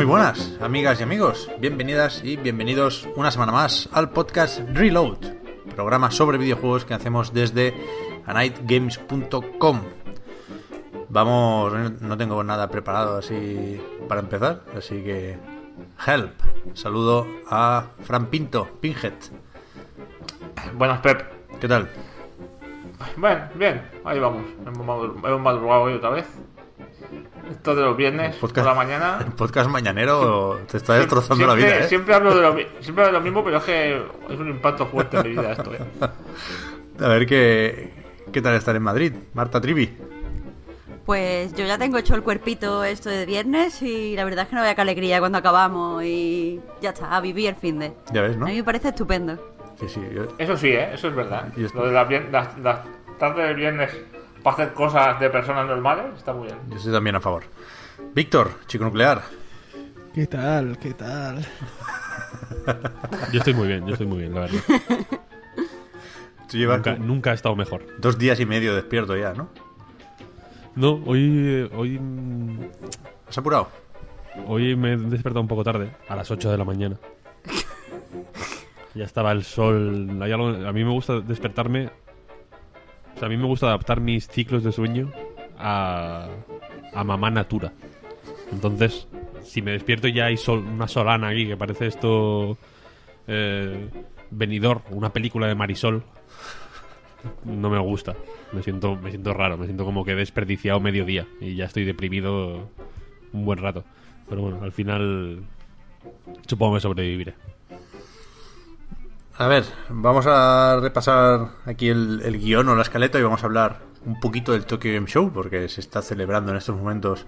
Muy buenas, amigas y amigos. Bienvenidas y bienvenidos una semana más al podcast Reload, programa sobre videojuegos que hacemos desde anightgames.com. Vamos, no tengo nada preparado así para empezar, así que help. Saludo a Fran Pinto, Pinhead. Buenas, Pep. ¿Qué tal? Bueno, bien, ahí vamos. Hemos madrugado hoy otra vez. Esto de los viernes por la mañana. el podcast mañanero te está destrozando la siempre, vida, ¿eh? Siempre hablo, de lo, siempre hablo de lo mismo, pero es que es un impacto fuerte en mi vida esto. ¿eh? A ver qué, qué tal estar en Madrid. Marta Trivi. Pues yo ya tengo hecho el cuerpito esto de viernes y la verdad es que no vea qué alegría cuando acabamos y ya está, a vivir el fin de. Ya ves, ¿no? A mí me parece estupendo. Sí, sí. yo- Eso sí, ¿eh? eso es verdad. Lo de las, las, las tardes de viernes para hacer cosas de personas normales está muy bien. Yo estoy también a favor. Víctor, chico nuclear. ¿Qué tal? ¿Qué tal? Yo estoy muy bien, yo estoy muy bien, la verdad. Nunca, como nunca he estado mejor. dos días y medio despierto ya, ¿no? No, hoy, hoy, ¿Has apurado? hoy me he despertado un poco tarde, a las 8 de la mañana. Ya estaba el sol. hay algo- a mí me gusta despertarme. A mí me gusta adaptar mis ciclos de sueño a, a mamá natura. Entonces, si me despierto ya hay una solana aquí que parece esto. Eh, venidor, una película de Marisol. No me gusta. Me siento, me siento raro. Me siento como que he desperdiciado mediodía. Y ya estoy deprimido un buen rato. Pero bueno, al final. Supongo que sobreviviré. A ver, vamos a repasar aquí el, el guion o la escaleta y vamos a hablar un poquito del Tokyo Game Show porque se está celebrando en estos momentos,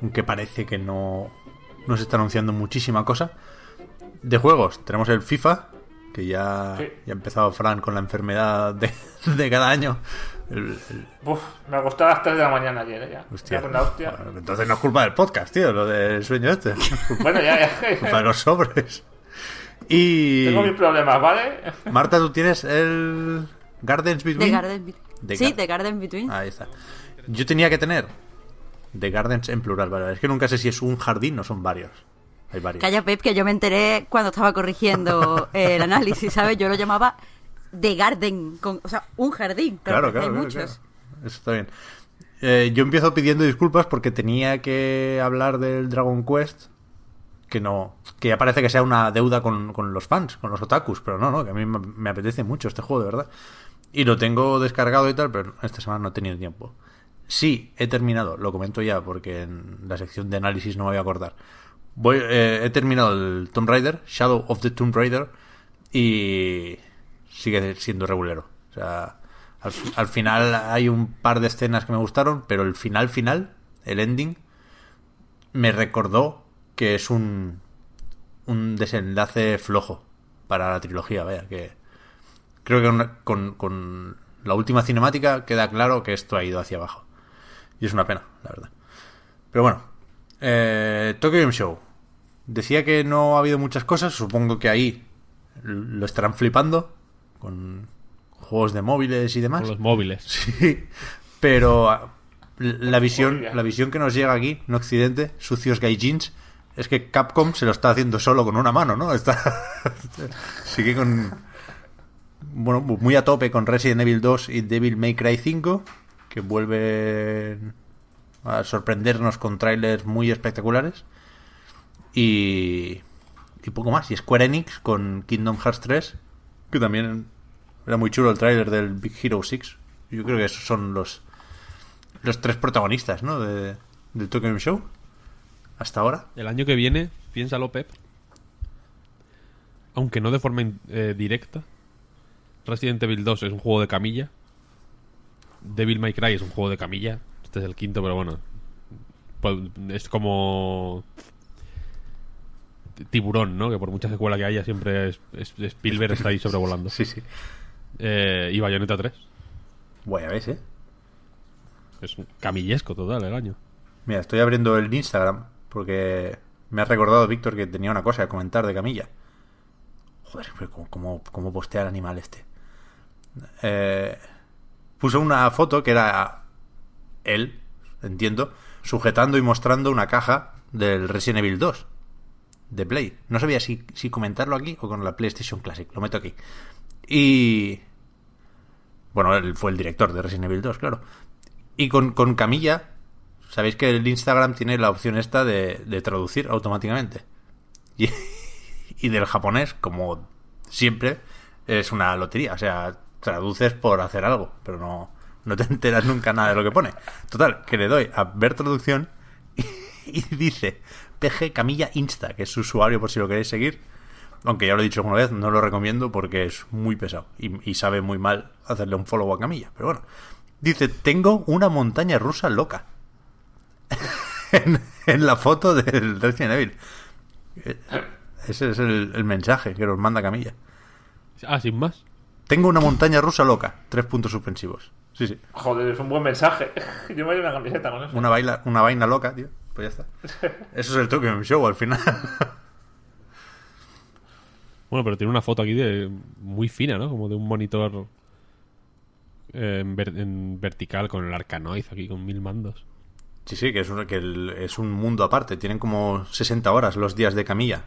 aunque parece que no, no se está anunciando muchísima cosa. De juegos, tenemos el FIFA, que ya, Sí. ya ha empezado Fran con la enfermedad de, de cada año. El- el- Uf, me acosté a las 3 de la mañana ayer, ¿eh? Ya. hostia. Ya con la hostia. Entonces no es culpa del podcast, tío, lo del sueño este. Bueno, ya, Es culpa de ya. los sobres. Y... Tengo mis problemas, ¿vale? Marta, tú tienes el Gardens The Between. Be- The sí, Gar- The Garden Between. Ahí está. Yo tenía que tener The Gardens en plural, ¿vale? Es que nunca sé si es un jardín o son varios. Hay varios. Calla, Pep, que yo me enteré cuando estaba corrigiendo el análisis, ¿sabes? Yo lo llamaba The Garden, con, o sea, un jardín. Claro, claro, hay claro, muchos. claro. Eso está bien. Eh, yo empiezo pidiendo disculpas porque tenía que hablar del Dragon Quest. Que no. Que ya parece que sea una deuda con, con los fans, con los otakus. Pero no, no, que a mí me, apetece mucho este juego, de verdad. Y lo tengo descargado y tal, pero esta semana no he tenido tiempo. Sí, he terminado, lo comento ya porque en la sección de análisis no me voy a acordar. Voy, eh, he terminado el Tomb Raider, Shadow of the Tomb Raider, y sigue siendo regulero. O sea, al, al final hay un par de escenas que me gustaron, pero el final final, el ending, me recordó que es un, un desenlace flojo para la trilogía, vaya, que creo que una- con, con la última cinemática queda claro que esto ha ido hacia abajo. Y es una pena, la verdad. Pero bueno, eh, Tokyo Game Show. Decía que no ha habido muchas cosas, supongo que ahí lo estarán flipando con juegos de móviles y demás. Con los móviles. Sí, pero ah, la visión, la visión que nos llega aquí, en Occidente, sucios gaijins, es que Capcom se lo está haciendo solo con una mano, ¿no? Está sigue con bueno, muy a tope con Resident Evil 2 y Devil May Cry 5, que vuelven a sorprendernos con trailers muy espectaculares. Y y poco más. Y Square Enix con Kingdom Hearts 3, que también era muy chulo el tráiler del Big Hero 6. Yo creo que esos son los los tres protagonistas, ¿no? De, del Tokyo Show. Hasta ahora. El año que viene, piénsalo, Pep. Aunque no de forma eh, directa. Resident Evil 2 es un juego de camilla. Devil May Cry es un juego de camilla. Este es el quinto, pero bueno. Pues, es como. Tiburón, ¿no? Que por mucha secuela que haya, siempre es, es- Spielberg está ahí sobrevolando. Sí, sí. Eh, y Bayonetta 3. Bueno, ya ves, ¿eh? Es un camillesco total el año. Mira, estoy abriendo el Instagram porque me ha recordado Víctor que tenía una cosa que comentar de Camilla. Joder, pero ¿cómo, cómo, cómo postea el animal este? Eh, puso una foto que era él, entiendo, sujetando y mostrando una caja del Resident Evil 2 de Play. No sabía si, si comentarlo aquí o con la PlayStation Classic. Lo meto aquí. Y... Bueno, él fue el director de Resident Evil 2, claro. Y con, con Camilla, sabéis que el Instagram tiene la opción esta de, traducir automáticamente. Y, del japonés, como siempre, es una lotería. O sea, traduces por hacer algo, pero no, no te enteras nunca nada de lo que pone. Total, que le doy a ver traducción y, y dice PG Camilla Insta, que es su usuario por si lo queréis seguir. Aunque ya lo he dicho alguna vez, no lo recomiendo porque es muy pesado y, y sabe muy mal hacerle un follow a Camilla. Pero bueno, dice: Tengo una montaña rusa loca. en, en la foto del Resident Evil. Eh, Ese es el, el mensaje que nos manda Camilla. Ah, sin más. Tengo una montaña rusa loca. Tres puntos suspensivos. Sí, sí. Joder, es un buen mensaje. Yo me doy una camiseta con eso. Una, baila, una vaina loca, tío. Pues ya está. Eso es el Tokyo Game Show al final. Bueno, pero tiene una foto aquí de muy fina, ¿no? Como de un monitor eh, en, ver- en vertical con el Arcanoid aquí con mil mandos. Sí, sí, que es un, que el- es un mundo aparte. Tienen como 60 horas los días de camilla.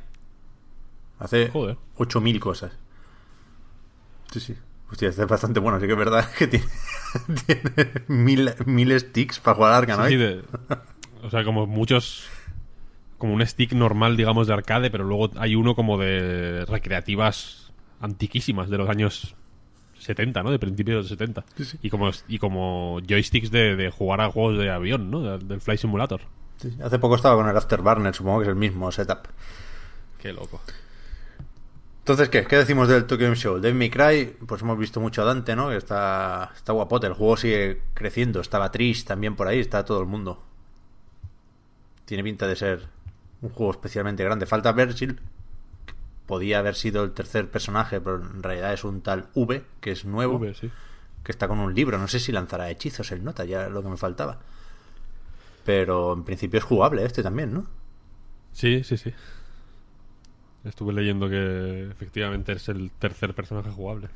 Hace Joder. 8.000 cosas. Sí, sí. Hostia, este es bastante bueno. Sí que es verdad que tiene, tiene mil, mil sticks para jugar al Arkanoid. Sí, sí, de- o sea, como muchos. Como un stick normal, digamos, de arcade, pero luego hay uno como de recreativas antiquísimas de los años 70, ¿no? De principios de los 70. Y como, y como joysticks de, de jugar a juegos de avión, ¿no? De- del Flight Simulator. Sí. Hace poco estaba con el Afterburner, supongo que es el mismo setup. Qué loco. Entonces, ¿qué? ¿Qué decimos del Tokyo Game Show? Devil May Cry, pues hemos visto mucho a Dante, ¿no? Que está, está guapote, el juego sigue creciendo. Estaba Trish también por ahí, está todo el mundo. Tiene pinta de ser un juego especialmente grande. Falta Virgil, que podía haber sido el tercer personaje, pero en realidad es un tal V, que es nuevo, V, sí. que está con un libro. No sé si lanzará hechizos el nota, ya lo que me faltaba. Pero en principio es jugable este también, ¿no? Sí, sí, sí. Estuve leyendo que efectivamente es el tercer personaje jugable.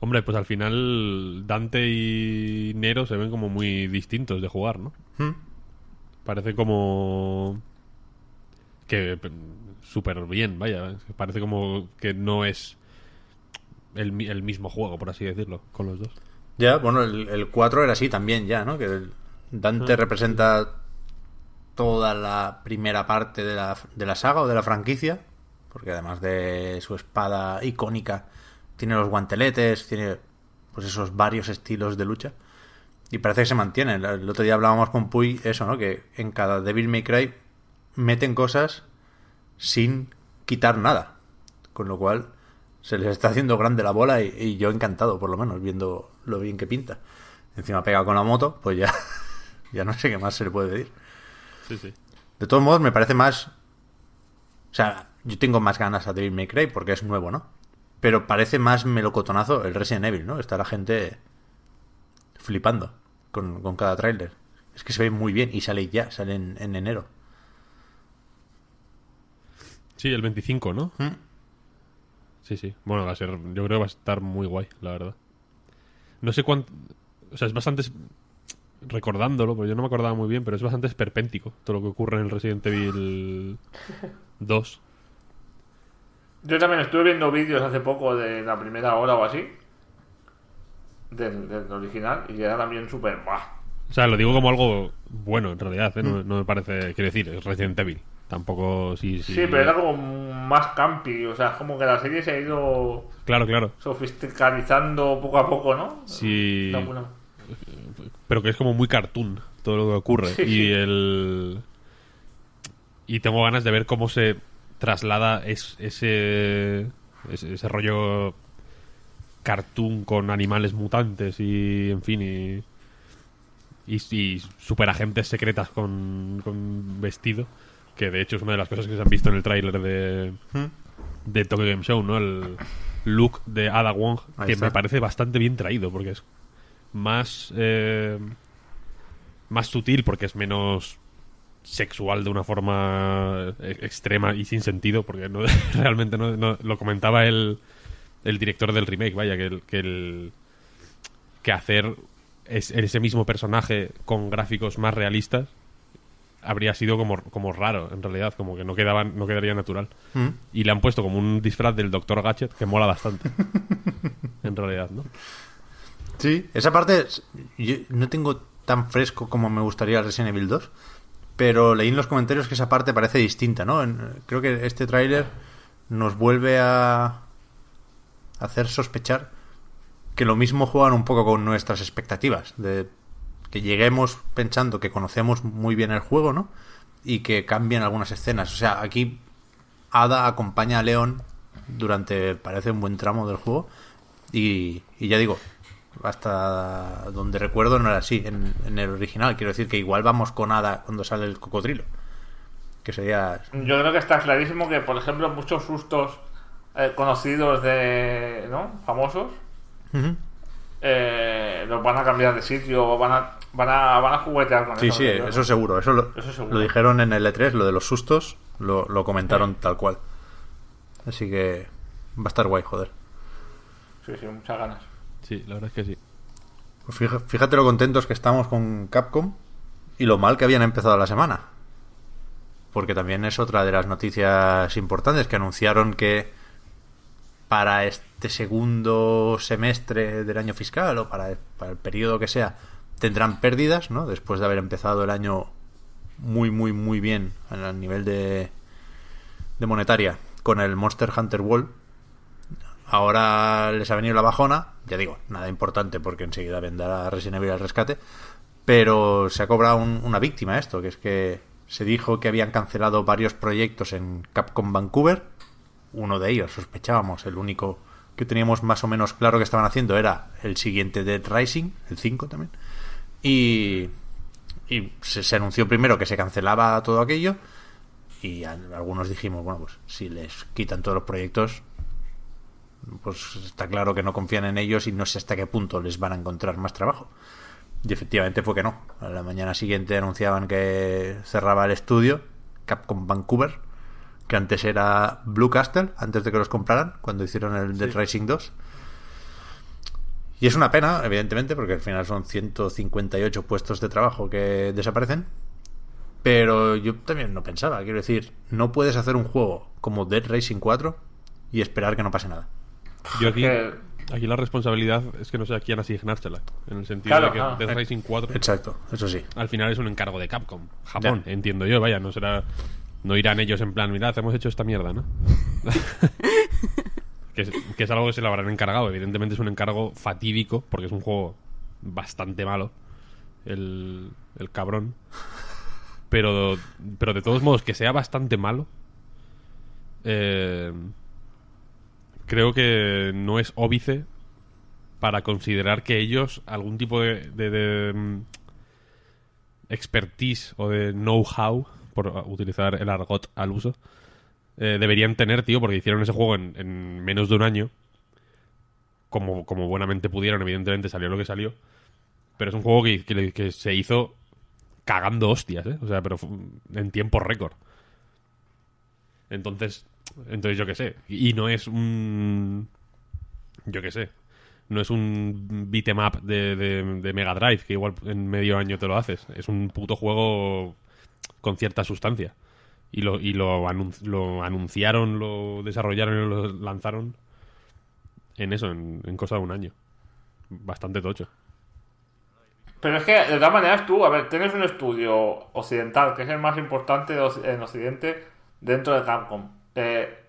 Hombre, pues al final Dante y Nero se ven como muy distintos de jugar, ¿no? Hmm. Parece como... Que súper bien, vaya. Parece como que no es el, mi- el mismo juego, por así decirlo, con los dos. Ya, bueno, el, el 4 era así también ya, ¿no? Que Dante Ah. representa toda la primera parte de la, de la saga o de la franquicia, porque además de su espada icónica, tiene los guanteletes, tiene pues esos varios estilos de lucha. Y parece que se mantiene. El el otro día hablábamos con Puy eso, ¿no? Que en cada Devil May Cry meten cosas sin quitar nada. Con lo cual se les está haciendo grande la bola y, y yo encantado, por lo menos, viendo lo bien que pinta. Encima pega con la moto, pues ya, ya no sé qué más se le puede decir. Sí, sí. De todos modos, me parece más. O sea, yo tengo más ganas a Devil May Cry porque es nuevo, ¿no? Pero parece más melocotonazo el Resident Evil, ¿no? Está la gente flipando con, con cada tráiler. Es que se ve muy bien y sale ya, sale en, en enero. Sí, el 25, ¿no? ¿Mm? Sí, sí. Bueno, va a ser. Yo creo que va a estar muy guay, la verdad. No sé cuánto. O sea, es bastante. Recordándolo, porque yo no me acordaba muy bien, pero es bastante esperpéntico todo lo que ocurre en el Resident Evil 2. Yo también estuve viendo vídeos hace poco de la primera hora o así. Del, del original. Y era también súper. O sea, lo digo como algo bueno, en realidad, ¿eh? no, no me parece. Quiero decir, es Resident Evil. Tampoco, sí, sí. Sí, pero era como más campi. O sea, es como que la serie se ha ido Claro, claro. sofisticalizando poco a poco, ¿no? Sí. No, bueno. pero que es como muy cartoon todo lo que ocurre Sí, y sí. el y tengo ganas de ver cómo se traslada es- ese, ese ese rollo cartoon con animales mutantes y en fin y y, y superagentes secretas con, con vestido que de hecho es una de las cosas que se han visto en el tráiler de de Tokyo Game Show no el look de Ada Wong Ahí que está. me parece bastante bien traído porque es más eh, más sutil porque es menos sexual de una forma e- extrema y sin sentido porque no realmente no, no- lo comentaba el, el director del remake vaya que el, que el que hacer es- ese mismo personaje con gráficos más realistas habría sido como, como raro en realidad como que no quedaban no quedaría natural Mm. y le han puesto como un disfraz del Doctor Gadget que mola bastante en realidad no Sí, esa parte yo no tengo tan fresco como me gustaría Resident Evil 2, pero leí en los comentarios que esa parte parece distinta, ¿no? En- creo que este tráiler nos vuelve a hacer sospechar que lo mismo juegan un poco con nuestras expectativas, de que lleguemos pensando que conocemos muy bien el juego, ¿no? Y que cambian algunas escenas. O sea, aquí Ada acompaña a León durante, parece, un buen tramo del juego. Y, y ya digo, hasta donde recuerdo no era así en, en el original. Quiero decir que igual vamos con Ada cuando sale el cocodrilo. Que sería... Yo creo que está clarísimo que, por ejemplo, muchos sustos eh, conocidos de. ¿no? famosos. Eh, los van a cambiar de sitio o van a, van a, van a juguetear con Sí, eso. sí, creo. eso seguro. Eso lo, Eso seguro. lo dijeron en el E3, lo de los sustos, lo, lo comentaron tal cual. Así que va a estar guay, joder. Sí, sí, muchas ganas. sí la verdad es que sí Pues fíjate lo contentos que estamos con Capcom y lo mal que habían empezado la semana. Porque también es otra de las noticias importantes que anunciaron que para este segundo semestre del año fiscal o para, para el periodo que sea tendrán pérdidas, ¿no? Después de haber empezado el año muy, muy, muy bien a nivel de, de monetaria con el Monster Hunter World. Ahora les ha venido la bajona, ya digo, nada importante porque enseguida vendrá Resident Evil al rescate, pero se ha cobrado un- una víctima esto, que es que se dijo que habían cancelado varios proyectos en Capcom Vancouver, uno de ellos, sospechábamos, el único que teníamos más o menos claro que estaban haciendo era el siguiente Dead Rising, el 5 también, y, y se, anunció primero que se cancelaba todo aquello, y algunos dijimos, bueno, pues si les quitan todos los proyectos, pues está claro que no confían en ellos y no sé hasta qué punto les van a encontrar más trabajo. Y efectivamente fue que no. A la mañana siguiente anunciaban que cerraba el estudio, Capcom Vancouver, que antes era Blue Castle, antes de que los compraran, cuando hicieron el Dead Rising 2. Y es una pena, evidentemente, porque al final son 158 puestos de trabajo que desaparecen. Pero yo también no pensaba, quiero decir, no puedes hacer un juego como Dead Racing 4 y esperar que no pase nada. yo aquí aquí la responsabilidad es que no sé a quién asignársela en el sentido Claro, de que claro. Death Racing 4 Exacto, eso sí. al final es un encargo de Capcom Japón Ya. entiendo yo vaya no será no irán ellos en plan mirad hemos hecho esta mierda ¿no? que, es, que es algo que se lo habrán encargado evidentemente es un encargo fatídico porque es un juego bastante malo el, el cabrón pero pero de todos modos que sea bastante malo eh, creo que no es óbice para considerar que ellos algún tipo de, de- de, mm, expertise o de know-how, por utilizar el argot al uso, eh, deberían tener, tío, porque hicieron ese juego en, en menos de un año, como, como buenamente pudieron, evidentemente salió lo que salió, pero es un juego que, que- se hizo cagando hostias, ¿eh? O sea, pero en tiempo récord. Entonces, entonces yo qué sé. Y no es un... Yo qué sé. No es un beat'em up de, de, de Mega Drive, que igual en medio año te lo haces. Es un puto juego con cierta sustancia. Y lo, y lo, anun- lo anunciaron, lo desarrollaron y lo lanzaron en eso, en, cosa de un año. Bastante tocho. Pero es que, de todas maneras, tú, a ver, tienes un estudio occidental, que es el más importante de en Occidente dentro de Capcom. Eh,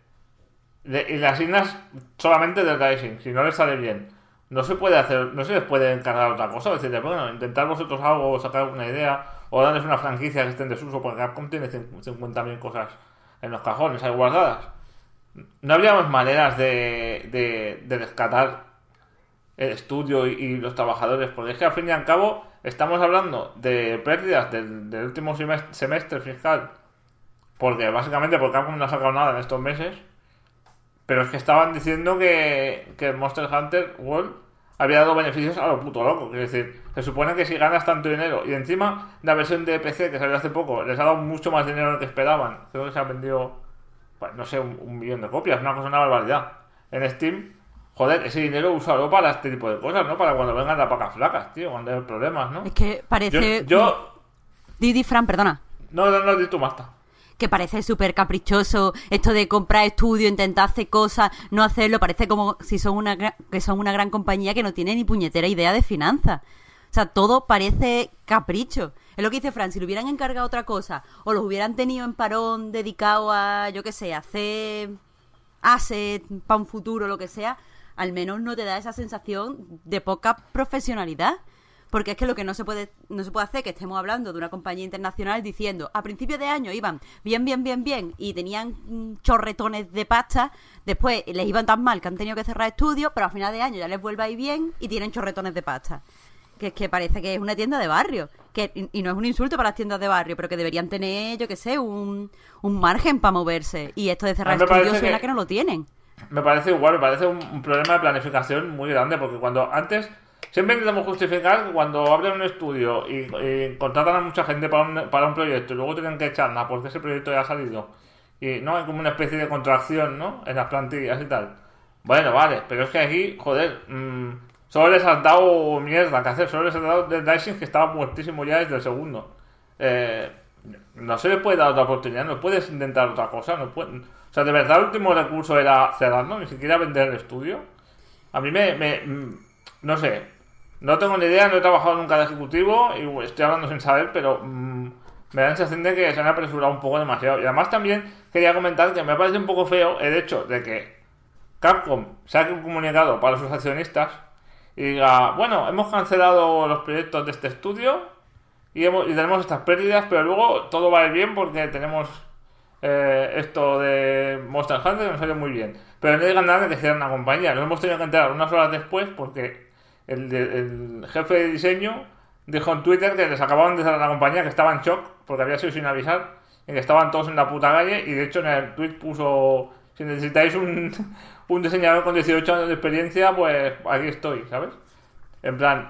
y le asignas solamente del Rising, si no le sale bien. No se puede hacer, no se les puede encargar otra cosa, decirle, bueno, intentar vosotros algo, sacar una idea, o darles una franquicia que esté en desuso, porque Capcom tiene cin- 50.000 cosas en los cajones ahí guardadas. No habría más maneras de, de, rescatar el estudio y, los trabajadores, porque es que al fin y al cabo estamos hablando de pérdidas del, del último semestre, semestre fiscal, porque básicamente porque Capcom no ha sacado nada en estos meses, pero es que estaban diciendo que, que Monster Hunter World había dado beneficios a lo puto loco, es decir, se supone que si ganas tanto dinero y encima la versión de PC que salió hace poco les ha dado mucho más dinero del que esperaban, creo que se han vendido, pues, no sé, un, un millón de copias, una cosa, una barbaridad. En Steam Joder, ese dinero usarlo para este tipo de cosas, ¿no? Para cuando vengan las vacas flacas, tío, cuando hay problemas, ¿no? Es que parece... yo... Didi, Fran, perdona. No, no, no, di tu Marta. Que parece súper caprichoso esto de comprar estudio, intentar hacer cosas, no hacerlo, parece como si son una que son una gran compañía que no tiene ni puñetera idea de finanzas. O sea, todo parece capricho. Es lo que dice Fran, si le hubieran encargado otra cosa o los hubieran tenido en parón dedicado a, yo qué sé, a hacer asset para un futuro, lo que sea, al menos no te da esa sensación de poca profesionalidad. Porque es que lo que no se puede no se puede hacer que estemos hablando de una compañía internacional diciendo a principios de año iban bien, bien, bien, bien y tenían mm, chorretones de pasta, después les iban tan mal que han tenido que cerrar estudios, pero a final de año ya les vuelve a ir bien y tienen chorretones de pasta. Que es que parece que es una tienda de barrio. Que, y, y no es un insulto para las tiendas de barrio, pero que deberían tener, yo qué sé, un, un margen para moverse. Y esto de cerrar estudios suena que- que no lo tienen. Me parece igual, me parece un, un problema de planificación muy grande, porque cuando antes siempre intentamos justificar que cuando abren un estudio y, contratan a mucha gente para un, para un proyecto y luego tienen que echarla porque ese proyecto ya ha salido y no hay como una especie de contracción, ¿no? En las plantillas y tal. Bueno, vale, pero es que aquí, joder, mm, solo les has dado mierda que hacer, solo les has dado Dead Rising que estaba muertísimo ya desde el segundo. Eh, no se le puede dar otra oportunidad, no puedes intentar otra cosa, no puede- o sea, de verdad el último recurso era cerrarlo, ni siquiera vender el estudio. A mí me, me- mm, no sé, no tengo ni idea, no he trabajado nunca de ejecutivo y estoy hablando sin saber, pero mm, me da la sensación de que se han apresurado un poco demasiado. Y además también quería comentar que me parece un poco feo el hecho de que Capcom saque un comunicado para sus accionistas y diga, bueno, hemos cancelado los proyectos de este estudio y, hemos- y tenemos estas pérdidas, pero luego todo va a ir bien porque tenemos eh, esto de Monster Hunter que nos salió muy bien. Pero no digan nada de que cierran la compañía. Nos hemos tenido que enterar unas horas después porque el, de- el jefe de diseño dijo en Twitter que les acababan de cerrar la compañía, que estaba en shock porque había sido sin avisar y que estaban todos en la puta calle. Y de hecho en el tweet puso: Si necesitáis un, un diseñador con 18 años de experiencia, pues aquí estoy, ¿sabes? En plan,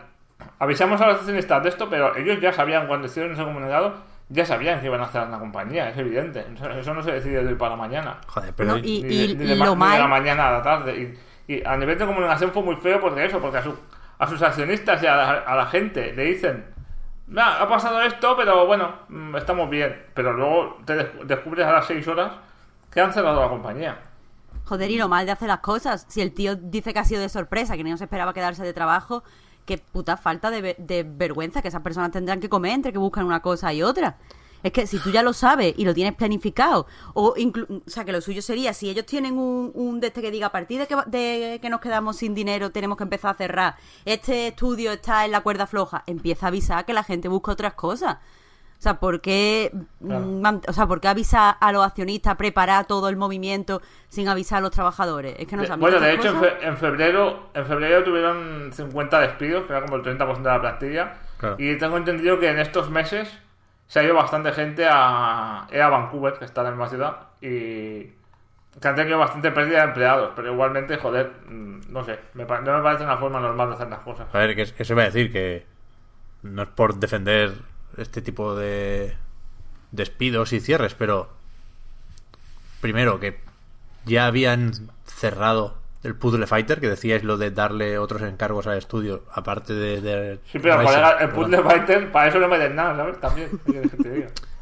avisamos a los accionistas de esto, pero ellos ya sabían cuando hicieron ese comunicado, ya sabían que iban a cerrar la compañía, es evidente. Eso, no se decide de hoy para mañana. Joder, pero No, y- Ni de, ni de lo ma- ni de mal- la mañana a la tarde. Y, y a nivel de comunicación fue muy feo porque eso, porque a, su- a sus accionistas y a la, gente le dicen, "Nah, ha pasado esto, pero bueno, mm, estamos bien. Pero luego te des- descubres a las 6 horas que han cerrado la compañía. Joder, y lo mal de hacer las cosas. Si el tío dice que ha sido de sorpresa, que no se esperaba quedarse de trabajo, qué puta falta de, de vergüenza que esas personas tendrán que comer entre que buscan una cosa y otra. Es que si tú ya lo sabes y lo tienes planificado, o, inclu- o sea, que lo suyo sería, si ellos tienen un, un de este que diga, a partir de que, va- de que nos quedamos sin dinero, tenemos que empezar a cerrar, este estudio está en la cuerda floja, empieza a avisar que la gente busca otras cosas. O sea, ¿por qué, mm, Claro. o sea, ¿por qué avisar a los accionistas, preparar todo el movimiento sin avisar a los trabajadores? Es que no saben bueno, de hecho, en, cosas. fe- en febrero en febrero tuvieron 50 despidos, que era como el 30% de la plantilla. Claro. Y tengo entendido que en estos meses se ha ido bastante gente a, eh, a Vancouver, que está en la misma ciudad, y que han tenido bastante pérdida de empleados. Pero igualmente, joder, mm, no sé, no me parece una forma normal de hacer las cosas. A ver, que eso iba a decir que no es por defender este tipo de despidos y cierres, pero primero que ya habían cerrado el Puzzle Fighter, que decíais lo de darle otros encargos al estudio, aparte de... de Sí, pero colega, el perdón. Puzzle Fighter, para eso no me den nada, ¿sabes? También.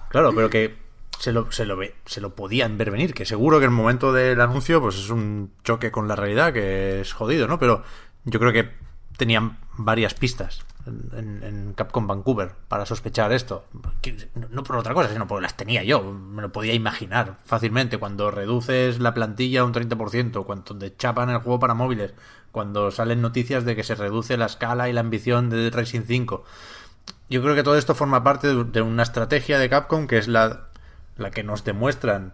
Claro, pero que se lo, se, lo ve, se lo podían ver venir, que seguro que en el momento del anuncio pues es un choque con la realidad, que es jodido, ¿no? Pero yo creo que tenían varias pistas en, Capcom Vancouver para sospechar esto. No- por otra cosa, sino porque las tenía yo. Me lo podía imaginar fácilmente. Cuando reduces la plantilla un 30%, cuando te chapan el juego para móviles, cuando salen noticias de que se reduce la escala y la ambición de Racing 5. Yo creo que todo esto forma parte de, de una estrategia de Capcom que es la, la que nos demuestran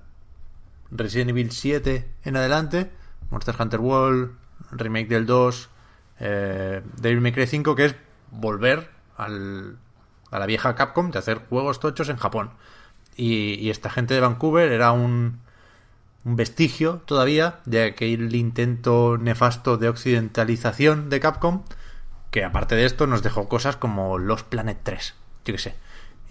Resident Evil 7 en adelante, Monster Hunter World, remake del 2, eh, Devil May Cry 5, que es volver al, a la vieja Capcom de hacer juegos tochos en Japón. Y, y esta gente de Vancouver era un, un vestigio todavía de aquel intento nefasto de occidentalización de Capcom, que aparte de esto nos dejó cosas como Los Planet 3, yo qué sé.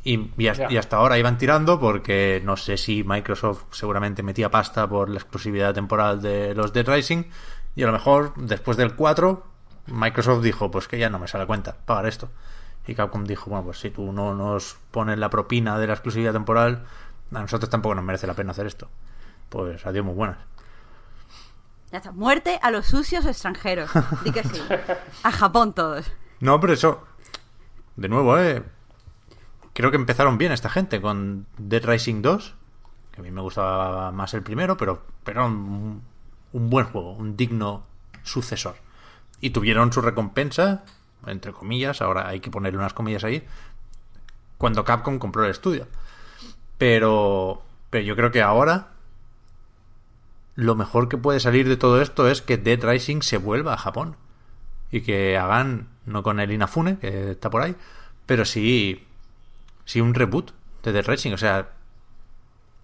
Y, y hasta, y hasta ahora iban tirando porque no sé si Microsoft seguramente metía pasta por la exclusividad temporal de los Dead Rising y a lo mejor después del 4 Microsoft dijo pues que ya no me sale a cuenta pagar esto y Capcom dijo bueno pues si tú no nos pones la propina de la exclusividad temporal a nosotros tampoco nos merece la pena hacer esto pues adiós muy buenas Ya está. Muerte a los sucios extranjeros. Di que sí. A Japón todos. No, pero eso. De nuevo, ¿eh? Creo que empezaron bien esta gente con Dead Rising 2. Que a mí me gustaba más el primero, pero, pero un, un buen juego, un digno sucesor. Y tuvieron su recompensa, entre comillas, ahora hay que ponerle unas comillas ahí, cuando Capcom compró el estudio. Pero, pero yo creo que ahora lo mejor que puede salir de todo esto es que Dead Rising se vuelva a Japón y que hagan, no con el Inafune, que está por ahí, pero sí, sí un reboot de Dead Racing. O sea,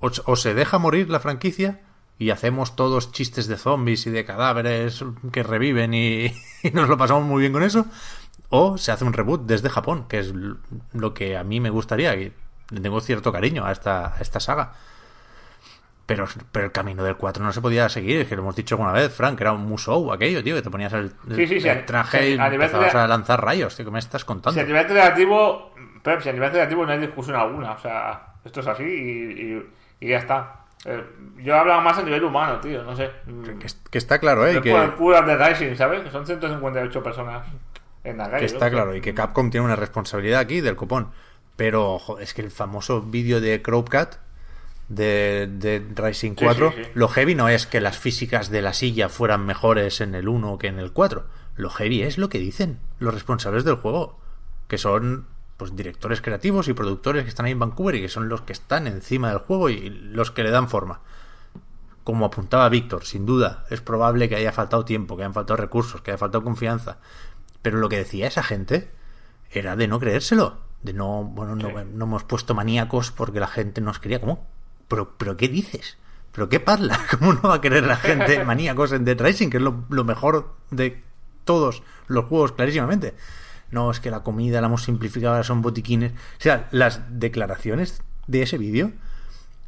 o se deja morir la franquicia y hacemos todos chistes de zombies y de cadáveres que reviven y, y nos lo pasamos muy bien con eso, o se hace un reboot desde Japón, que es lo que a mí me gustaría y le tengo cierto cariño a esta, a esta saga. Pero, pero el camino del 4 no se podía seguir, es que lo hemos dicho alguna vez, Frank, era un musou aquello, tío, que te ponías el, Sí, sí, sí, el traje y a empezabas lanzar rayos, tío, ¿qué me estás contando? Si a nivel creativo, Pep, si a nivel creativo no hay discusión alguna. O sea, esto es así y, y- y ya está. Eh, yo hablaba más a nivel humano, tío, no sé. Que, que está claro, ¿eh? Por el que, culo de Rising, ¿sabes? Que son 158 personas en la calle. que está ¿no? claro, y que Capcom tiene una responsabilidad aquí del copón. Pero, joder, es que el famoso vídeo de Crowcat de, de Rising Sí, 4, sí, sí. lo heavy no es que las físicas de la silla fueran mejores en el 1 que en el 4. Lo heavy es lo que dicen los responsables del juego, que son pues directores creativos y productores que están ahí en Vancouver y que son los que están encima del juego y los que le dan forma. Como apuntaba Víctor, sin duda, es probable que haya faltado tiempo, que hayan faltado recursos, que haya faltado confianza. Pero lo que decía esa gente era de no creérselo. De no, bueno, no, no hemos puesto maníacos porque la gente nos quería. ¿Cómo? ¿Pero, pero qué dices? ¿Pero qué parla? ¿Cómo no va a querer la gente maníacos en Dead Rising? Que es lo, lo mejor de todos los juegos, clarísimamente. No, es que la comida la hemos simplificado, ahora son botiquines. O sea, las declaraciones de ese vídeo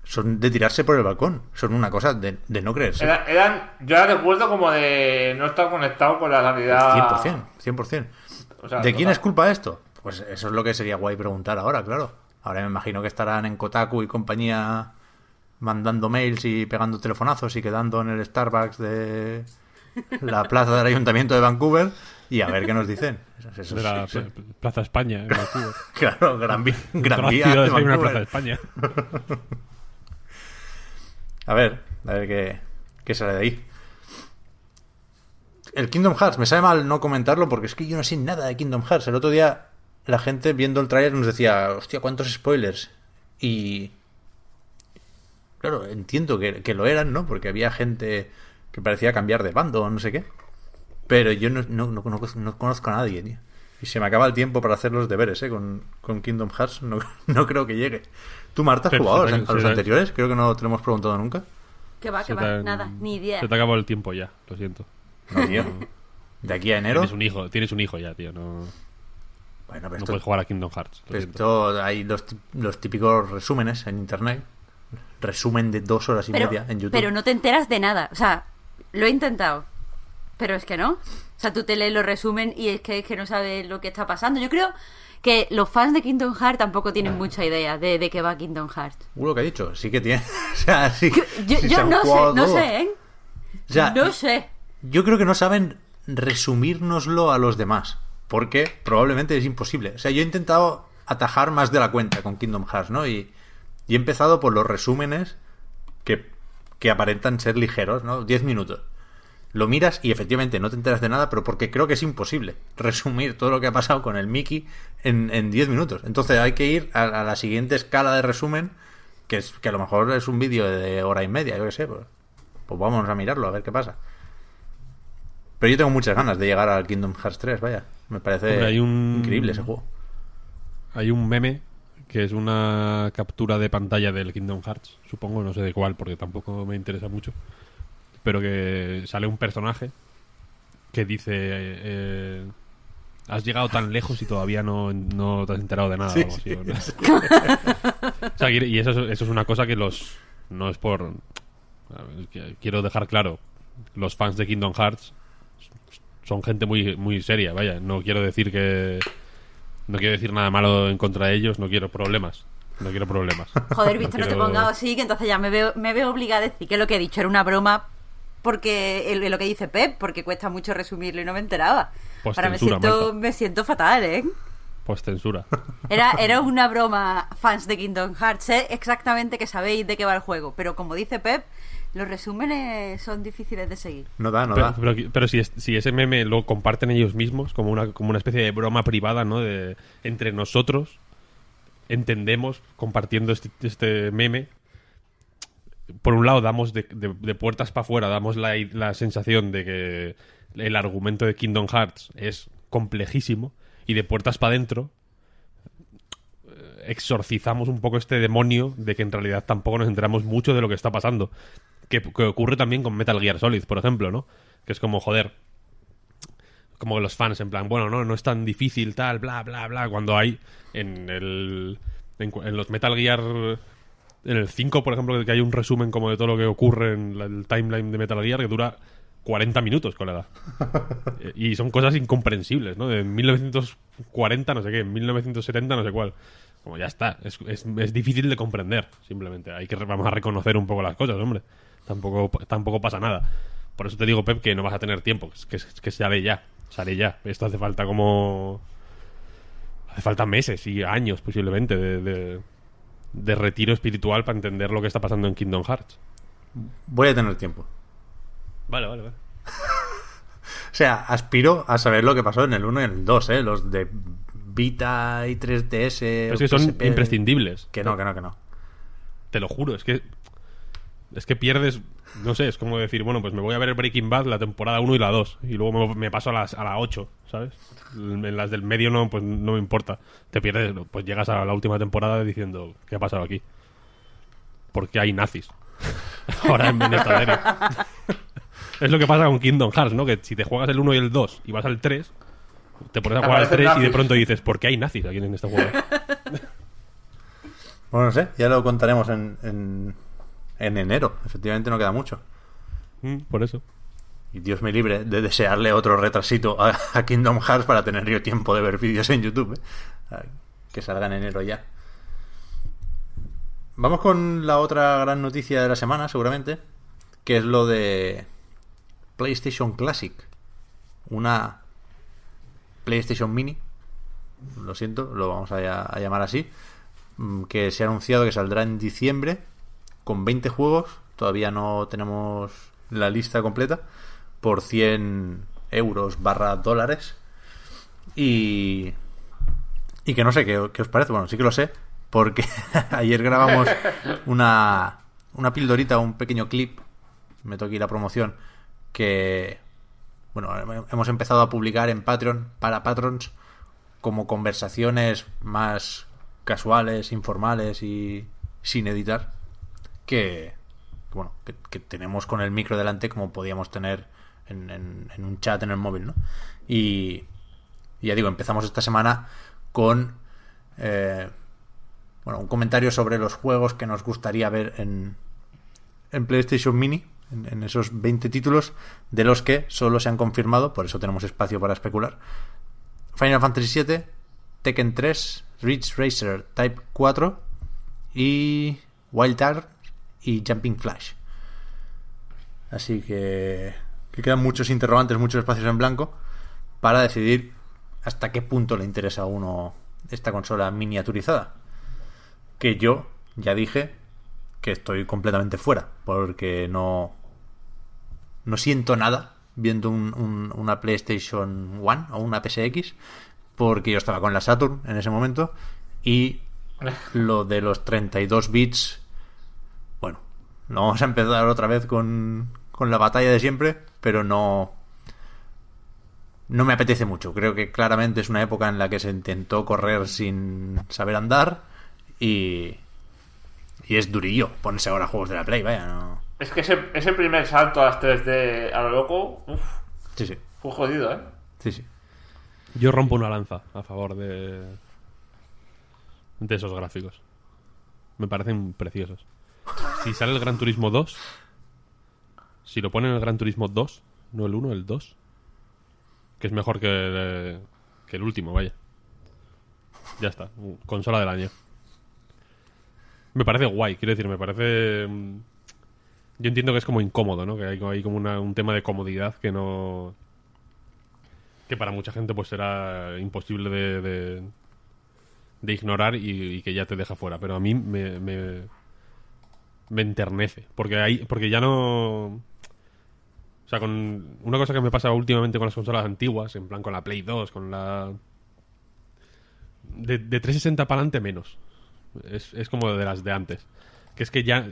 son de tirarse por el balcón. Son una cosa de, de no creerse. Era- eran, yo la recuerdo como de no estar conectado con la realidad. 100%, 100%. O sea, ¿De quién es culpa esto? Pues eso es lo que sería guay preguntar ahora, claro. Ahora me imagino que estarán en Kotaku y compañía mandando mails y pegando telefonazos y quedando en el Starbucks de la plaza del Ayuntamiento de Vancouver y a ver qué nos dicen. Eso- eso- de la Plaza España, en Vancouver. claro, Gran, Vía- Gran Vía de hay una. Plaza España. A ver, a ver qué, qué sale de ahí. El Kingdom Hearts, me sabe mal no comentarlo porque es que yo no sé nada de Kingdom Hearts. El otro día la gente viendo el trailer nos decía, hostia, cuántos spoilers. Y... Claro, entiendo que, que lo eran, ¿no? Porque había gente que parecía cambiar de bando o no sé qué. Pero yo no, no, no conozco, no conozco a nadie, tío. Y se me acaba el tiempo para hacer los deberes, ¿eh? Con, con Kingdom Hearts. No, no creo que llegue. ¿Tú, Marta, has Pero jugado a los, a anteriores? Creo que no te lo hemos preguntado nunca. Que va, que va. te- Nada, ni idea. Se te acabó el tiempo ya, lo siento. No, tío. De aquí a enero. Tienes un hijo, tienes un hijo ya, tío. No, Bueno, pero no esto, puedes jugar a Kingdom Hearts. Esto hay los típicos resúmenes en internet. Resumen de dos horas y Pero, media en YouTube. pero no te enteras de nada. O sea, lo he intentado. Pero es que no. O sea, tú te lees los resumen y es que, es que no sabes lo que está pasando. Yo creo que los fans de Kingdom Hearts tampoco tienen mucha idea de, de qué va Kingdom Hearts. Uh, lo que ha dicho. Sí que tiene. o sea, sí. Yo, sí yo no sé, no todo. sé, ¿eh? O sea, No sé. Yo creo que no saben resumírnoslo a los demás. porque probablemente es imposible. O sea, yo he intentado atajar más de la cuenta con Kingdom Hearts, ¿no? Y, y he empezado por los resúmenes que, que aparentan ser ligeros, ¿no? 10 minutos. Lo miras y efectivamente no te enteras de nada, pero porque creo que es imposible resumir todo lo que ha pasado con el Mickey en, en 10 minutos. Entonces hay que ir a, a la siguiente escala de resumen, que, es, que a lo mejor es un vídeo de hora y media, yo qué sé. Pues, pues vamos a mirarlo, a ver qué pasa. Pero yo tengo muchas ganas de llegar al Kingdom Hearts 3, vaya. Me parece Hombre, hay un- increíble ese juego. Hay un meme que es una captura de pantalla del Kingdom Hearts, supongo, no sé de cuál, porque tampoco me interesa mucho. Pero que sale un personaje que dice: eh, Has llegado tan lejos y todavía no, no te has enterado de nada. o algo así, ¿no? O sea, y eso, es- eso es una cosa que los. No es por. Quiero dejar claro: los fans de Kingdom Hearts son gente muy, muy seria, vaya. No quiero decir que. No quiero decir nada malo en contra de ellos, no quiero problemas. No quiero problemas. Joder, visto, no te quiero- pongas así, que entonces ya me veo, me veo obligada a decir que lo que he dicho era una broma porque el- lo que dice Pep, porque cuesta mucho resumirlo y no me enteraba. Pues Ahora me siento, Marta. me siento fatal, ¿eh? Pues censura. Era, era una broma, fans de Kingdom Hearts. Sé exactamente que sabéis de qué va el juego, pero como dice Pep, los resúmenes son difíciles de seguir. No da, no Pero, da. pero, pero si, es- si ese meme lo comparten ellos mismos como una, como una especie de broma privada, ¿no? De, entre nosotros entendemos compartiendo este, este meme. Por un lado, damos de, de- puertas para afuera, damos la, la sensación de que el argumento de Kingdom Hearts es complejísimo y de puertas para adentro eh, exorcizamos un poco este demonio de que en realidad tampoco nos enteramos mucho de lo que está pasando. Que, ocurre también con Metal Gear Solid, por ejemplo, ¿no? Que es como, joder, como los fans, en plan, bueno, no, no es tan difícil, tal, bla, bla, bla, cuando hay en el... En los Metal Gear... En el 5, por ejemplo, que hay un resumen como de todo lo que ocurre en la- el timeline de Metal Gear que dura 40 minutos, colega. Eh, y son cosas incomprensibles, ¿no? De 1940, no sé qué, 1970, no sé cuál. Como ya está, es, es, es difícil de comprender, simplemente. Hay que vamos a reconocer un poco las cosas, hombre. Tampoco, tampoco pasa nada. Por eso te digo, Pep, que no vas a tener tiempo, que, que, que sale ya, sale ya. Esto hace falta como... Hace falta meses y años, posiblemente, de, de, de retiro espiritual para entender lo que está pasando en Kingdom Hearts. Voy a tener tiempo. Vale, vale, vale. O sea, aspiro a saber lo que pasó en el 1 y en el 2, ¿eh? Los de Vita y 3DS. Pero es que son imprescindibles. Que no, que no, que no. Te lo juro, es que. Es que pierdes. No sé, es como decir, bueno, pues me voy a ver Breaking Bad, la temporada 1 y la 2. Y luego me, me paso a, las, a la 8, ¿sabes? En las del medio no, pues no me importa. Te pierdes, pues llegas a la última temporada diciendo, ¿qué ha pasado aquí? Porque hay nazis. Ahora en Venezuela. es lo que pasa con Kingdom Hearts, ¿no? Que si te juegas el 1 y el 2 y vas al 3, te pones a jugar al Aparecen 3 y de pronto dices, ¿por qué hay nazis aquí en este juego? Bueno, no sé, ya lo contaremos en, en, en enero. Efectivamente no queda mucho. Mm, Por eso. Y Dios me libre de desearle otro retrasito a, a Kingdom Hearts para tener yo tiempo de ver vídeos en YouTube. ¿eh? Que salga en enero ya. Vamos con la otra gran noticia de la semana, seguramente. Que es lo de PlayStation Classic. Una PlayStation Mini. Lo siento, lo vamos a, a llamar así. mm, Que se ha anunciado que saldrá en diciembre. Con 20 juegos. Todavía no tenemos la lista completa. Por 100 euros barra dólares. Y. Y que no sé qué, qué os parece. Bueno, sí que lo sé. Porque ayer grabamos una, una pildorita, un pequeño clip. Me toca ir a promoción. Que. Bueno, hemos empezado a publicar en Patreon para patrons como conversaciones más casuales, informales y sin editar que bueno que, tenemos con el micro delante como podíamos tener en, en- un chat en el móvil, ¿no? Y, ya digo, empezamos esta semana con eh, bueno, un comentario sobre los juegos que nos gustaría ver en, en PlayStation Mini, en, en esos 20 títulos, de los que solo se han confirmado, por eso tenemos espacio para especular. Final Fantasy VII, Tekken 3, Ridge Racer Type 4 y Wild Art y Jumping Flash. Así que, que quedan muchos interrogantes, muchos espacios en blanco para decidir hasta qué punto le interesa a uno esta consola miniaturizada. Que yo ya dije que estoy completamente fuera, porque no, no siento nada viendo un- un- una PlayStation One o una PSX, porque yo estaba con la Saturn en ese momento, y lo de los 32 bits, no vamos a empezar otra vez con, con la batalla de siempre, pero no, no me apetece mucho. Creo que claramente es una época en la que se intentó correr sin saber andar y, y es durillo ponerse ahora juegos de la Play, vaya, no. Es que ese, ese primer salto a las 3D a lo loco, uf, Sí, sí, fue jodido, ¿eh? sí, sí. Yo rompo una lanza a favor de. de esos gráficos. Me parecen preciosos. Si sale el Gran Turismo 2. Si lo ponen en el Gran Turismo 2, no el 1, el 2. Que es mejor que, que el último, vaya. Ya está. Consola del año. Me parece guay, quiero decir, me parece. mm, Yo entiendo que es como incómodo, ¿no? Que hay, como un tema de comodidad que no que para mucha gente pues será imposible de, de, ignorar y, que ya te deja fuera. Pero a mí me, me enternece. Porque, hay, porque ya no... O sea, con una cosa que me pasa últimamente con las consolas antiguas, en plan con la Play 2, con la... De, de 360 para adelante menos. Es, es como de las de antes. Que es que ya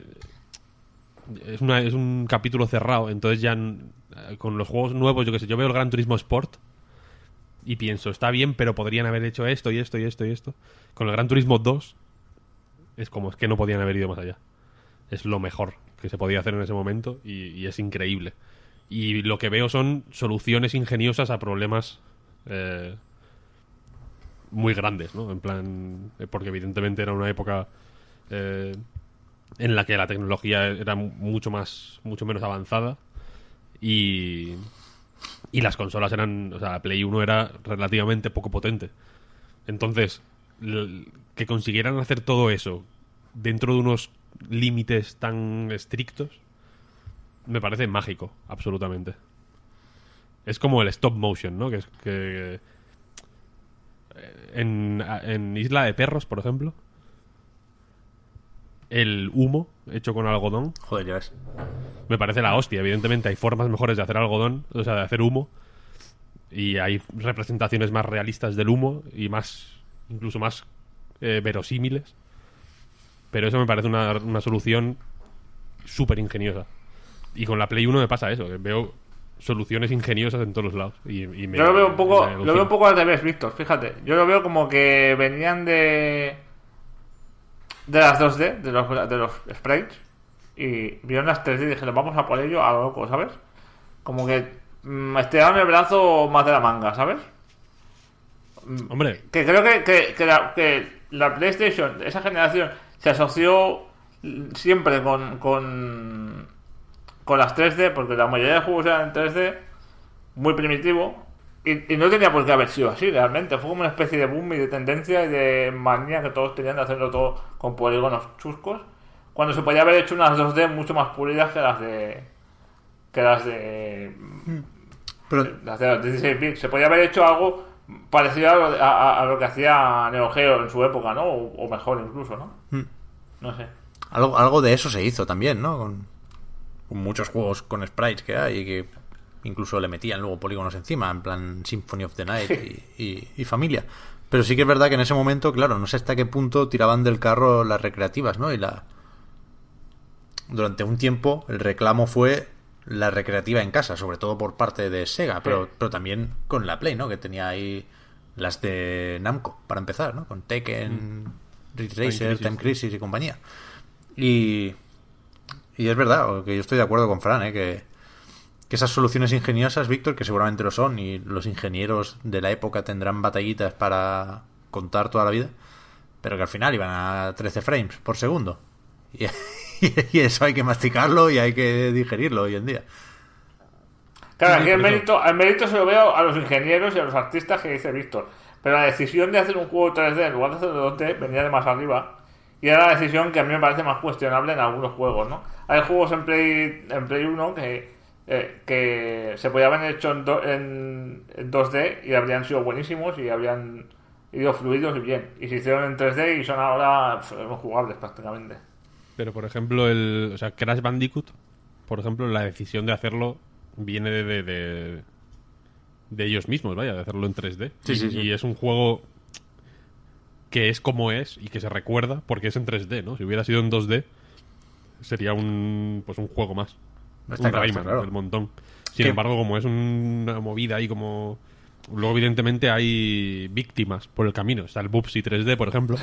es, una, es un capítulo cerrado, entonces ya eh, con los juegos nuevos, yo que sé, yo veo el Gran Turismo Sport y pienso, está bien, pero podrían haber hecho esto y esto y esto y esto. Con el Gran Turismo 2 es como es que no podían haber ido más allá. Es lo mejor que se podía hacer en ese momento y, es increíble. Y lo que veo son soluciones ingeniosas a problemas eh, muy grandes, ¿no? En plan, eh, porque evidentemente era una época eh, en la que la tecnología era mu- mucho más, mucho menos avanzada y, y las consolas eran, o sea, la Play 1 era relativamente poco potente. Entonces, que consiguieran hacer todo eso dentro de unos límites tan estrictos, me parece mágico, absolutamente. Es como el stop motion, ¿no? Que es que eh, en, en Isla de Perros, por ejemplo, el humo hecho con algodón Joder, ya ves. me parece la hostia. Evidentemente hay formas mejores de hacer algodón, o sea, de hacer humo. Y hay representaciones más realistas del humo y más, incluso más eh, verosímiles. Pero eso me parece una, una solución súper ingeniosa. Y con la Play 1 me pasa eso, que veo soluciones ingeniosas en todos los lados. Y, y me- Yo lo veo un poco, me lo veo un poco al revés, Víctor, fíjate. Yo lo veo como que venían de de las 2D, de los, de los sprites, y vieron las 3D y dijeron, vamos a por ello a lo loco, ¿sabes? Como que mm, estiraron el brazo más de la manga, ¿sabes? Hombre, Que creo que, que, que la, que la PlayStation, esa generación, se asoció siempre con, con, con las 3D, porque la mayoría de juegos eran en 3D, muy primitivo, y, y no tenía por qué haber sido así realmente. Fue como una especie de boom y de tendencia y de manía que todos tenían de hacerlo todo con polígonos chuscos, cuando se podía haber hecho unas 2D mucho más pulidas que las de. que las de. Pero las de los 16 bits. Se podía haber hecho algo parecido a lo, de- a- a- lo que hacía Neo Geo en su época, ¿no? O, o mejor incluso, ¿no? Mm. No sé. algo, algo de eso se hizo también, ¿no? Con, con muchos juegos con sprites que hay y que incluso le metían luego polígonos encima, en plan Symphony of the Night y, y- y familia. Pero sí que es verdad que en ese momento, claro, no sé hasta qué punto tiraban del carro las recreativas, ¿no? Y la... Durante un tiempo el reclamo fue la recreativa en casa, sobre todo por parte de Sega, pero, pero también con la Play, ¿no? Que tenía ahí las de Namco, para empezar, ¿no? Con Tekken, Ridge Racer, Crisis. Time Crisis y compañía. Y, y es verdad, que yo estoy de acuerdo con Fran, ¿eh? que, que esas soluciones ingeniosas, Víctor, que seguramente lo son, y los ingenieros de la época tendrán batallitas para contar toda la vida, pero que al final iban a 13 frames por segundo. Y, y eso hay que masticarlo y hay que digerirlo hoy en día. Claro, aquí el mérito, el mérito se lo veo a los ingenieros y a los artistas que dice Víctor. Pero la decisión de hacer un juego 3D en lugar de hacerlo 2D venía de más arriba. Y era la decisión que a mí me parece más cuestionable en algunos juegos, ¿no? Hay juegos en Play, en Play 1 que, eh, que se podían haber hecho en, do- en, en 2D y habrían sido buenísimos y habrían ido fluidos y bien. Y se hicieron en 3D y son ahora pf, jugables prácticamente. Pero, por ejemplo, el, o sea, Crash Bandicoot, por ejemplo, la decisión de hacerlo viene de, de, de, de ellos mismos, vaya, de hacerlo en 3D. Sí, y, sí, sí. y es un juego que es como es y que se recuerda porque es en 3D, ¿no? Si hubiera sido en 2D, sería un, pues un juego más. Está un claro, Rayman está claro. del montón. Sin embargo, como es una movida ahí como... Luego, evidentemente, hay víctimas por el camino. Está el Bubsy 3D, por ejemplo,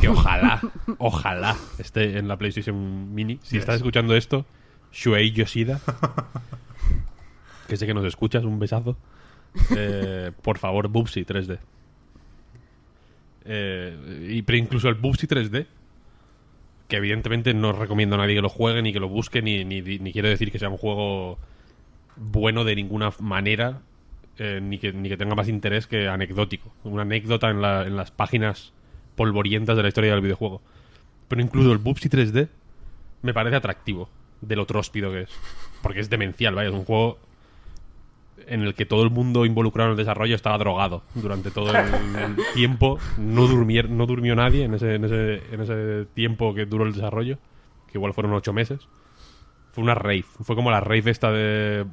que ojalá, ojalá esté en la PlayStation Mini. Si estás escuchando esto, Shuei Yoshida, que sé que nos escuchas, un besazo. Eh, por favor, Bubsy 3D. Eh, y, pero incluso el Bubsy 3D, que evidentemente no recomiendo a nadie que lo juegue, ni que lo busque, ni, ni, ni quiero decir que sea un juego bueno de ninguna manera, eh, ni, que, ni que tenga más interés que anecdótico. Una anécdota en, la- en las páginas polvorientas de la historia del videojuego. Pero incluso el Bubsy 3D me parece atractivo de lo tróspido que es. Porque es demencial, vaya, es un juego en el que todo el mundo involucrado en el desarrollo estaba drogado durante todo el, tiempo. No, durmier- no durmió nadie en ese, en, ese, en ese tiempo que duró el desarrollo, que igual fueron ocho meses. Fue una rave. Fue como la rave esta de,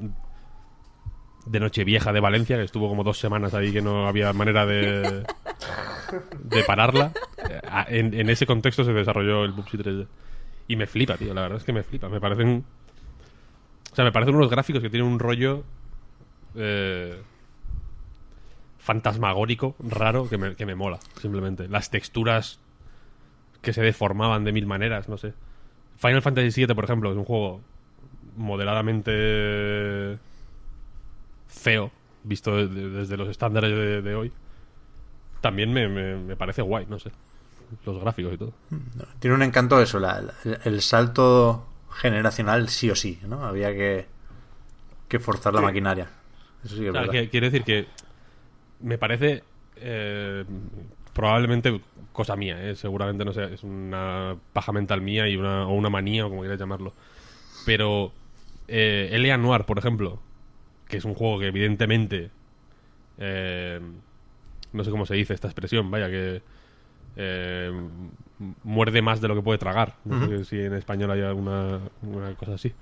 de Nochevieja de Valencia, que estuvo como dos semanas ahí que no había manera de, de pararla. En, ese contexto se desarrolló el Bubsy 3D. Y me flipa, tío, la verdad es que me flipa. Me parecen... O sea, me parecen unos gráficos que tienen un rollo eh, fantasmagórico, raro, que me, que me mola, simplemente. Las texturas que se deformaban de mil maneras, no sé. Final Fantasy VII, por ejemplo, es un juego moderadamente feo, visto de- de- desde los estándares de, de hoy. También me, me- me parece guay, no sé. Los gráficos y todo. Tiene un encanto eso, la- la- el salto generacional sí o sí, ¿no? Había que, que forzar la Sí. maquinaria. Eso sí que es que- quiero decir que me parece eh, probablemente cosa mía, ¿eh? seguramente no sé, es una paja mental mía y una, o una manía o como quieras llamarlo. Pero eh, L.A. Noir, por ejemplo, que es un juego que evidentemente eh, no sé cómo se dice esta expresión, vaya que eh, muerde más de lo que puede tragar. No sé si en español hay alguna una cosa así.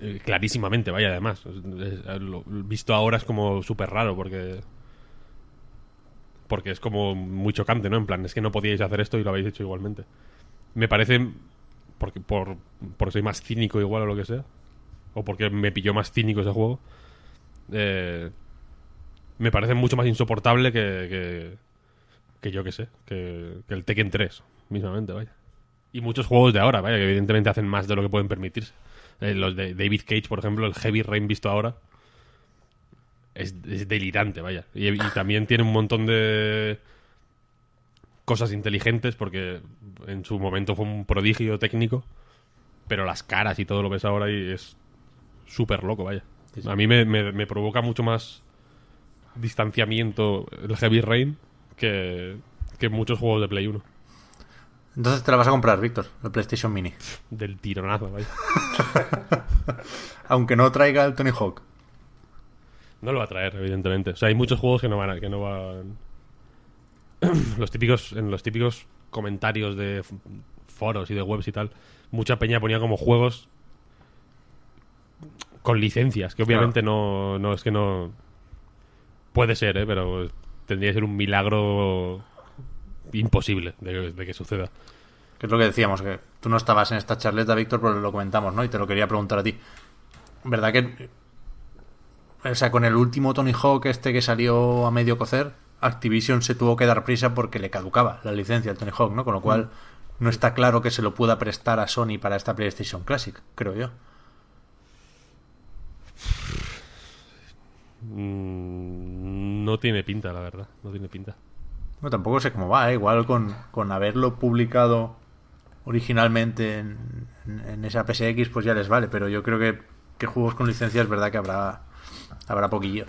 Eh, clarísimamente, vaya, además. Es- es- lo visto ahora es como súper raro porque. Porque es como muy chocante, ¿no? En plan, es que no podíais hacer esto y lo habéis hecho igualmente. Me parece. Porque, por, porque soy más cínico igual o lo que sea. O porque me pilló más cínico ese juego. eh, me parece mucho más insoportable que. que, que yo que sé. Que, que el Tekken 3, mismamente, vaya. Y muchos juegos de ahora, vaya, que evidentemente hacen más de lo que pueden permitirse. Eh, los de David Cage, por ejemplo, el Heavy Rain visto ahora. Es, delirante, vaya. Y, y también tiene un montón de cosas inteligentes porque en su momento fue un prodigio técnico. Pero las caras y todo lo ves ahora y es súper loco, vaya. A mí me, me- me provoca mucho más distanciamiento el Heavy Rain que, que muchos juegos de Play 1. Entonces te la vas a comprar, Víctor, la PlayStation Mini. Del tironazo, vaya. Aunque no traiga el Tony Hawk. No lo va a traer, evidentemente. O sea, hay muchos juegos que no van a, que no van. los típicos, en los típicos comentarios de foros y de webs y tal, mucha peña ponía como juegos con licencias, que obviamente no, no es que no puede ser, ¿eh? pero tendría que ser un milagro imposible de, de que suceda. Que es lo que decíamos, que tú no estabas en esta charleta, Víctor, pero lo comentamos, ¿no? Y te lo quería preguntar a ti. ¿Verdad que... O sea, con el último Tony Hawk este que salió a medio cocer, Activision se tuvo que dar prisa porque le caducaba la licencia al Tony Hawk, ¿no? Con lo cual no está claro que se lo pueda prestar a Sony para esta PlayStation Classic, creo yo. Mm, no tiene pinta, la verdad. No tiene pinta. Bueno, tampoco sé cómo va, ¿eh? igual con, con haberlo publicado originalmente en, en- en esa PSX, pues ya les vale, pero yo creo que, que juegos con licencia es verdad que habrá, habrá poquillos.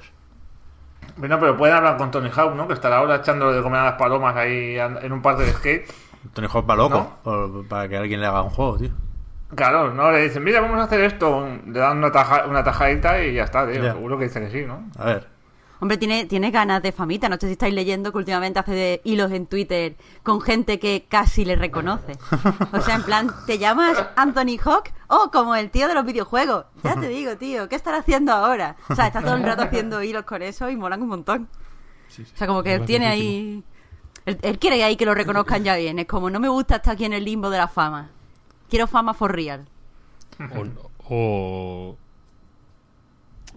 Bueno, pero pueden hablar con Tony Hawk, ¿no? Que estará ahora echando de comer a las palomas ahí en un parque de skate. Tony Hawk va loco ¿No? por- para que alguien le haga un juego, tío. Claro, ¿no? Le dicen, mira, vamos a hacer esto. Le dan una, taja, una tajadita y ya está, tío. Ya. Seguro que dicen que sí, ¿no? A ver. Hombre, tiene, tiene ganas de famita. No sé si estáis leyendo que últimamente hace de hilos en Twitter con gente que casi le reconoce. O sea, en plan, ¿te llamas Anthony Hawk? Oh, como el tío de los videojuegos. Ya te digo, tío, ¿qué estará haciendo ahora? O sea, está todo el rato haciendo hilos con eso y molan un montón. O sea, como que él tiene ahí... Él, él quiere ahí que lo reconozcan ya bien. Es como, no me gusta estar aquí en el limbo de la fama. Quiero fama for real. O, o,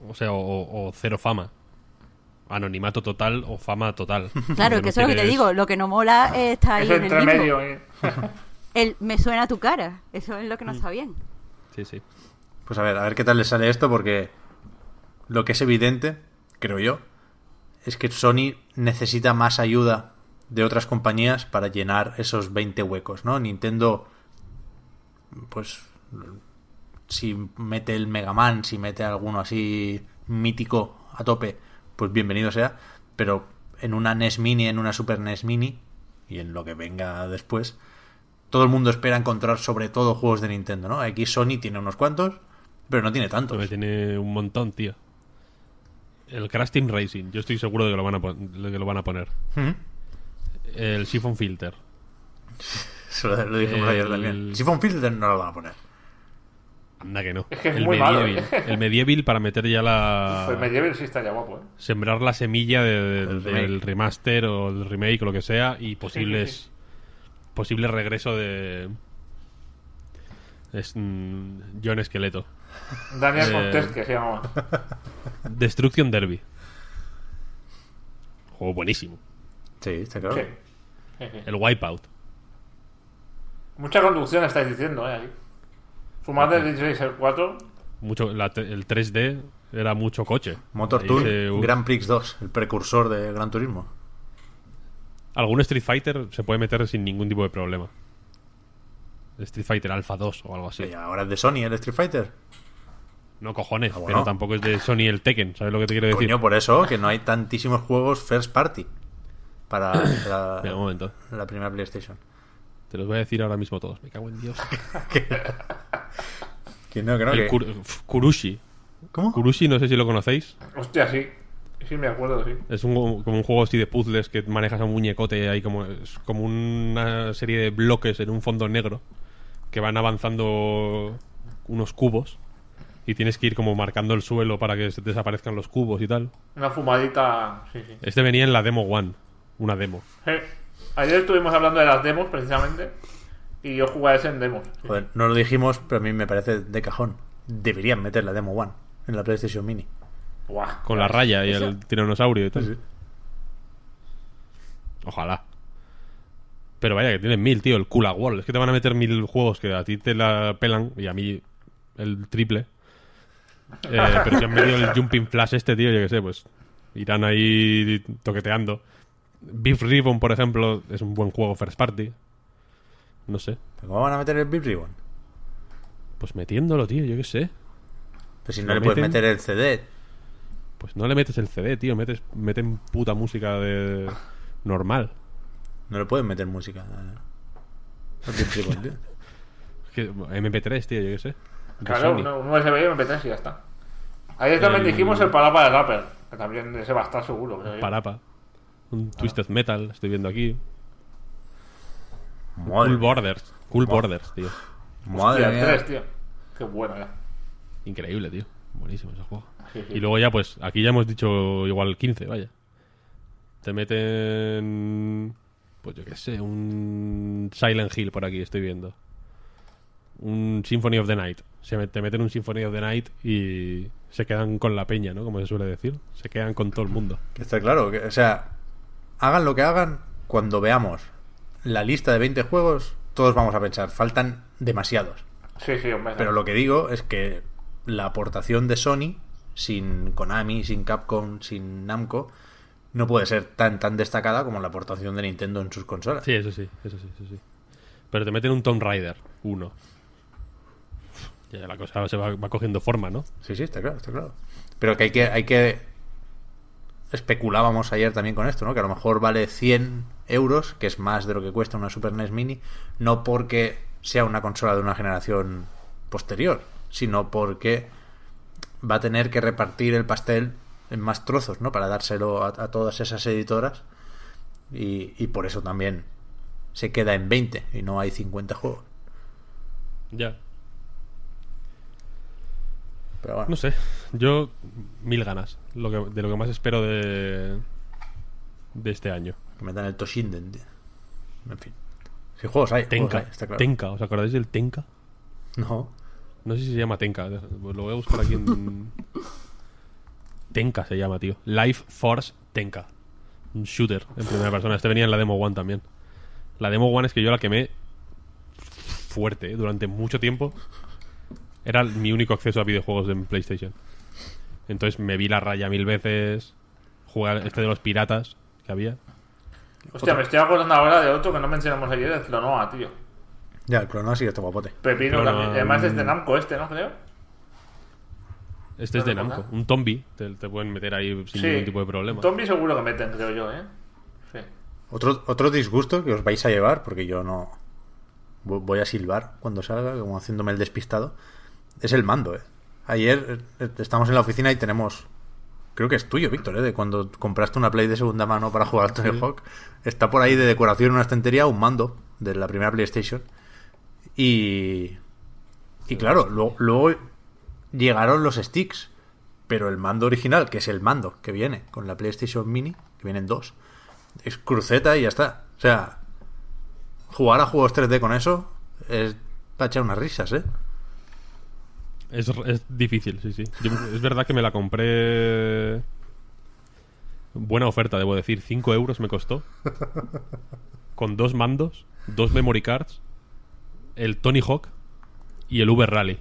o sea, o, o cero fama. Anonimato total o fama total. Claro, que eso es lo que te digo. Lo que no mola es estar ahí Eso en el entre medio. ¿eh? El, me suena tu cara. Eso es lo Mm. que no está bien. Sí, sí. Pues a ver, a ver qué tal le sale esto, porque lo que es evidente, creo yo, es que Sony necesita más ayuda de otras compañías para llenar esos 20 huecos, ¿no? Nintendo, pues, si mete el Mega Man, si mete alguno así mítico a tope, pues bienvenido sea, pero en una NES Mini, en una Super NES Mini, y en lo que venga después, todo el mundo espera encontrar sobre todo juegos de Nintendo, ¿no? Aquí Sony tiene unos cuantos, pero no tiene tantos. Porque tiene un montón, tío. El Crash Team Racing, yo estoy seguro de que lo van a, pon- de que lo van a poner. Ujú. El Siphon Filter. Eso lo, lo dijimos El- ayer también. Si fue un filter, no lo van a poner. Anda que no. Es que es el muy malo, medieval. ¿eh? El medieval para meter ya la. Pues Medieval sí está ya guapo, ¿eh? Sembrar la semilla de- de- El del remaster o el remake o lo que sea y posibles. Posible regreso de. Es mm, John Esqueleto. Daniel Montes, que se llama. Destruction Derby. Juego buenísimo. Sí, está claro. El Wipeout. Mucha conducción estáis diciendo, ¿eh? Ahí. Sumad el Ridge Racer 4. Mucho, la el 3D era mucho coche. Motor Ahí Tour se- Grand Prix 2, el precursor de Gran Turismo. Algún Street Fighter se puede meter sin ningún tipo de problema. Street Fighter Alpha 2 o algo así. Y ahora es de Sony el Street Fighter. No cojones, Ah, bueno. pero tampoco es de Sony el Tekken, ¿sabes lo que te quiero decir? Coño, por eso que no hay tantísimos juegos first party para la, Espera un momento. la primera PlayStation. Te los voy a decir ahora mismo todos. Me cago en Dios. Que no, que no, El que- Kur- F- Kurushi. ¿Cómo? Kurushi, no sé si lo conocéis. Hostia, sí. Sí, me acuerdo, sí. Es un, como un juego así de puzzles que manejas a un muñecote ahí como, es como una serie de bloques en un fondo negro que van avanzando unos cubos y tienes que ir como marcando el suelo para que se desaparezcan los cubos y tal. Una fumadita. Sí, sí. Este venía en la demo one, una demo. Sí. Ayer estuvimos hablando de las demos, precisamente. Y yo jugué a ese en demos. Sí. Joder, no lo dijimos, pero a mí me parece de cajón. Deberían meter la Demo One en la PlayStation Mini. Buah. Con la raya y Eso- el tiranosaurio y tal. Ojalá. Pero vaya, que tienen mil, tío. El Kula World. Es que te van a meter mil juegos que a ti te la pelan y a mí el triple. Eh, pero si han metido el Jumping Flash este, tío, yo que sé, pues irán ahí toqueteando. Beef Ribbon, por ejemplo, es un buen juego first party. No sé. ¿Pero ¿Cómo van a meter el Big Ribbon? Pues metiéndolo, tío, yo qué sé. Pues si no ¿Lo le puedes meter el CD. Pues no le metes el CD, tío. Metes, meten puta música de normal. No le pueden meter música. eh, al Big Ribbon, tío. Es que MP3, tío, yo qué sé. De Claro, un, un USB y un MP3 y ya está. Ayer también El- dijimos el Parapa de Rapper. Que también ese va a estar seguro, creo yo. Un Twisted Metal, estoy viendo aquí. Madre, Cool. Borders. Cool Borders, tío. Madre Hostia, mía. 3, tío. Qué bueno, ya. Increíble, tío. Buenísimo ese juego. Y luego ya, pues, aquí ya hemos dicho igual 15, vaya. Te meten. Pues yo qué sé, un Silent Hill por aquí, estoy viendo. Un Symphony of the Night. Se te meten un Symphony of the Night y se quedan con la peña, ¿no? Como se suele decir. Se quedan con todo el mundo. Que está claro. Que, o sea, hagan lo que hagan, cuando veamos la lista de 20 juegos, todos vamos a pensar, faltan demasiados. Sí, sí, hombre. Pero lo que digo es que la aportación de Sony, sin Konami, sin Capcom, sin Namco, no puede ser tan tan destacada como la aportación de Nintendo en sus consolas. Sí, eso sí, eso sí, eso sí. Pero te meten un Tomb Raider, uno. Ya la cosa se va, va cogiendo forma, ¿no? Sí, sí, está claro, está claro. Pero que hay que, hay que. Especulábamos ayer también con esto, ¿no? Que a lo mejor vale 100 euros, que es más de lo que cuesta una Super NES Mini, no porque sea una consola de una generación posterior, sino porque va a tener que repartir el pastel en más trozos, ¿no? Para dárselo a, a todas esas editoras. Y, y por eso también se queda en 20 y no hay 50 juegos. Ya. Pero bueno. No sé. Yo, mil ganas. Lo que, de lo que más espero de. de este año. Que metan el Toshinden, tío. En fin. Si juegos hay, juegos Tenka. hay, está claro. Tenka. ¿Os acordáis del Tenka? No. No sé si se llama Tenka. Lo voy a buscar aquí en. Tenka se llama, tío. Life Force Tenka. Un shooter en primera persona. Este venía en la Demo One también. La Demo One es que yo la quemé fuerte ¿eh? durante mucho tiempo. Era mi único acceso a videojuegos en PlayStation. Entonces me vi la raya mil veces. Jugar este de los piratas que había. Hostia, me estoy acordando ahora de otro que no mencionamos ayer, el Clonoa, tío. Ya, el Clonoa sí que está guapote. Pepino Clonoa, también. Además es de mm. Namco este, ¿no? Creo. Este es de ¿No Namco. Un Tombi. Te, te pueden meter ahí sin ningún tipo de problema. Tombi seguro que meten, creo yo, ¿eh? Sí. Otro, otro disgusto que os vais a llevar, porque yo no vo- voy a silbar cuando salga, como haciéndome el despistado, es el mando. ¿eh? Ayer eh, estamos en la oficina y tenemos, creo que es tuyo, Víctor, ¿eh? de cuando compraste una Play de segunda mano para jugar al Tony Hawk. Está por ahí de decoración en una estantería un mando de la primera PlayStation. Y, y claro, luego, luego llegaron los sticks, pero el mando original, que es el mando que viene con la PlayStation Mini, que vienen dos, es cruceta y ya está. O sea, jugar a juegos 3D con eso es para echar unas risas, ¿eh? Es, es difícil, sí, sí. Yo- es verdad que me la compré. Buena oferta, debo decir. 5 euros me costó. Con dos mandos, dos memory cards, el Tony Hawk y el Uber Rally.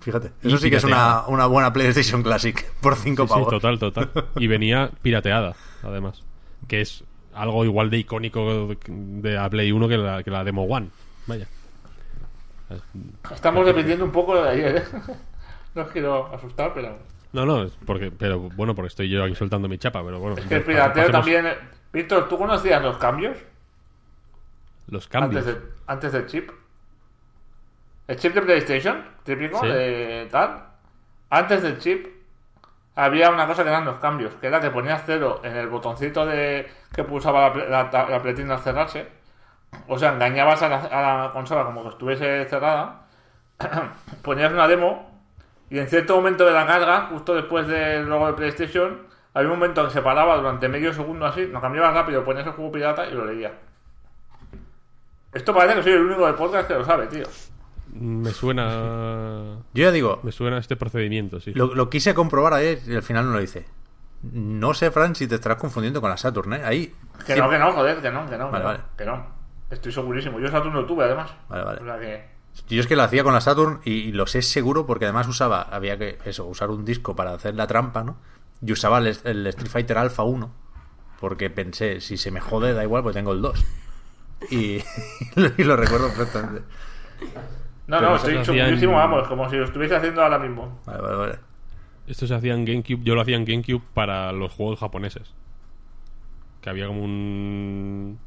Fíjate, eso sí que es una, una buena PlayStation Classic por 5 Sí, sí, pavos. total, total. Y venía pirateada, además. Que es algo igual de icónico de la Play 1 que la, que la Demo One. Vaya. Estamos repitiendo un poco de ayer, ¿eh? No os quiero asustar, pero. No, no, es porque, pero bueno, porque estoy yo aquí soltando mi chapa, pero bueno. Es que el pirateo pasemos también. Víctor, ¿tú conocías los cambios? Los cambios. Antes, de- antes del chip. El chip de PlayStation, típico, Sí. de tal. Antes del chip había una cosa que eran los cambios, que era que ponías cero en el botoncito de que pulsaba la, la, la pletina al cerrarse. O sea, engañabas a la, a la consola como que estuviese cerrada. ponías una demo y en cierto momento de la carga, justo después del logo de PlayStation, había un momento que se paraba durante medio segundo así, lo cambiabas rápido, ponías el juego pirata y lo leías. Esto parece que soy el único del podcast que lo sabe, tío. Me suena. Yo ya digo, Me suena este procedimiento, sí. lo, lo quise comprobar ayer y al final no lo hice. No sé, Fran, si te estarás confundiendo con la Saturn, ¿eh? Ahí. Que no, que no, joder, que no, que no, Vale, que, vale. no que no. Estoy segurísimo. Yo Saturn lo tuve, además. Vale, vale. O sea que... Yo es que lo hacía con la Saturn y, y lo sé seguro porque además usaba, había que, eso, usar un disco para hacer la trampa, ¿no? Y usaba el, el Street Fighter Alpha 1 porque pensé, si se me jode, da igual, pues tengo el 2. Y, y lo recuerdo perfectamente. No, Pero no, estoy en- segurísimo, vamos, como si lo estuviese haciendo ahora mismo. Vale, vale, vale. Esto se hacía en GameCube. Yo lo hacía en GameCube para los juegos japoneses. Que había como un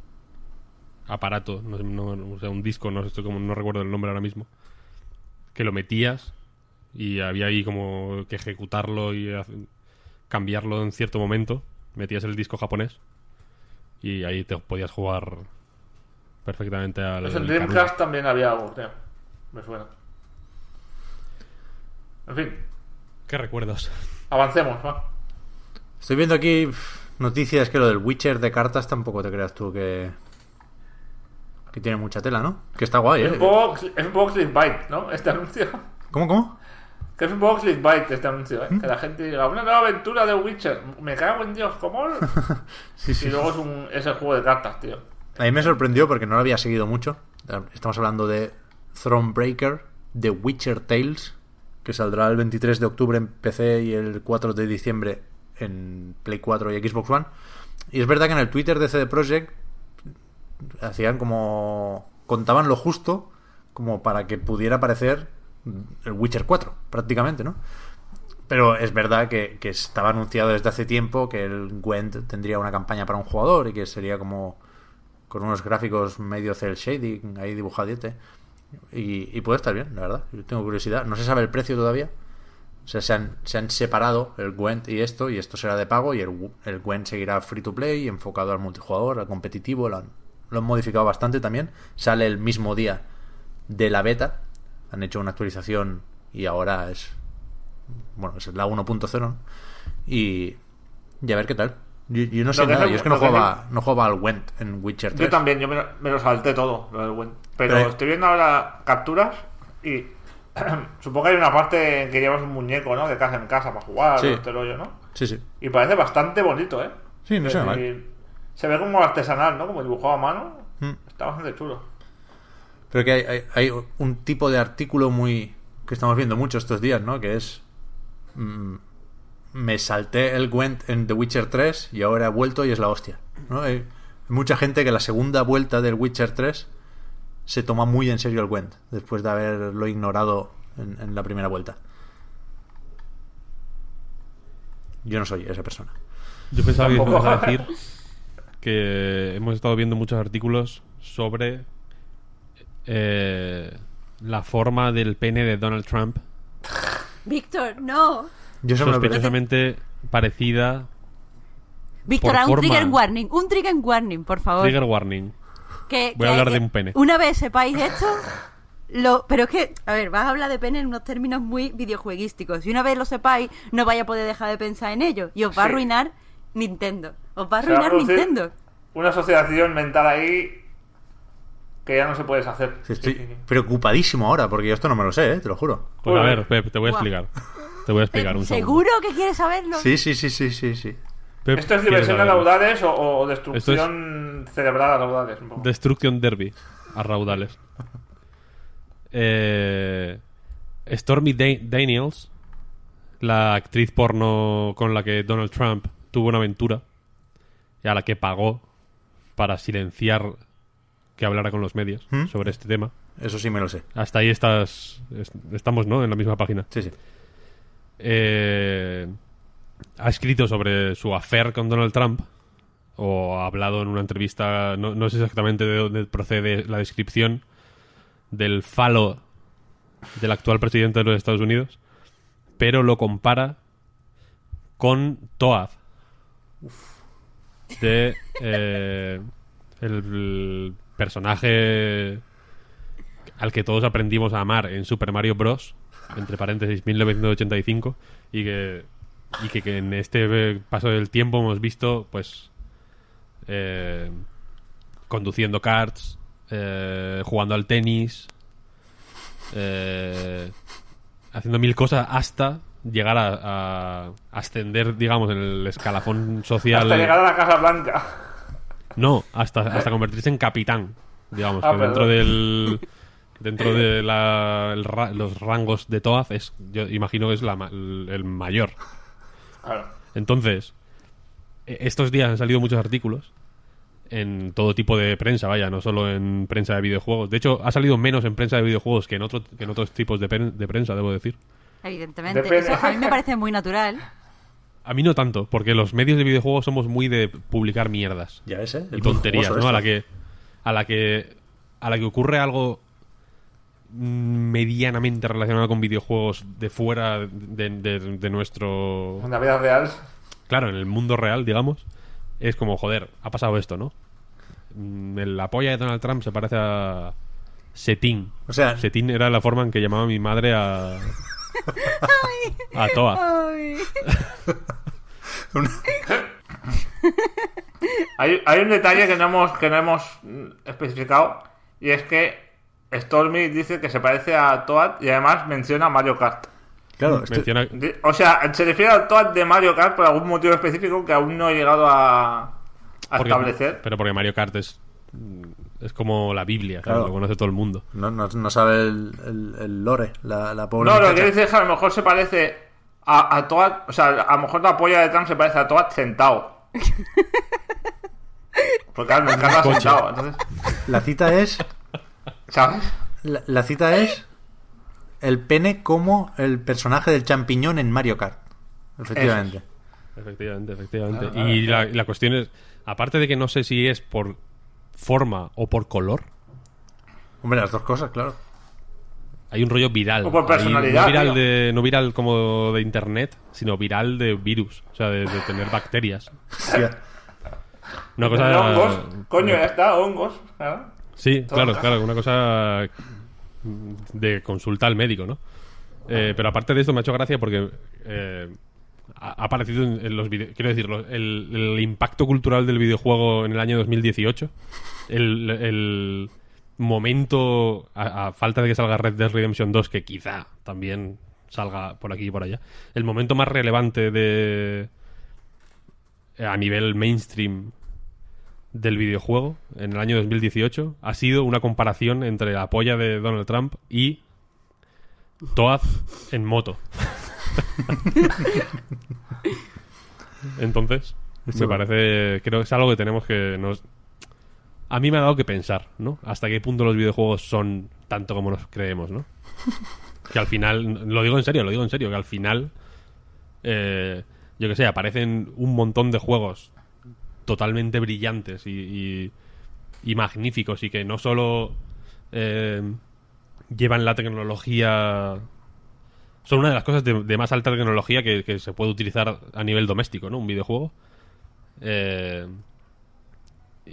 aparato, no, sé, no- o sea, un disco, no, estoy como, no recuerdo el nombre ahora mismo. Que lo metías y había ahí como que ejecutarlo y cambiarlo en cierto momento. Metías el disco japonés y ahí te podías jugar perfectamente al. Pues en. Dreamcast también había algo, tío. Me suena. En fin, ¿Qué recuerdos? avancemos, va. Estoy viendo aquí noticias que lo del Witcher de cartas tampoco te creas tú que. Que tiene mucha tela, ¿no? Que está guay, ¿eh? es un poco clickbait, ¿no? Este anuncio. ¿Cómo, cómo? Que es un poco clickbait este anuncio, ¿Mm? ¿eh? Que la gente diga, una nueva aventura de Witcher. Me cago en Dios, ¿cómo? Sí, sí. Y luego es, un, es el juego de cartas, tío. A mí me sorprendió porque no lo había seguido mucho. Estamos hablando de Thronebreaker, The Witcher Tales, que saldrá el 23 de octubre en PC y el 4 de diciembre en Play 4 y Xbox One. Y es verdad que en el Twitter de CD Projekt hacían como. contaban lo justo como para que pudiera aparecer el Witcher 4, prácticamente, ¿no? Pero es verdad que, que estaba anunciado desde hace tiempo que el Gwent tendría una campaña para un jugador y que sería como con unos gráficos medio cel shading ahí dibujadete. Y, puede estar bien, la verdad. Yo tengo curiosidad. No se sabe el precio todavía. O sea, se han, se han separado el Gwent y esto, y esto será de pago, y el, el Gwent seguirá free to play, enfocado al multijugador, al competitivo, han, lo han modificado bastante también. Sale el mismo día de la beta, han hecho una actualización y ahora es, bueno, es la 1.0, ¿no? Y, y a ver qué tal. Yo, yo no sé nada, es- yo es que no jugaba, no jugaba al Gwent en Witcher 3. Yo también, yo me lo, me lo salté todo, lo del Gwent. Pero, Pero- estoy viendo ahora capturas y supongo que hay una parte en que llevas un muñeco, ¿no? De casa en casa para jugar, Sí. este rollo, ¿no? Sí, sí. Y parece bastante bonito, ¿eh? Sí, no decir, Se ve como artesanal, ¿no? Como dibujado a mano. Mm. Está bastante chulo. Pero que hay, hay- hay un tipo de artículo muy que estamos viendo mucho estos días, ¿no? Que es mm, me salté el Gwent en The Witcher 3 y ahora he vuelto y es la hostia, ¿no? Hay mucha gente que la segunda vuelta del Witcher 3 se toma muy en serio el Gwent después de haberlo ignorado en, en la primera vuelta. Yo no soy esa persona. Yo pensaba que ibas a decir que hemos estado viendo muchos artículos sobre eh, la forma del pene de Donald Trump, Víctor, no. Yo sospechosamente parecida. Víctor, a un forma. trigger warning. Un trigger warning, por favor. Trigger warning. Que- Voy a que- hablar de un pene. Una vez sepáis esto, lo, pero es que, a ver, vas a hablar de pene en unos términos muy videojueguísticos. Y una vez lo sepáis, no vais a poder dejar de pensar en ello. Y os va a arruinar Nintendo. Os va a Se va a arruinar Nintendo. Una asociación mental ahí que ya no se puede hacer. Estoy preocupadísimo ahora porque yo esto no me lo sé, ¿eh? te lo juro. Pues a ver, Pep, te voy a explicar. Te voy a explicar un segundo. ¿Seguro que quieres saberlo? Sí, sí, sí, sí, sí, sí. Pep, ¿Esto es ¿quieres diversión a raudales o, o destrucción cerebral a raudales? Un poco? Destruction Derby a raudales. Eh, Stormy Da- Daniels, la actriz porno con la que Donald Trump tuvo una aventura a la que pagó para silenciar que hablara con los medios ¿Mm? sobre este tema. Eso sí me lo sé. Hasta ahí estás, es- estamos, ¿no? En la misma página. Sí, sí. Eh, ha escrito sobre su affair con Donald Trump o ha hablado en una entrevista, no, no sé exactamente de dónde procede la descripción del falo del actual presidente de los Estados Unidos, pero lo compara con Toad de eh, el personaje al que todos aprendimos a amar en Super Mario Bros. entre paréntesis 1985 y que y que, en este paso del tiempo hemos visto pues eh, conduciendo karts eh, jugando al tenis eh, haciendo mil cosas hasta llegar a, a ascender digamos en el escalafón social Hasta llegar a la Casa Blanca. no, hasta, hasta convertirse en capitán, digamos, Ah, que dentro del dentro de la- el los rangos de Toaz es yo imagino que es la el, el mayor. Claro. Entonces, e- estos días han salido muchos artículos en todo tipo de prensa, vaya, no solo en prensa de videojuegos. De hecho, ha salido menos en prensa de videojuegos que en otro, que en otros tipos de, pen- de prensa, debo decir. Evidentemente. Depende. Eso a mí me parece muy natural. A mí no tanto, porque los medios de videojuegos somos muy de publicar mierdas. Ya ves, ¿eh? y tonterías, ¿no? A la que a la que a la que ocurre algo medianamente relacionado con videojuegos de fuera de, de- de nuestro En la vida real. claro en el mundo real digamos es como joder ha pasado esto no Mm, la polla de Donald Trump se parece a Setín O sea, Setín era la forma en que llamaba mi madre a a Toa Ay. Hay, hay un detalle que no hemos, que no hemos especificado y es que Stormy dice que se parece a Toad y además menciona a Mario Kart. claro, esto- menciona Di- O sea, se refiere a Toad de Mario Kart por algún motivo específico que aún no he llegado a, a porque- establecer. pero porque Mario Kart es es como la Biblia ¿sabes? Claro. lo conoce todo el mundo no, no, no sabe el, el- el lore, la, la pobre No, lo que dice es que a lo mejor se parece a, a Toad, o sea, a lo mejor la polla de Trump se parece a Toad sentado. Porque claro, me encanta Coche. sentado, entonces, La cita es ¿sabes? la, la cita es el pene como el personaje del champiñón en Mario Kart. Efectivamente. Efectivamente, efectivamente. Y la, la cuestión es, aparte de que no sé si es por forma o por color, Hombre, las dos cosas, claro. hay un rollo viral. O por personalidad, no, viral de, no viral como de internet, sino viral de virus. O sea, de, de tener bacterias. Una cosa. hongos. Coño, ya está, hongos. Sí, Todo claro, claro, una cosa de consulta al médico, ¿no? Eh, pero aparte de esto me ha hecho gracia porque eh, ha aparecido en, los videos. Quiero decirlo, el, impacto cultural del videojuego en el año 2018, el, el momento, a, a falta de que salga Red Dead Redemption 2, que quizá también salga por aquí y por allá, el momento más relevante de a nivel mainstream del videojuego en el año 2018 ha sido una comparación entre la polla de Donald Trump y Toad en moto. Entonces, me parece, creo que es algo que tenemos que nos a mí me ha dado que pensar, ¿no? Hasta qué punto los videojuegos son tanto como nos creemos, ¿no? Que al final, lo digo en serio, lo digo en serio, que al final, eh, yo que sé, aparecen un montón de juegos totalmente brillantes y, y- y magníficos y que no solo eh, llevan la tecnología son una de las cosas de, más alta tecnología que, se puede utilizar a nivel doméstico, ¿no? Un videojuego. Eh,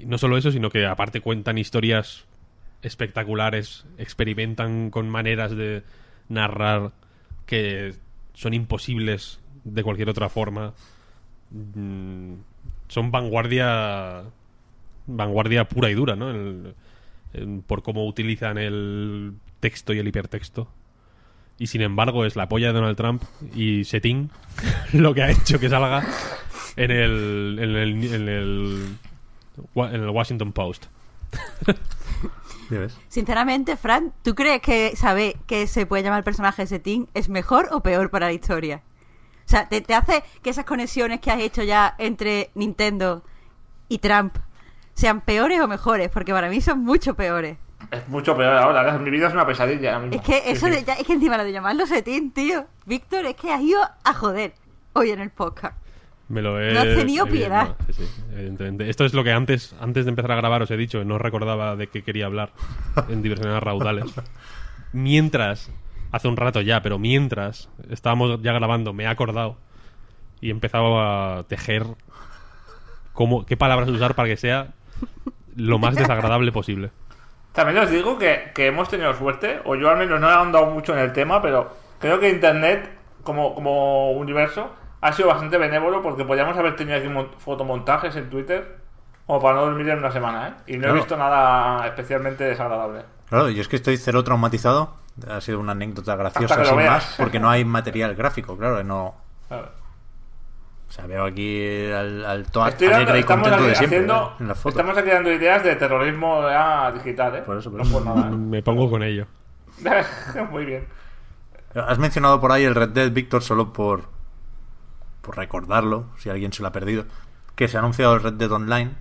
no solo eso, sino que aparte cuentan historias espectaculares, experimentan con maneras de narrar que son imposibles de cualquier otra forma. Mm, son vanguardia vanguardia pura y dura, ¿no? Por cómo utilizan el texto y el hipertexto. Y sin embargo es la polla de Donald Trump y Setting lo que ha hecho que salga en el, en el, en el, en el Washington Post. Sinceramente, Fran, ¿tú crees que saber que se puede llamar el personaje de Setín es mejor o peor para la historia? O sea, ¿te, te hace que esas conexiones que has hecho ya entre Nintendo y Trump sean peores o mejores? Porque para mí son mucho peores. Es mucho peor ahora. Mi vida es una pesadilla. ahora mismo. Es que eso sí. de, ya- es que encima lo de llamarlo Setín, tío. Víctor, es que has ido a joder hoy en el podcast. Me lo he... No has tenido piedad. no, sí, sí, evidentemente. Esto es lo que antes, antes de empezar a grabar os he dicho, no recordaba de qué quería hablar en diversiones raudales. Mientras, hace un rato ya, pero mientras estábamos ya grabando, me he acordado y he empezado a tejer cómo, qué palabras usar para que sea lo más desagradable posible. También os digo que, que hemos tenido suerte, o yo al menos no he ahondado mucho en el tema, pero creo que Internet, como, como universo, ha sido bastante benévolo porque podríamos haber tenido aquí mon- fotomontajes en Twitter como para no dormir en una semana, ¿eh? Y no Claro. he visto nada especialmente desagradable. Claro, yo es que estoy cero traumatizado. Ha sido una anécdota graciosa sin más, porque no hay material gráfico, claro, no. Claro. O sea, veo aquí al, al Toad Estoy dando- alegre y estamos contento aquí de siempre haciendo- ¿eh? en la foto. estamos aquí dando ideas de terrorismo ya digital, ¿eh? Por eso, por no eso. por nada, Me pongo con ello. ¿eh? Muy bien. Has mencionado por ahí el Red Dead, Víctor, solo por, por recordarlo, si alguien se lo ha perdido, que se ha anunciado el Red Dead Online,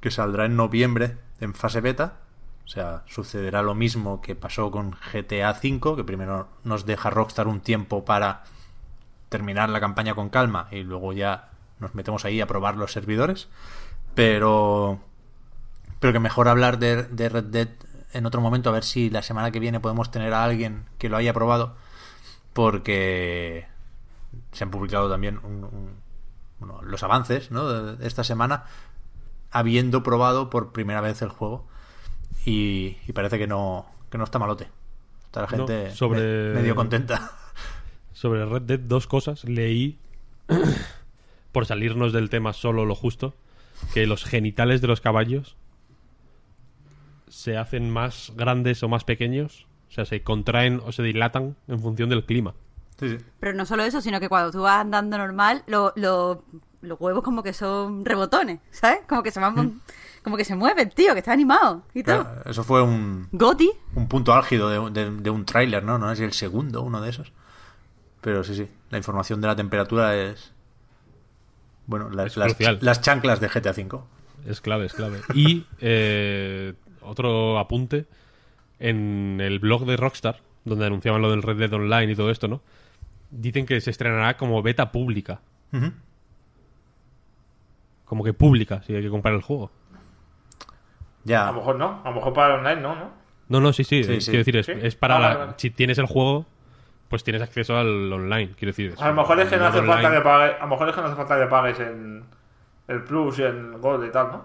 que saldrá en noviembre en fase beta. O sea, sucederá lo mismo que pasó con GTA V, que primero nos deja Rockstar un tiempo para terminar la campaña con calma y luego ya nos metemos ahí a probar los servidores. Pero pero que mejor hablar de, de Red Dead en otro momento, a ver si la semana que viene podemos tener a alguien que lo haya probado, porque se han publicado también un- un- bueno, los avances ¿no? de, esta semana, habiendo probado por primera vez el juego, y, y parece que no, que no está malote. Está la No, gente sobre- me- medio contenta. Sobre Red Dead, dos cosas. Leí, por salirnos del tema solo lo justo, que los genitales de los caballos se hacen más grandes o más pequeños. O sea, se contraen o se dilatan en función del clima. Sí, sí. Pero no solo eso, sino que cuando tú vas andando normal, lo- lo- los huevos como que son rebotones, ¿sabes? Como que se van, como que se mueven, tío, que está animado y todo. Eso fue un, Goti, un punto álgido de, de- de un tráiler, ¿no? No es el segundo, uno de esos. Pero sí, sí, la información de la temperatura es... Bueno, las, Es las, crucial. las chanclas de GTA V. Es clave, es clave. Y eh, otro apunte, en el blog de Rockstar, donde anunciaban lo del Red Dead Online y todo esto, ¿no? Dicen que se estrenará como beta pública. Como que pública, si hay que comprar el juego. A Ya, lo mejor no, a lo mejor para online no, ¿no? No, no, sí, sí. Sí, eh, sí. Quiero decir, es, ¿Sí? es para Ah, la- vale, vale. si tienes el juego, pues tienes acceso al online. Quiero decir, A lo mejor es que no hace falta que pagues, a lo mejor es que no hace falta que pagues en el Plus y en Gold y tal, ¿no?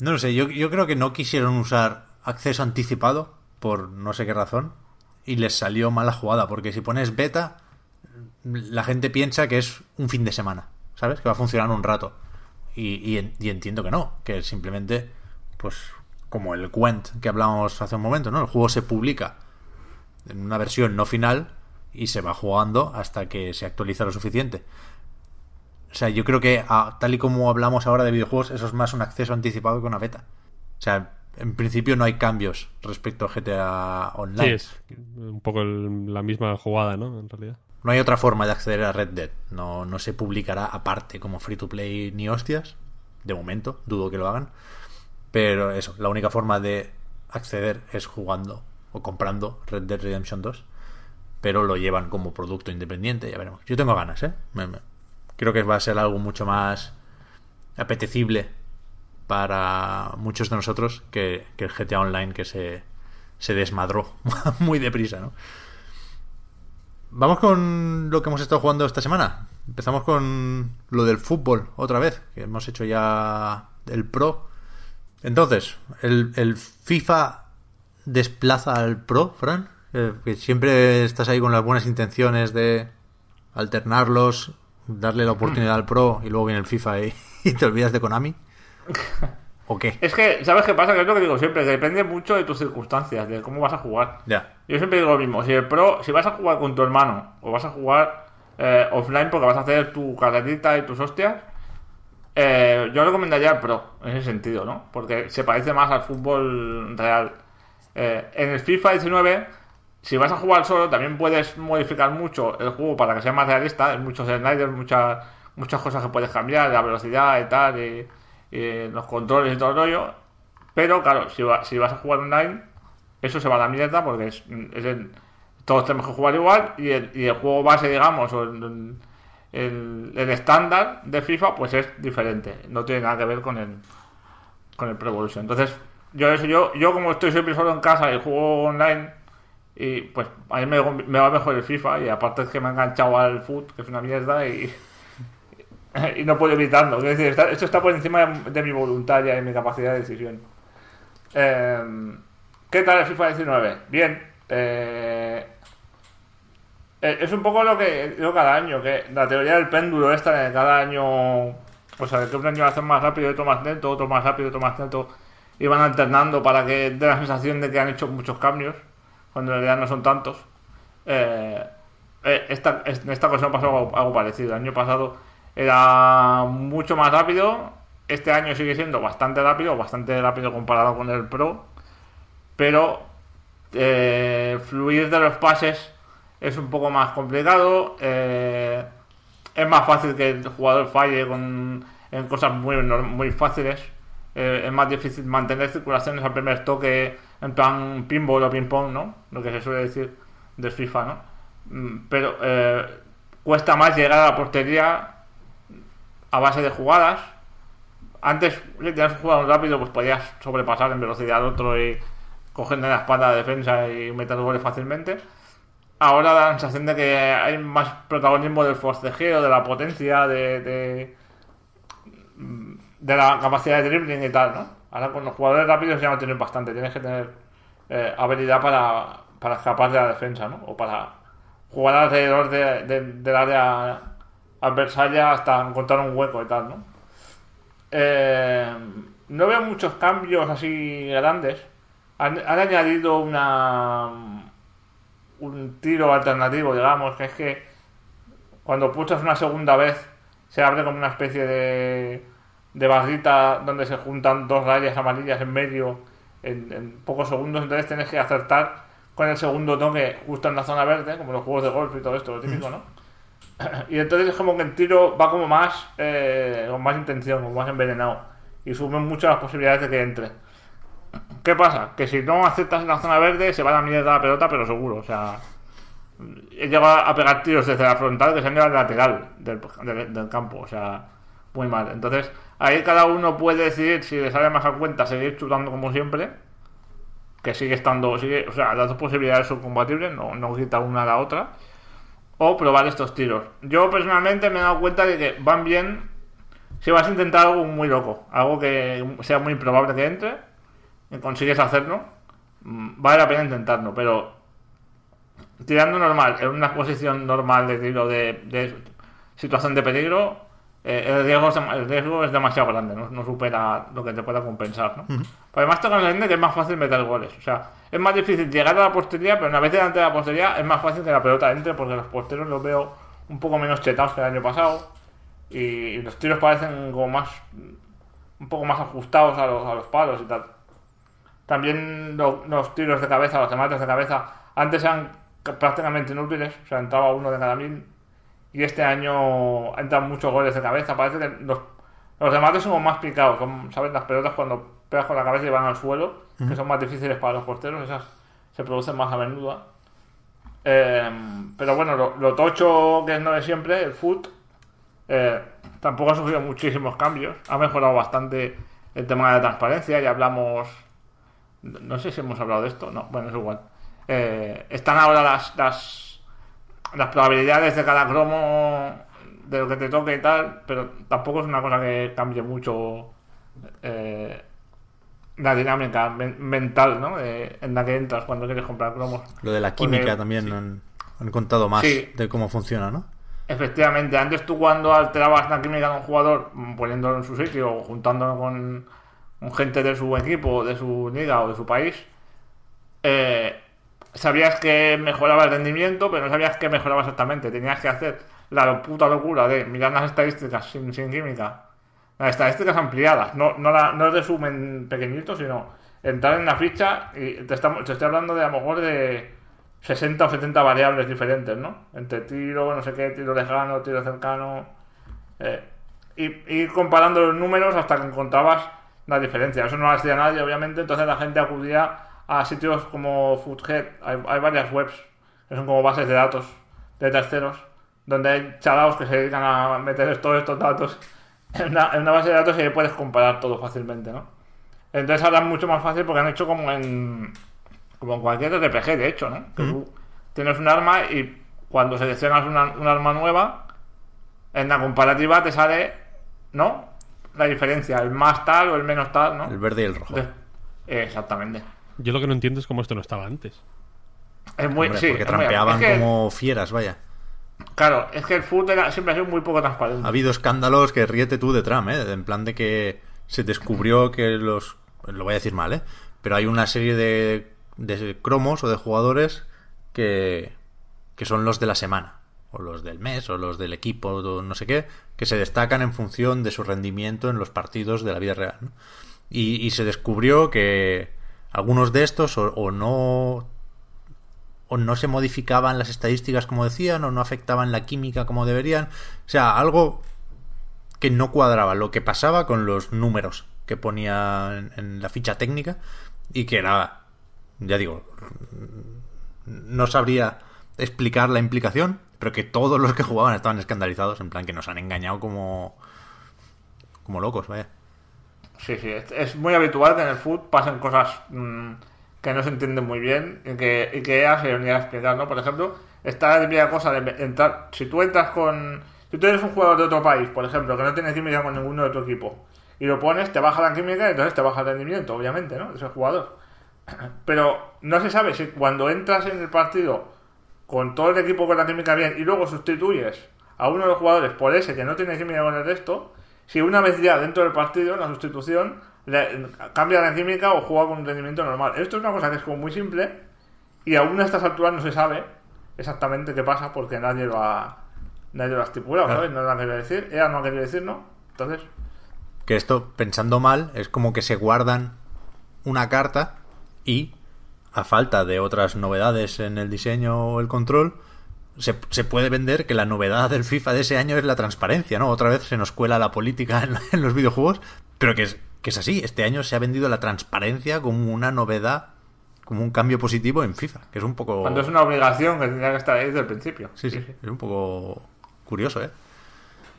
No lo sé, yo, yo creo que no quisieron usar acceso anticipado por no sé qué razón y les salió mala jugada, porque si pones beta, la gente piensa que es un fin de semana, ¿sabes? Que va a funcionar un rato. Y, y y entiendo que no, que simplemente, pues como el Quent que hablábamos hace un momento, ¿no? El juego se publica en una versión no final y se va jugando hasta que se actualiza lo suficiente. O sea, yo creo que a- tal y como hablamos ahora de videojuegos, eso es más un acceso anticipado que una beta. O sea, en principio no hay cambios respecto a GTA Sí, Online. es un poco el- la misma jugada, ¿no? En realidad. No hay otra forma de acceder a Red Dead. No, no se publicará aparte como free to play ni hostias. De momento, dudo que lo hagan. Pero eso, la única forma de acceder es jugando o comprando Red Dead Redemption 2. Pero lo llevan como producto independiente, ya veremos. Yo tengo ganas, ¿eh? Creo que va a ser algo mucho más apetecible para muchos de nosotros que, que el GTA Online que se, se desmadró muy deprisa, ¿no? Vamos con lo que hemos estado jugando esta semana. Empezamos con lo del fútbol otra vez, que hemos hecho ya el Pro. Entonces, el, el FIFA desplaza al Pro, Fran, Eh, que siempre estás ahí con las buenas intenciones de alternarlos, darle la oportunidad al Pro y luego viene el FIFA y, y te olvidas de Konami. ¿O qué? Es que, ¿sabes qué pasa? Que es lo que digo siempre, que depende mucho de tus circunstancias, de cómo vas a jugar. Ya. Yo siempre digo lo mismo, si el Pro, si vas a jugar con tu hermano o vas a jugar eh, offline porque vas a hacer tu carrerita y tus hostias, eh, yo recomendaría el Pro en ese sentido, ¿no? Porque se parece más al fútbol real. Eh, en el FIFA 19, si vas a jugar solo, también puedes modificar mucho el juego para que sea más realista. Hay muchos sliders, muchas, muchas cosas que puedes cambiar, la velocidad y tal, y, los controles y todo el rollo. Pero claro, si, va- si vas a jugar online, eso se va a la mierda porque es, es el- todos tenemos que jugar igual y el, y el juego base, digamos, o el, el- el estándar de FIFA, pues es diferente. No tiene nada que ver con el, con el Pro Evolution. Entonces, yo eso, yo, yo como estoy siempre solo en casa y juego online, y pues a mí me, va mejor el FIFA, y aparte es que me ha enganchado al foot, que es una mierda, y, y no puedo evitarlo. Quiero decir, esto está por encima de, de mi voluntad y mi capacidad de decisión. Eh, ¿Qué tal el FIFA 19? Bien. Eh, eh, es un poco lo que digo cada año, que la teoría del péndulo esta de cada año, o sea, que un año hacen más rápido, otro más lento, otro más rápido, otro más lento, y van alternando para que dé la sensación de que han hecho muchos cambios, cuando en realidad no son tantos. Eh, eh, esta, es- en esta ocasión pasó algo, algo parecido. El año pasado era mucho más rápido, este año sigue siendo bastante rápido, bastante rápido comparado con el Pro, pero eh, fluir de los pases es un poco más complicado. eh, es más fácil que el jugador falle con, en cosas muy, muy fáciles. Eh, es más difícil mantener circulaciones al primer toque en plan pinball o ping-pong, ¿no? Lo que se suele decir de FIFA, ¿no? Mm, Pero eh, cuesta más llegar a la portería a base de jugadas. Antes, si tenías un jugador rápido, pues podías sobrepasar en velocidad al otro y cogiendo la espalda de defensa y meter goles fácilmente. Ahora da la sensación de que hay más protagonismo del forcejeo, de la potencia, de, de, de la capacidad de dribbling y tal, ¿no? Ahora con los jugadores rápidos ya no tienes bastante, tienes que tener eh, habilidad para, para escapar de la defensa, ¿no? O para jugar alrededor de, de- del área adversaria hasta encontrar un hueco y tal, ¿no? Eh, no veo muchos cambios así grandes. Han, han añadido una un tiro alternativo, digamos, que es que cuando pulsas una segunda vez se abre como una especie de, de barrita donde se juntan dos rayas amarillas en medio en, en pocos segundos, entonces tienes que acertar con el segundo toque justo en la zona verde, como los juegos de golf y todo esto, lo típico, ¿no? Y entonces es como que el tiro va como más eh, con más intención, como más envenenado. Y suben mucho las posibilidades de que entre. ¿Qué pasa? Que si no aceptas en la zona verde se va a la mierda la pelota, pero seguro. O sea, he llegado a pegar tiros desde la frontal que se han ido al lateral del, del- del campo. O sea, muy mal. Entonces, ahí cada uno puede decidir si le sale más a cuenta seguir chutando como siempre que sigue estando, o sea, las dos posibilidades son compatibles, no, no quita una a la otra, o probar estos tiros. Yo personalmente me he dado cuenta de que van bien si vas a intentar algo muy loco, algo que sea muy improbable que entre, y consigues hacerlo, mm, vale la pena intentarlo, pero tirando normal, en una posición normal de tiro de situación de peligro, eh, el, riesgo es, el riesgo es demasiado grande, no, no supera lo que te pueda compensar. ¿no? Pero además tengo que entender que es más fácil meter goles. O sea, es más difícil llegar a la portería, pero una vez delante de la portería es más fácil que la pelota entre porque los porteros los veo un poco menos chetados que el año pasado y, y los tiros parecen como más un poco más ajustados a los, a los palos y tal. También lo- los tiros de cabeza, los remates de cabeza, antes eran ca- prácticamente inútiles, o sea, entraba uno de cada mil. Y este año entran muchos goles de cabeza. Parece que los, los remates son como más picados, son, ¿sabes? Las pelotas cuando pegas con la cabeza y van al suelo, que son más difíciles para los porteros, esas se producen más a menudo. Eh, pero bueno, lo, lo tocho que es no de siempre, el foot, eh, tampoco ha sufrido muchísimos cambios. Ha mejorado bastante el tema de la transparencia. Ya hablamos. No sé si hemos hablado de esto. No, bueno, es igual. Eh, están ahora las, las, las probabilidades de cada cromo de lo que te toque y tal, pero tampoco es una cosa que cambie mucho eh, la dinámica men- mental ¿no? En la que entras cuando quieres comprar cromos. Lo de la Porque- química también han, han contado más Sí. de cómo funciona, ¿no? Efectivamente, antes tú cuando alterabas la química de un jugador poniéndolo en su sitio o juntándolo con, con gente de su equipo, de su liga o de su país, eh, sabías que mejoraba el rendimiento, pero no sabías que mejoraba exactamente. Tenías que hacer la puta locura de mirar las estadísticas sin, química. Las estadísticas ampliadas, no, no, no resumen pequeñito, sino entrar en la ficha y te, te estoy hablando de a lo mejor de 60 o 70 variables diferentes, ¿no? Entre tiro, no sé qué, tiro lejano, tiro cercano. eh, y ir comparando los números hasta que encontrabas la diferencia. Eso no lo hacía nadie, obviamente, entonces la gente acudía a sitios como Foothead. Hay, hay varias webs que son como bases de datos de terceros, donde hay chalaos que se dedican a meter todos estos datos en una, en una base de datos y ahí puedes comparar todo fácilmente, ¿no? Entonces ahora es mucho más fácil porque han hecho como en como en cualquier RPG, de hecho, ¿no? Que tú tienes un arma y cuando seleccionas una, un arma nueva, en la comparativa te sale, ¿no? La diferencia, el más tal o el menos tal, ¿no? El verde y el rojo. De- Exactamente. Yo lo que no entiendo es cómo esto no estaba antes. Es muy, Hombre, sí, porque es muy- trampeaban es que- como fieras, vaya. Claro, es que el fútbol era- siempre ha sido muy poco transparente. Ha habido escándalos que ríete tú de Trump, ¿eh? En plan de que se descubrió que los... Lo voy a decir mal, ¿eh? Pero hay una serie de, de cromos o de jugadores que, que son los de la semana. O los del mes, o los del equipo, o no sé qué, que se destacan en función de su rendimiento en los partidos de la vida real. ¿no? Y, y se descubrió que algunos de estos o, o no o no se modificaban las estadísticas como decían, o no afectaban la química como deberían. O sea, algo que no cuadraba lo que pasaba con los números que ponía en, la ficha técnica y que era, ya digo, no sabría explicar la implicación, pero que todos los que jugaban estaban escandalizados, en plan que nos han engañado como, como locos, vaya. Sí, sí, es, muy habitual que en el fútbol pasen cosas mm, que no se entienden muy bien y que, y que ella se venía a explicar, ¿no? Por ejemplo, está la primera cosa de entrar, si tú entras con, si tú eres un jugador de otro país, por ejemplo, que no tiene química con ninguno de tu equipo, y lo pones, te baja la química y entonces te baja el rendimiento, obviamente, ¿no? Ese jugador. Pero no se sabe si cuando entras en el partido con todo el equipo con la química bien y luego sustituyes a uno de los jugadores por ese que no tiene química con el resto, si una vez ya dentro del partido, la sustitución, le- cambia la química o juega con un rendimiento normal. Esto es una cosa que es como muy simple y aún a estas alturas no se sabe exactamente qué pasa porque nadie lo ha, nadie lo ha estipulado, Claro. ¿sabes? No lo ha querido decir, ella no ha querido decir, ¿no? Entonces, Que esto, pensando mal, es como que se guardan una carta y, a falta de otras novedades en el diseño o el control, se, se puede vender que la novedad del FIFA de ese año es la transparencia, ¿no? Otra vez se nos cuela la política en, en los videojuegos, pero que es, que es así. Este año se ha vendido la transparencia como una novedad, como un cambio positivo en FIFA, que es un poco... cuando es una obligación que tendría que estar ahí desde el principio. Sí, sí, es un poco curioso, ¿eh?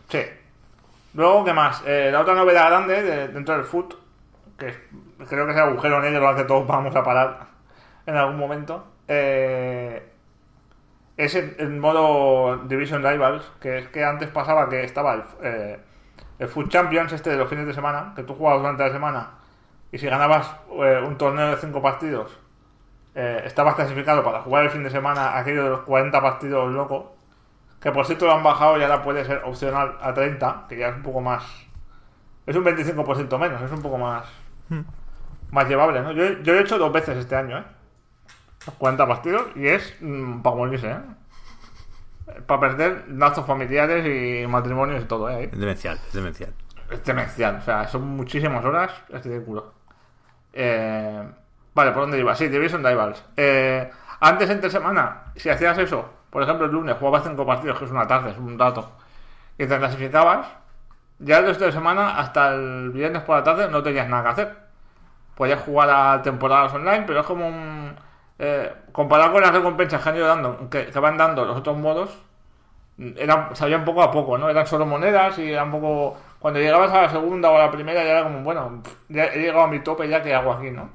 Sí. Luego, ¿qué más? Eh, la otra novedad grande de- dentro del foot, que creo que es el agujero negro al que todos vamos a parar en algún momento, eh, es el, modo Division Rivals, que es que antes pasaba que estaba el, eh, el Food Champions, este de los fines de semana, que tú jugabas durante la semana, y si ganabas eh, un torneo de 5 partidos, eh, estabas clasificado para jugar el fin de semana aquello de los 40 partidos locos, que por cierto lo han bajado y ahora puede ser opcional a 30, que ya es un poco más... Es un 25% menos, es un poco más... Más llevable, ¿no? Yo, yo lo he hecho dos veces este año, ¿eh? Los 40 partidos y es para morirse, ¿eh? Para perder lazos familiares y matrimonios y todo, ¿eh? Es demencial, es demencial. Es demencial, o sea, son muchísimas horas, es ridículo. Eh, vale, ¿por dónde iba? Sí, Division Rivals. Eh, antes, entre semana, si hacías eso, por ejemplo, el lunes jugabas cinco partidos, que es una tarde, es un rato, y te clasificabas, ya el resto de semana, hasta el viernes por la tarde, no tenías nada que hacer. Podías jugar a temporadas online, pero es como un. Eh, comparado con las recompensas que han ido dando, que, que van dando los otros modos, eran, salían poco a poco, ¿no? Eran solo monedas y eran un poco... Cuando llegabas a la segunda o a la primera ya era como, bueno, ya he llegado a mi tope, ya que hago aquí, ¿no?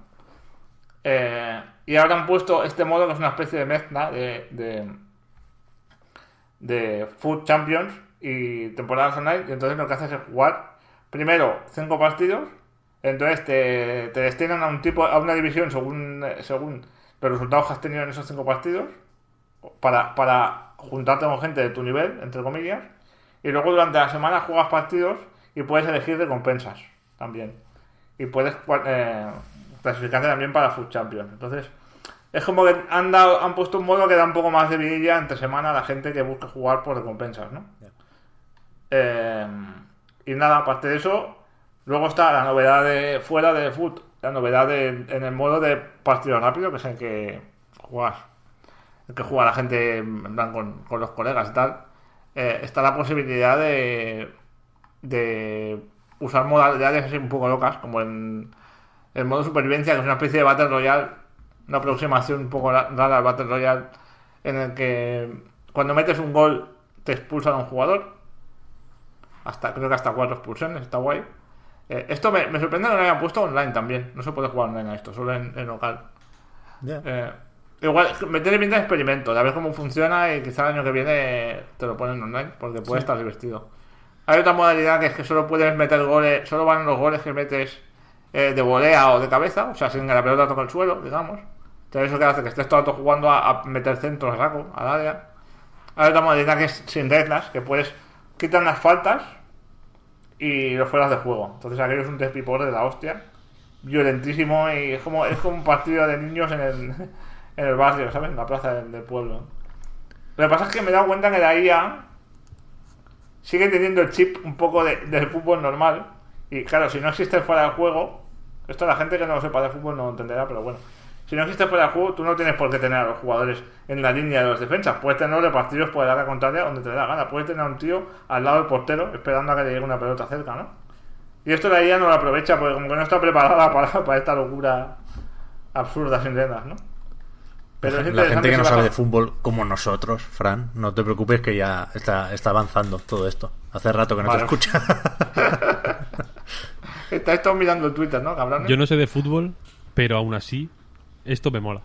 Eh, y ahora han puesto este modo que es una especie de mezcla de, de, de Food Champions y temporadas online. Y entonces lo que haces es jugar primero cinco partidos. Entonces te, te destinan a un tipo, a una división según, según los resultados que has tenido en esos cinco partidos. Para, para juntarte con gente de tu nivel, entre comillas. Y luego durante la semana juegas partidos y puedes elegir recompensas también. Y puedes eh, clasificarte también para Food Champions. Entonces, es como que han, dado, han puesto un modo que da un poco más de vidilla entre semana a la gente que busca jugar por recompensas, ¿no? Eh, y nada, aparte de eso, luego está la novedad de fuera de Food, la novedad en el modo de partido rápido, que es el que juegas, el que juega la gente en con, con los colegas y tal. Eh, está la posibilidad de, de usar modalidades así un poco locas, como en el modo supervivencia, que es una especie de Battle Royale, una aproximación un poco ra- rara al Battle Royale, en el que cuando metes un gol te expulsan a un jugador. Hasta, creo que hasta cuatro expulsiones, está guay. Eh, esto me, me sorprende que lo hayan puesto online también. No se puede jugar online a esto, solo en, en local. Eh, igual, me tiene pinta de experimento, de a ver cómo funciona y quizá el año que viene te lo ponen online, porque puede estar divertido. Hay otra modalidad que es que solo puedes meter goles, solo van los goles que metes eh, de volea o de cabeza, o sea, sin que la pelota toque el suelo, digamos. Entonces eso que hace que estés todo el rato jugando a, a meter centros a saco, al área. Hay otra modalidad que es sin reglas, que puedes quitar las faltas y los fueras de juego. Entonces aquello es un despiporre de la hostia. Violentísimo y es como, es como un partido de niños en el, en el barrio, ¿sabes? En la plaza del, del pueblo. Lo que pasa es que me he dado cuenta que la IA sigue teniendo el chip un poco de- del fútbol normal. Y claro, si no existe fuera del juego, esto la gente que no lo sepa de fútbol no lo entenderá, pero bueno. Si no existe fuera del juego, tú no tienes por qué tener a los jugadores en la línea de los defensas. Puedes tener repartidos por el área contraria donde te dé la gana. Puedes tener a un tío al lado del portero esperando a que le llegue una pelota cerca, ¿no? Y esto la IA no lo aprovecha porque como que no está preparada para, para esta locura absurda sin reglas, ¿no? Pero es la interesante gente que no sabe de fútbol como nosotros, Fran, no te preocupes que ya está, está avanzando todo esto. Hace rato que no Vale. te escucha. Estáis todos mirando Twitter, ¿no, cabrones? Yo no sé de fútbol, pero aún así, esto me mola.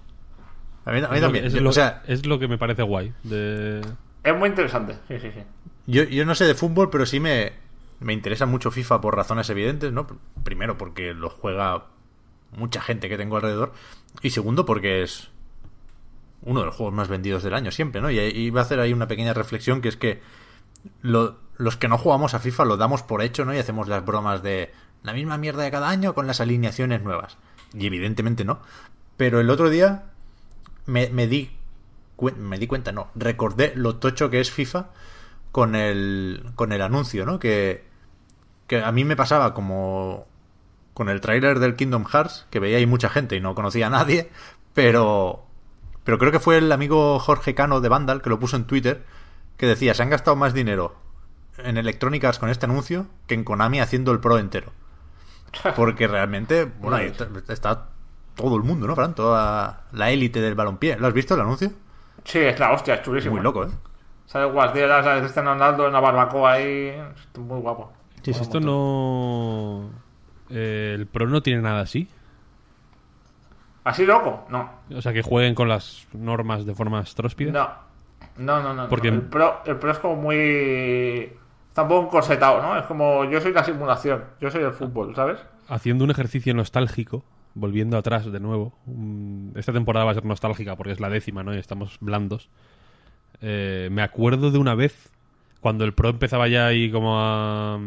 a mí, a también. que- Es, lo, o sea, es lo que me parece guay. De... Es muy interesante, sí, sí, sí. yo, yo no sé de fútbol, pero sí me, me interesa mucho FIFA por razones evidentes, ¿no? Primero porque lo juega mucha gente que tengo alrededor. Y segundo porque es uno de los juegos más vendidos del año siempre, ¿no? Y, y iba a hacer ahí una pequeña reflexión que es que lo- los que no jugamos a FIFA lo damos por hecho, ¿no? Y hacemos las bromas de la misma mierda de cada año con las alineaciones nuevas. Y evidentemente no. Pero el otro día me, me di me di cuenta, no, recordé lo tocho que es FIFA con el con el anuncio, ¿no? Que que a mí me pasaba como con el tráiler del Kingdom Hearts, que veía ahí mucha gente y no conocía a nadie, pero pero creo que fue el amigo Jorge Cano de Vandal que lo puso en Twitter, que decía, se han gastado más dinero en Electronic Arts con este anuncio que en Konami haciendo el Pro entero. Porque realmente, bueno, está todo el mundo, ¿no, Fran? Toda la élite del balompié. ¿Lo has visto el anuncio? Sí, es la hostia, es chulísimo. Muy loco, ¿eh? Sale Guardiola, sale Cristiano Ronaldo en una barbacoa ahí. Es muy guapo. Sí, Esto no... eh, el Pro no tiene nada así. ¿Así loco? No. O sea, que jueguen con las normas de forma estróspida. No. No, no, no. no. Porque- El, pro, el pro es como muy. Está un poco encorsetado, ¿no? Es como yo soy la simulación, yo soy el fútbol, ¿sabes? Haciendo un ejercicio nostálgico, volviendo atrás de nuevo. mm, Esta temporada va a ser nostálgica porque es la décima, ¿no? Y estamos blandos. Eh, me acuerdo de una vez cuando el pro empezaba ya ahí como a,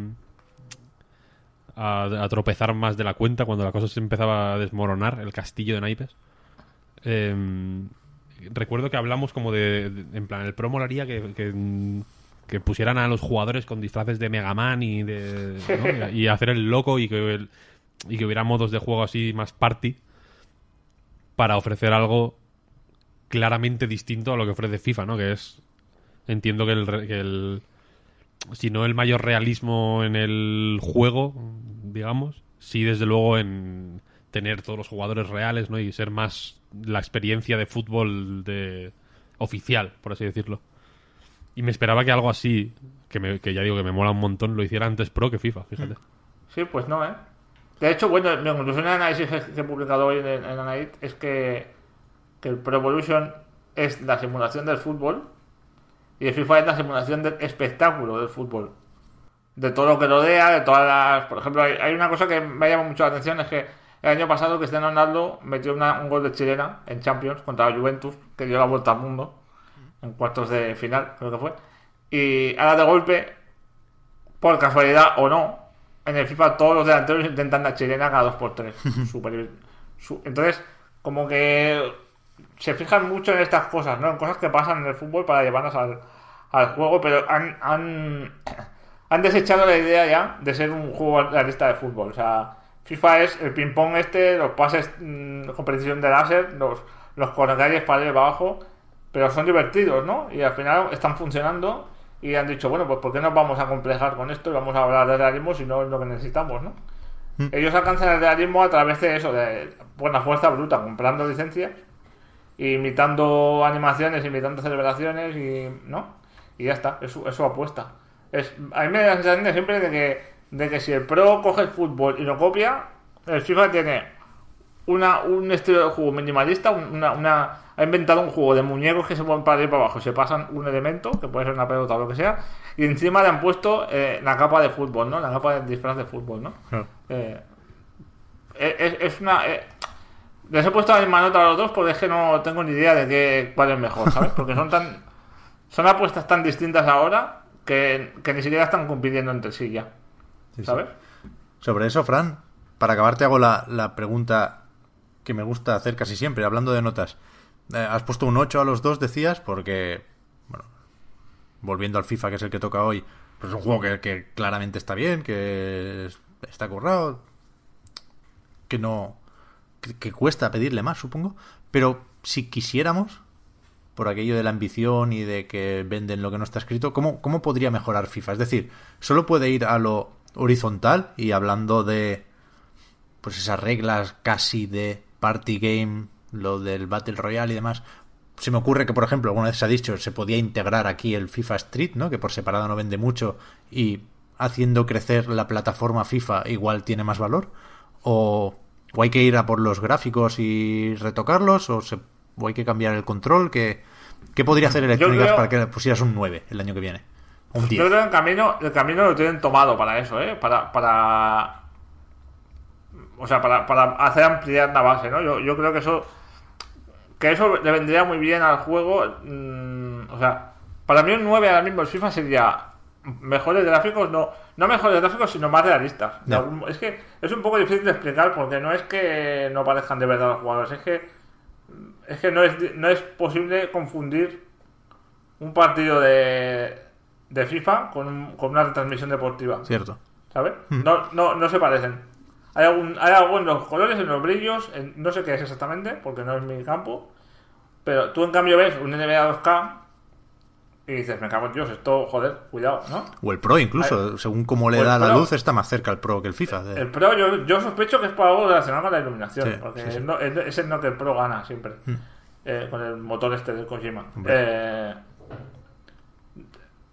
a, a tropezar más de la cuenta, cuando la cosa se empezaba a desmoronar, el castillo de naipes. Eh, recuerdo que hablamos como de, de- en plan, el pro molaría que, que, que pusieran a los jugadores con disfraces de Mega Man y de y hacer el loco y que el- y que hubiera modos de juego así más party para ofrecer algo claramente distinto a lo que ofrece FIFA, ¿no? Que es entiendo que el, que el si no el mayor realismo en el juego, digamos, sí desde luego en tener todos los jugadores reales, ¿no? Y ser más la experiencia de fútbol de oficial, por así decirlo. Y me esperaba que algo así, que, me- que ya digo que me mola un montón, lo hiciera antes Pro que FIFA, fíjate. Sí, pues no, ¿eh? De hecho, bueno, mi conclusión de análisis que he publicado hoy en, en es que, que el Pro Evolution es la simulación del fútbol y el FIFA es la simulación del espectáculo del fútbol. De todo lo que rodea, de todas las... Por ejemplo, hay, una cosa que me llama mucho la atención, es que el año pasado Cristiano Ronaldo metió un gol de chilena en Champions contra la Juventus, que dio la vuelta al mundo, en cuartos de final, creo que fue. Y ahora de golpe, por casualidad o no, en el FIFA todos los delanteros intentan la chilena cada 2x3. Súper- su- Entonces, como que se fijan mucho en estas cosas, ¿no? En cosas que pasan en el fútbol para llevarnos al, al juego, pero han, han, han desechado la idea ya de ser un juego realista de fútbol. O sea, FIFA es el ping-pong este, los pases mm, con precisión de láser, los, los para arriba y para abajo, pero son divertidos, ¿no? Y al final están funcionando y han dicho, bueno, pues ¿por qué nos vamos a complejar con esto y vamos a hablar de realismo si no es lo que necesitamos, ¿no? Ellos alcanzan el realismo a través de eso, de buena fuerza bruta, comprando licencias, imitando animaciones, imitando celebraciones y no y ya está, eso, eso apuesta. Es, a mí me da la sensación de siempre de que, de que si el pro coge el fútbol y lo copia, el FIFA tiene una, un estilo de juego minimalista, una, una, ha inventado un juego de muñecos que se mueven para arriba y para abajo, se pasan un elemento, que puede ser una pelota o lo que sea, y encima le han puesto eh, la capa de fútbol, ¿no? La capa de disfraz de fútbol, ¿no? Claro. Eh, es, es una... eh, les he puesto la misma nota a los dos porque es que no tengo ni idea de qué, cuál es mejor, ¿sabes? Porque son tan... Son apuestas tan distintas ahora que, que ni siquiera están compitiendo entre sí ya, Sí, sí. ¿sabes? Sobre eso, Fran, para acabar te hago la, la pregunta que me gusta hacer casi siempre, hablando de notas. Eh, has puesto un 8 a los dos, decías, porque, bueno, volviendo al FIFA, que es el que toca hoy, pues es un juego que, claramente está bien, que es- está currado, que no... Que, que cuesta pedirle más, supongo. Pero si quisiéramos, por aquello de la ambición y de que venden lo que no está escrito, ¿cómo, cómo podría mejorar FIFA? Es decir, solo puede ir a lo horizontal y hablando de pues esas reglas casi de party game, lo del Battle Royale y demás. Se me ocurre que, por ejemplo, alguna vez se ha dicho, se podía integrar aquí el FIFA Street, ¿no? Que por separado no vende mucho y haciendo crecer la plataforma FIFA igual tiene más valor. O, o hay que ir a por los gráficos y retocarlos, o, se, o hay que cambiar el control. ¿Qué podría hacer Electronic para que pusieras un 9 el año que viene? Un 10. Yo creo que el camino, el camino lo tienen tomado para eso, ¿eh? Para, para o sea, para, para hacer ampliar la base, ¿no? Yo, yo creo que eso que eso le vendría muy bien al juego. mm, o sea, para mí un 9 ahora mismo el FIFA sería mejores gráficos, no, no mejores gráficos, sino más realistas. Es que es un poco difícil de explicar porque no es que no parezcan de verdad los jugadores, es que es que no es, no es posible confundir un partido de, de FIFA con, un- con una retransmisión deportiva. Cierto. ¿Sabes? No, no, no se parecen. Hay, algún, hay algo en los colores, en los brillos, en- no sé qué es exactamente, porque no es mi campo. Pero tú en cambio ves un NBA 2K y dices, me cago en Dios, esto, joder, cuidado, ¿no? O el Pro incluso, según cómo le da la Pro. luz, está más cerca el Pro que el FIFA. de- El Pro, yo, yo sospecho que es por algo relacionado con la iluminación, Sí, porque sí, sí. No- es- es el no que el Pro gana siempre, eh, con el motor este del Kojima. Eh,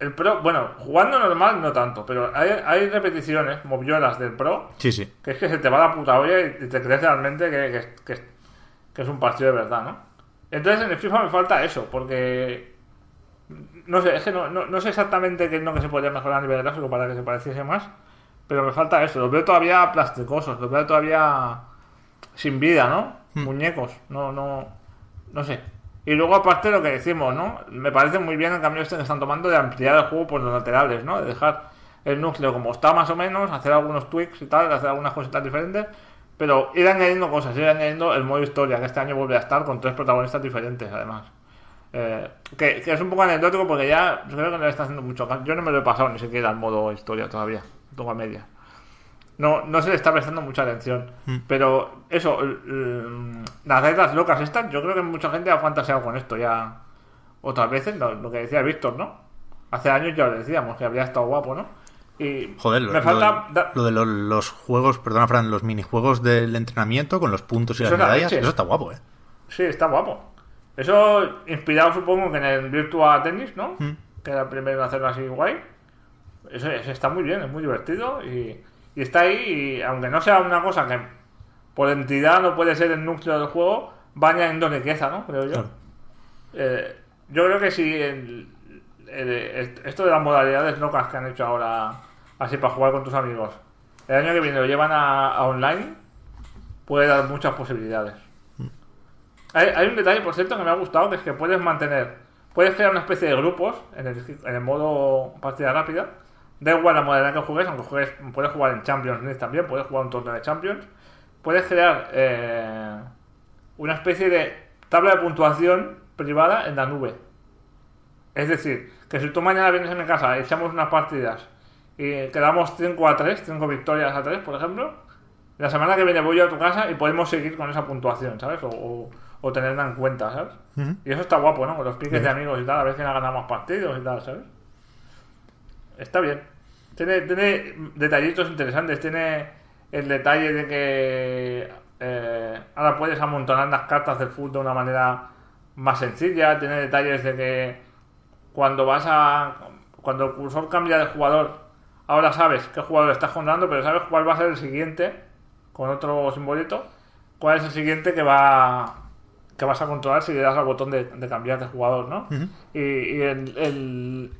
el Pro, bueno, jugando normal no tanto, pero hay, hay repeticiones, moviolas del Pro, Sí, sí. que es que se te va la puta olla y te crees realmente que, que- que- que es un partido de verdad, ¿no? Entonces en el FIFA me falta eso, porque no sé, es que no, no, no sé exactamente qué es lo que se podría mejorar a nivel gráfico para que se pareciese más, pero me falta eso. Los veo todavía plasticosos, los veo todavía sin vida, ¿no? Muñecos, no, no, no sé. Y luego aparte lo que decimos, ¿no? Me parece muy bien el cambio este que están tomando de ampliar el juego por los laterales, ¿no? De dejar el núcleo como está más o menos, hacer algunos tweaks y tal, hacer algunas cositas diferentes, pero ir añadiendo cosas, ir añadiendo el modo historia, que este año vuelve a estar con tres protagonistas diferentes, además. Eh, que, que es un poco anecdótico porque ya creo que no le está haciendo mucho caso. Yo no me lo he pasado ni siquiera al modo historia todavía, tengo a media. No, no se le está prestando mucha atención. Pero eso, el- las reglas locas estas, yo creo que mucha gente ha fantaseado con esto ya otras veces, lo, lo que decía Víctor, ¿no? Hace años ya lo decíamos, que habría estado guapo, ¿no? Y Joder, lo, me falta... lo- da- lo de los, los juegos, perdona Fran, los minijuegos del entrenamiento con los puntos y Eso las la medallas, eso está guapo, ¿eh? Sí, está guapo. Eso inspirado supongo que en el Virtua Tennis, ¿no? Mm. Que era el primero en hacerlo así guay. Eso, eso está muy bien, es muy divertido y, y está ahí y aunque no sea una cosa que por entidad no puede ser el núcleo del juego, va añadiendo riqueza, ¿no? Creo yo. Claro. Eh, yo creo que si el- el- esto de las modalidades locas que han hecho ahora así para jugar con tus amigos, el año que viene lo llevan a, a online, puede dar muchas posibilidades. Hay, hay un detalle, por cierto, que me ha gustado, que es que puedes mantener, puedes crear una especie de grupos en el, en el modo partida rápida. Da igual la modalidad que juegues, aunque juegues, puedes jugar en Champions League también, puedes jugar un torneo de Champions. Puedes crear eh, una especie de tabla de puntuación privada en la nube. Es decir, que si tú mañana vienes a mi casa, echamos unas partidas y quedamos 5 a 3, 5 victorias a 3, por ejemplo, la semana que viene voy yo a tu casa y podemos seguir con esa puntuación, ¿sabes? O, o- o tenerla en cuenta, ¿sabes? Y eso está guapo, ¿no? Con los piques de amigos y tal, a ver quién ha ganado más partidos y tal, ¿sabes? Está bien. Tiene, tiene detallitos interesantes. Tiene el detalle de que eh, ahora puedes amontonar las cartas del fútbol de una manera más sencilla. Tiene detalles de que cuando vas a. Cuando el cursor cambia de jugador, ahora sabes qué jugador estás jugando, pero sabes cuál va a ser el siguiente, con otro simbolito. Cuál es el siguiente que va que vas a controlar si le das al botón de, de cambiar de jugador, ¿no? Y, y el, el,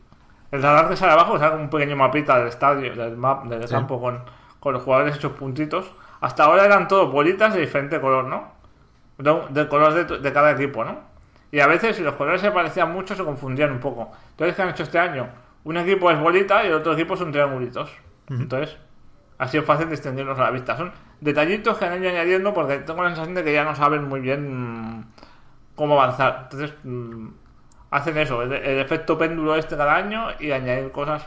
el radar que sale abajo es un pequeño mapita del estadio, del map, del Sí. campo con, con los jugadores hechos puntitos. Hasta ahora eran todos bolitas de diferente color, ¿no? De, color de, de cada equipo, ¿no? Y a veces si los colores se parecían mucho se confundían un poco. Entonces, ¿qué han hecho este año? Un equipo es bolita y el otro equipo son triangulitos. Entonces, así es fácil distinguirlos a la vista. Son detallitos que han ido añadiendo porque tengo la sensación de que ya no saben muy bien mm, cómo avanzar. Entonces, mm, hacen eso, el, el efecto péndulo este cada año y añadir cosas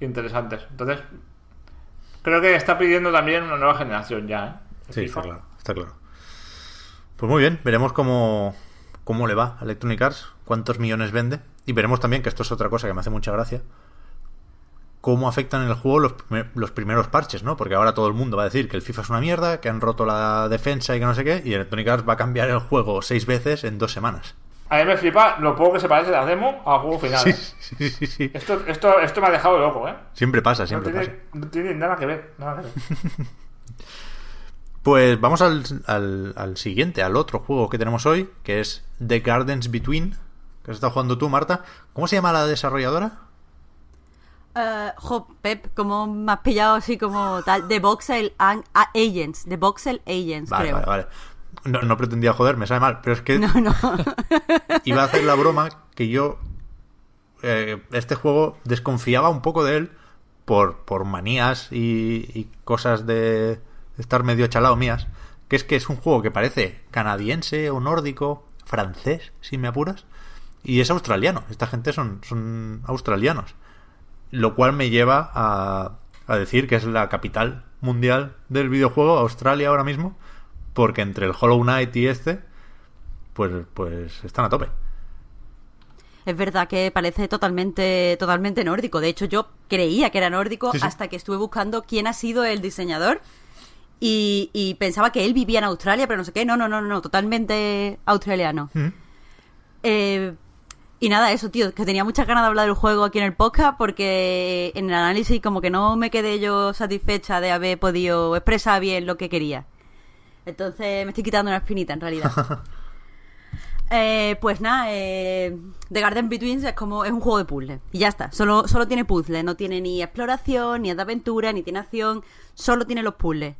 interesantes. Entonces, creo que está pidiendo también una nueva generación ya, ¿eh? Sí, FIFA. está claro, está claro. Pues muy bien, veremos cómo, cómo le va a Electronic Arts, cuántos millones vende. Y veremos también, que esto es otra cosa que me hace mucha gracia, cómo afectan en el juego los, los primeros parches, ¿no? Porque ahora todo el mundo va a decir que el FIFA es una mierda, que han roto la defensa y que no sé qué, y Electronic Arts va a cambiar el juego seis veces en dos semanas. A mí me flipa lo poco que se parece la demo al juego final. ¿eh? Sí, sí, sí. Esto, esto, esto me ha dejado loco, ¿eh? Siempre pasa, No siempre pasa. no tiene nada que ver. Nada que ver. Pues vamos al, al, al siguiente, al otro juego que tenemos hoy, que es The Gardens Between, que has estado jugando tú, Marta. ¿Cómo se llama la desarrolladora? Eh, jo, Pep, como me has pillado así como tal. The Voxel Agents. The Voxel Agents, Vale, creo. vale, vale. No, no pretendía joder, me sabe mal, pero es que No, no. iba a hacer la broma que yo eh, este juego desconfiaba un poco de él por, por manías y, y cosas de estar medio chalado mías, que es que es un juego que parece canadiense o nórdico, francés, si me apuras, y es australiano. Esta gente son, son australianos. Lo cual me lleva a, a decir que es la capital mundial del videojuego, Australia ahora mismo, porque entre el Hollow Knight y este, pues, pues están a tope. Es verdad que parece totalmente, totalmente nórdico. De hecho, yo creía que era nórdico Sí, sí. hasta que estuve buscando quién ha sido el diseñador. Y, y pensaba que él vivía en Australia, pero no sé qué. No, no, no, no, totalmente australiano. Mm. Eh, y nada, eso, tío, que tenía muchas ganas de hablar del juego aquí en el podcast porque en el análisis como que no me quedé yo satisfecha de haber podido expresar bien lo que quería. Entonces me estoy quitando una espinita en realidad. Eh, pues nada, eh, The Garden Between es como es un juego de puzzle y ya está. Solo, solo tiene puzzles, no tiene ni exploración, ni es de aventura, ni tiene acción, solo tiene los puzzles.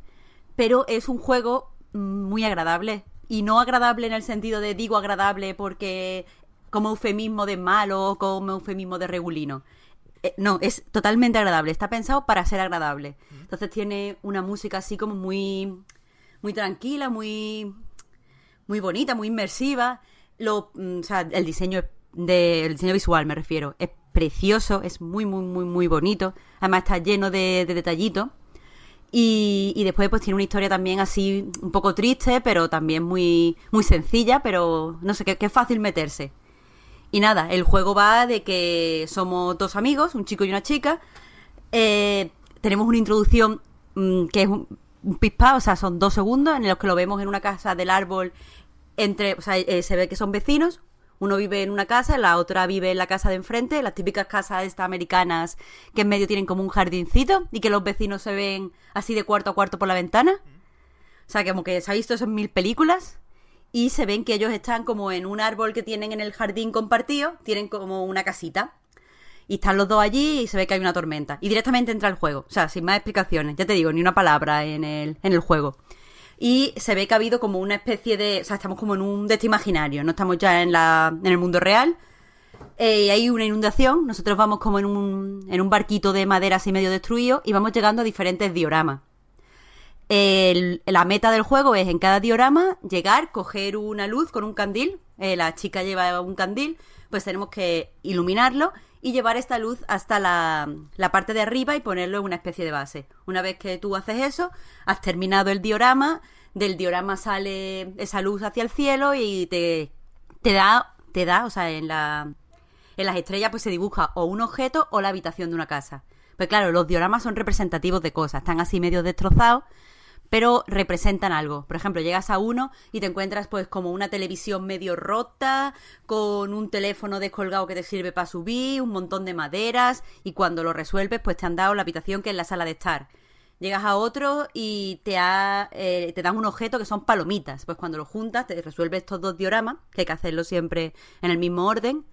Pero es un juego mm, muy agradable y no agradable en el sentido de digo agradable porque como eufemismo de malo como eufemismo de regulino. Eh, no, es totalmente agradable. Está pensado para ser agradable. Entonces tiene una música así como muy, muy tranquila, muy, muy bonita, muy inmersiva. Lo, mm, o sea, el diseño el diseño visual me refiero, es precioso, es muy, muy, muy, muy bonito. Además está lleno de, de detallitos. Y, y después pues tiene una historia también así un poco triste, pero también muy, muy sencilla, pero no sé, que es fácil meterse. Y nada, el juego va de que somos dos amigos, un chico y una chica. Eh, tenemos una introducción mm, que es un, un pispa, o sea, son dos segundos en los que lo vemos en una casa del árbol. Entre, o sea, eh, se ve que son vecinos. Uno vive en una casa, la otra vive en la casa de enfrente, las típicas casas estas americanas que en medio tienen como un jardincito y que los vecinos se ven así de cuarto a cuarto por la ventana. O sea, como que se ha visto eso en mil películas. Y se ven que ellos están como en un árbol que tienen en el jardín compartido, tienen como una casita. Y están los dos allí y se ve que hay una tormenta. Y directamente entra el juego. O sea, sin más explicaciones. Ya te digo, ni una palabra en el, en el juego. Y se ve que ha habido como una especie de. O sea, estamos como en un de este imaginario. No estamos ya en, la, en el mundo real. Eh, hay una inundación. Nosotros vamos como en un, en un barquito de madera así medio destruido. Y vamos llegando a diferentes dioramas. El- la meta del juego es en cada diorama llegar, coger una luz con un candil. eh, la chica lleva un candil, pues tenemos que iluminarlo y llevar esta luz hasta la, la parte de arriba y ponerlo en una especie de base. Una vez que tú haces eso, has terminado el diorama, del diorama sale esa luz hacia el cielo y te, te da, te da, o sea, en la, en las estrellas pues se dibuja o un objeto o la habitación de una casa. Pues claro, los dioramas son representativos de cosas, están así medio destrozados, pero representan algo. Por ejemplo, llegas a uno y te encuentras pues como una televisión medio rota, con un teléfono descolgado que te sirve para subir, un montón de maderas, y cuando lo resuelves pues te han dado la habitación que es la sala de estar. Llegas a otro y te, ha, eh, te dan un objeto que son palomitas. Pues cuando lo juntas te resuelve estos dos dioramas, que hay que hacerlo siempre en el mismo orden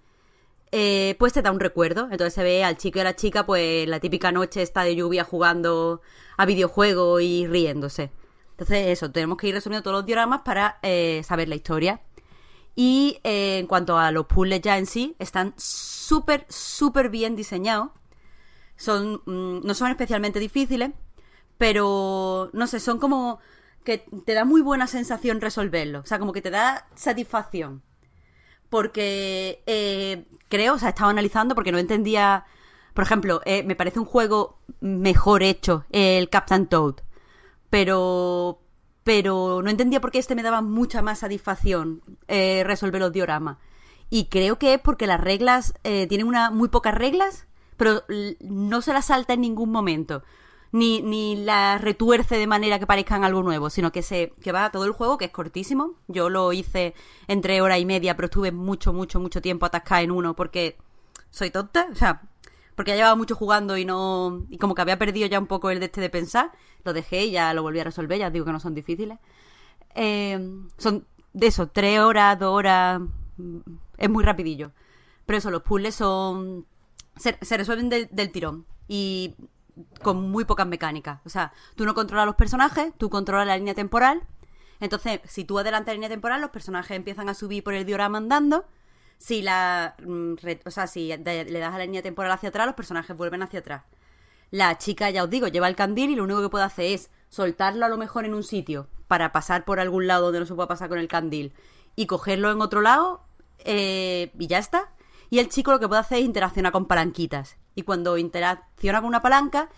eh, pues te da un recuerdo. Entonces se ve al chico y a la chica, pues la típica noche está de lluvia jugando a videojuegos y riéndose. Entonces eso, tenemos que ir resumiendo todos los dioramas para eh, saber la historia. Y eh, en cuanto a los puzzles ya en sí, están súper, súper bien diseñados. Son, mm, no son especialmente difíciles, pero no sé, son como que te da muy buena sensación resolverlo. O sea, como que te da satisfacción porque eh, creo, o sea, estaba analizando porque no entendía, por ejemplo, eh, me parece un juego mejor hecho, el Captain Toad, pero pero no entendía por qué este me daba mucha más satisfacción eh, resolver los dioramas. Y creo que es porque las reglas, eh, tienen una, muy pocas reglas, pero no se las salta en ningún momento. Ni, ni las retuerce de manera que parezcan algo nuevo, sino que se que va todo el juego, que es cortísimo. Yo lo hice entre hora y media, pero estuve mucho, mucho, mucho tiempo atascada en uno porque soy tonta, o sea, porque ya llevaba mucho jugando y no y como que había perdido ya un poco el de este de pensar, lo dejé y ya lo volví a resolver, ya digo que no son difíciles. Eh, son de eso, tres horas, dos horas, es muy rapidillo. Pero eso, los puzzles son se, se resuelven del, del tirón y con muy pocas mecánicas. O sea, tú no controlas los personajes, tú controlas la línea temporal. Entonces, si tú adelantas la línea temporal, los personajes empiezan a subir por el diorama andando. Si la, mm, o sea, si le das a la línea temporal hacia atrás, los personajes vuelven hacia atrás. La chica, ya os digo, lleva el candil y lo único que puede hacer es soltarlo a lo mejor en un sitio para pasar por algún lado donde no se pueda pasar con el candil y cogerlo en otro lado eh, y ya está. Y el chico lo que puede hacer es interaccionar con palanquitas. Y cuando interacciona con una palanca,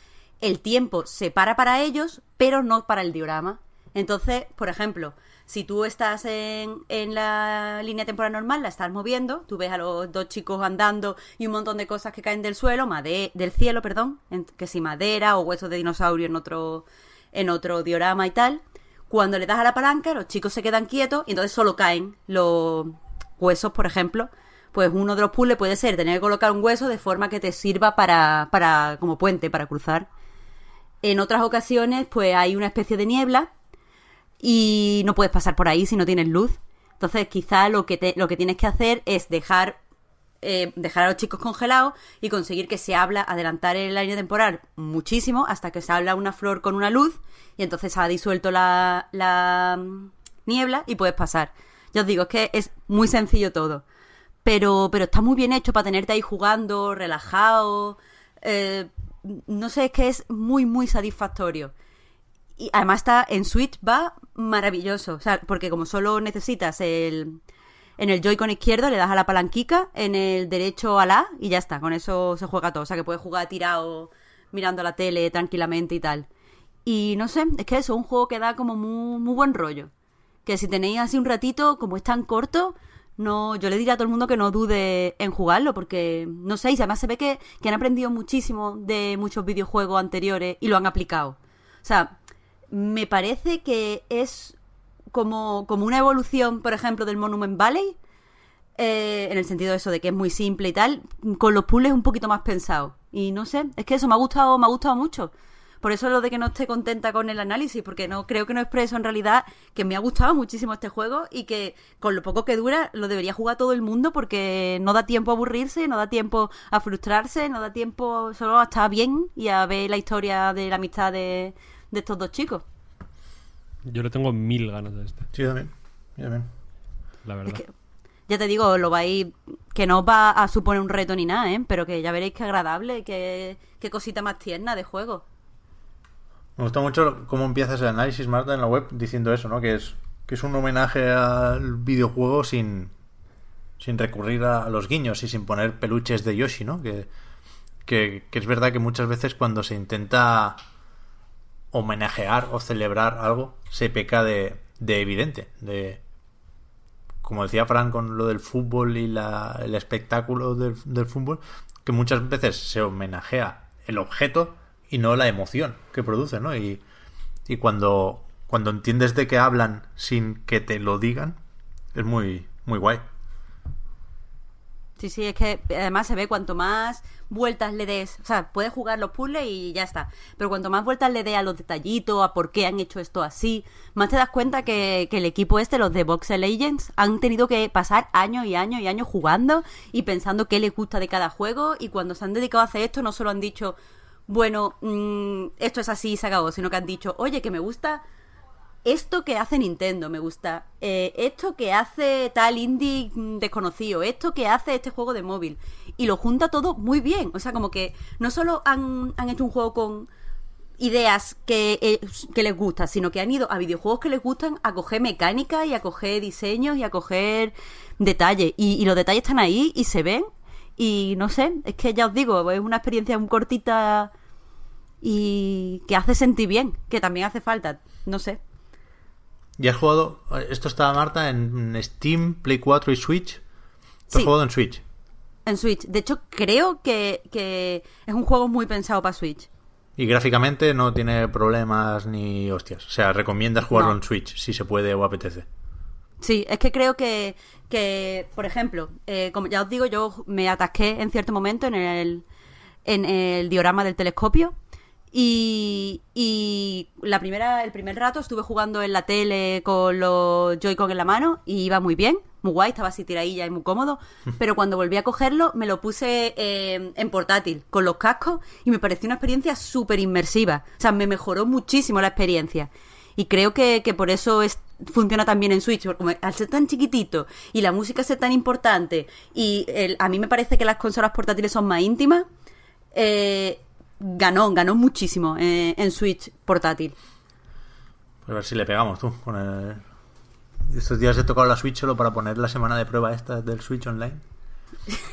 el tiempo se para para ellos, pero no para el diorama. Entonces, por ejemplo, si tú estás en, en la línea temporal normal, la estás moviendo, tú ves a los dos chicos andando y un montón de cosas que caen del suelo, del cielo, perdón, en- que si madera o huesos de dinosaurio en otro, en otro diorama y tal. Cuando le das a la palanca, los chicos se quedan quietos y entonces solo caen los huesos, por ejemplo. Pues uno de los puzzles puede ser tener que colocar un hueso de forma que te sirva para, para como puente, para cruzar. En otras ocasiones, pues hay una especie de niebla y no puedes pasar por ahí si no tienes luz. Entonces, quizá lo que, te- lo que tienes que hacer es dejar, eh, dejar a los chicos congelados y conseguir que se habla, adelantar el año temporal muchísimo hasta que se habla una flor con una luz y entonces ha disuelto la, la mm, niebla y puedes pasar. Ya os digo, es que es muy sencillo todo. Pero, pero está muy bien hecho para tenerte ahí jugando, relajado. eh, no sé, es que es muy, muy satisfactorio. Y además está en Switch, va maravilloso. O sea, porque como solo necesitas el. En el Joy-Con izquierdo le das a la palanquica, en el derecho a la y ya está. Con eso se juega todo. O sea, que puedes jugar tirado mirando la tele tranquilamente y tal. Y no sé, es que eso es un juego que da como muy, muy buen rollo. Que si tenéis así un ratito, como es tan corto, no, yo le diría a todo el mundo que no dude en jugarlo, porque no sé, y además se ve que, que han aprendido muchísimo de muchos videojuegos anteriores y lo han aplicado. O sea, me parece que es como, como una evolución, por ejemplo, del Monument Valley, eh, en el sentido de eso de que es muy simple y tal, con los puzzles un poquito más pensados. Y no sé, es que eso me ha gustado, me ha gustado mucho. Por eso lo de que no esté contenta con el análisis, porque no creo que no expreso en realidad que me ha gustado muchísimo este juego y que con lo poco que dura lo debería jugar todo el mundo porque no da tiempo a aburrirse, no da tiempo a frustrarse, no da tiempo solo a estar bien y a ver la historia de la amistad de, de estos dos chicos. Yo le tengo mil ganas a este, Sí, yo también. Yo también. la verdad. Es que, ya te digo, lo vais. que no os va a suponer un reto ni nada, ¿eh? Pero que ya veréis qué agradable, qué, qué cosita más tierna de juego. Me gusta mucho cómo empiezas el análisis, Marta, en la web diciendo eso, ¿no? Que es, que es un homenaje al videojuego sin, sin recurrir a, a los guiños y sin poner peluches de Yoshi, ¿no? Que, que, que es verdad que muchas veces cuando se intenta homenajear o celebrar algo, se peca de, de evidente, de... Como decía Fran con lo del fútbol y la, el espectáculo del, del fútbol, que muchas veces se homenajea el objeto y no la emoción que produce, ¿no? Y, y cuando, cuando entiendes de qué hablan sin que te lo digan, es muy, muy guay. Sí, sí, es que además se ve cuanto más vueltas le des, o sea, puedes jugar los puzzles y ya está, pero cuanto más vueltas le des a los detallitos, a por qué han hecho esto así, más te das cuenta que, que el equipo este, los de Voxel Legends, han tenido que pasar años y años y años jugando y pensando qué les gusta de cada juego. Y cuando se han dedicado a hacer esto no solo han dicho, bueno, mm, esto es así y se acabó, sino que han dicho, oye, que me gusta esto que hace Nintendo me gusta, eh, esto que hace tal indie desconocido, esto que hace este juego de móvil. Y lo junta todo muy bien. O sea, como que no solo han, han hecho un juego con ideas que, eh, que les gusta, sino que han ido a videojuegos que les gustan a coger mecánica y a coger diseños y a coger detalles. Y, y los detalles están ahí y se ven. Y no sé, es que ya os digo, es una experiencia muy cortita y que hace sentir bien, que también hace falta, no sé. ¿Y has jugado? Esto está Marta en Steam, Play 4 y Switch. ¿Tú has Sí. jugado en Switch? En Switch. De hecho, creo que, que es un juego muy pensado para Switch. Y gráficamente no tiene problemas ni hostias. O sea, recomiendas jugarlo No. en Switch si se puede o apetece. Sí, es que creo que, que por ejemplo, eh, como ya os digo, yo me atasqué en cierto momento en el, en el diorama del telescopio. Y, y la primera, el primer rato estuve jugando en la tele con los Joy-Con en la mano y iba muy bien, muy guay, estaba así tiradilla y muy cómodo. Pero cuando volví a cogerlo, me lo puse eh, en portátil con los cascos y me pareció una experiencia súper inmersiva. O sea, me mejoró muchísimo la experiencia. Y creo que, que por eso es, funciona tan bien en Switch, porque al ser tan chiquitito y la música ser tan importante, y el- a mí me parece que las consolas portátiles son más íntimas, eh, ganó, ganó muchísimo eh, en Switch portátil. Pues a ver si le pegamos tú. Con el... Estos días he tocado la Switch solo para poner la semana de prueba esta del Switch Online.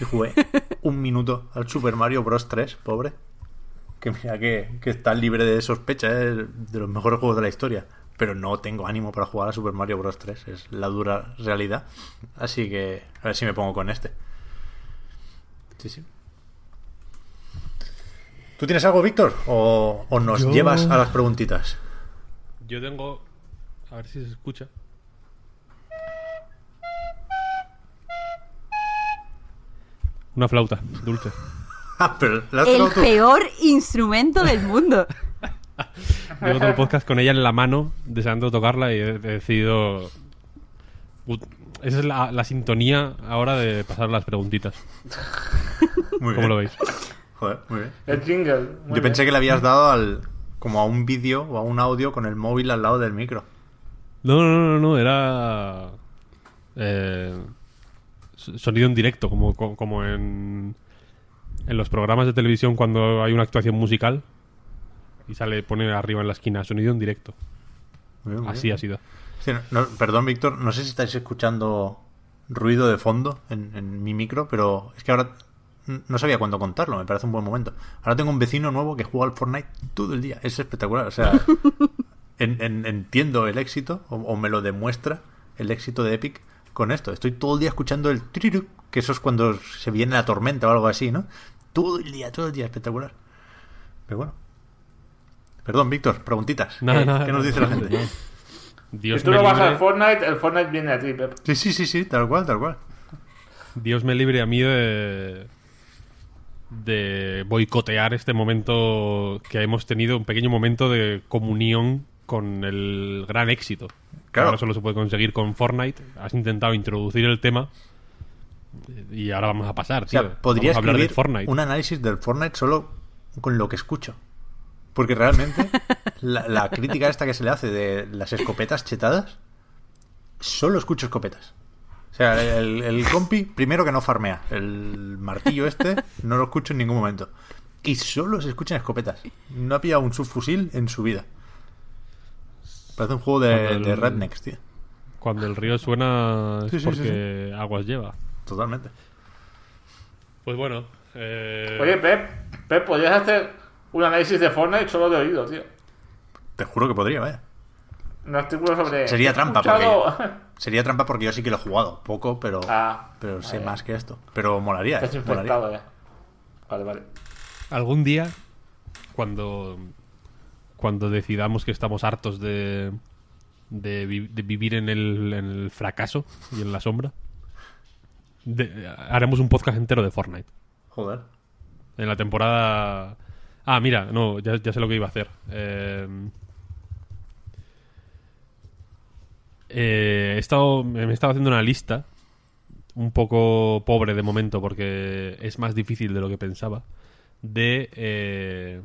Y jugué un minuto al Super Mario Bros. 3, pobre. Que mira que, que está libre de sospecha, es de los mejores juegos de la historia. Pero no tengo ánimo para jugar a Super Mario Bros. 3, es la dura realidad. Así que a ver si me pongo con este. Sí, sí. ¿Tú tienes algo, Víctor? ¿O, o nos Yo- llevas a las preguntitas? Yo tengo. A ver si se escucha. Una flauta dulce. Ah, pero ¿la has El peor instrumento del mundo. Llevo todo el podcast con ella en la mano, deseando tocarla y he, decidido... Esa es la, la sintonía ahora de pasar las preguntitas. Muy ¿Cómo bien. lo veis? Joder, muy bien. El jingle. muy Yo bien. pensé que le habías dado al como a un vídeo o a un audio con el móvil al lado del micro. No, no, no, no, era... eh, sonido en directo, como, co- como en, en los programas de televisión cuando hay una actuación musical y sale, pone arriba en la esquina, sonido en directo. Muy bien, muy Así bien. ha sido. Sí, no- no, perdón, Víctor, no sé si estáis escuchando ruido de fondo en, en mi micro, pero es que ahora no sabía cuándo contarlo, me parece un buen momento. Ahora tengo un vecino nuevo que juega al Fortnite todo el día, es espectacular, o sea, en- en- entiendo el éxito, o, o me lo demuestra el éxito de Epic con esto. Estoy todo el día escuchando el tiriru, que eso es cuando se viene la tormenta o algo así, ¿no? Todo el día, todo el día, espectacular. Pero bueno. Perdón, Víctor, preguntitas. Nada, ¿Qué, nada, qué nos dice la gente? Dios Si tú vas libre, al Fortnite, el Fortnite viene a ti, Pep. Sí, sí, sí, sí, tal cual, tal cual. Dios me libre a mí de, de boicotear este momento que hemos tenido, un pequeño momento de comunión con el gran éxito. Que Claro. Ahora solo se puede conseguir con Fortnite. Has intentado introducir el tema y ahora vamos a pasar, O tío. sea, podría vamos a hablar de Fortnite. un análisis del Fortnite solo con lo que escucho. Porque realmente la, la crítica esta que se le hace de las escopetas chetadas, solo escucho escopetas. O sea, el, el compi, primero que no farmea. El martillo este, no lo escucho en ningún momento. Y solo se escuchan escopetas. No ha pillado un subfusil en su vida. Parece un juego de, el- de rednecks, tío. Cuando el río suena es Sí, sí, sí, porque aguas lleva. Totalmente. Pues bueno. eh, Oye, Pep, Pep, podrías hacer un análisis de Fortnite solo de oído, tío. Te juro que podría, vaya. Un artículo sobre. Sería ¿He trampa, escuchado? Sería trampa porque yo sí que lo he jugado. Poco, pero, Ah, pero sé más que esto. Pero molaría, Estás eh, molaría. ya. Vale, vale. algún día cuando cuando decidamos que estamos hartos de de, vi- de vivir en el, en el fracaso y en la sombra de- haremos un podcast entero de Fortnite Joder. en la temporada ah mira no ya, ya sé lo que iba a hacer Eh, eh, he estado me he estado haciendo una lista un poco pobre de momento porque es más difícil de lo que pensaba de eh,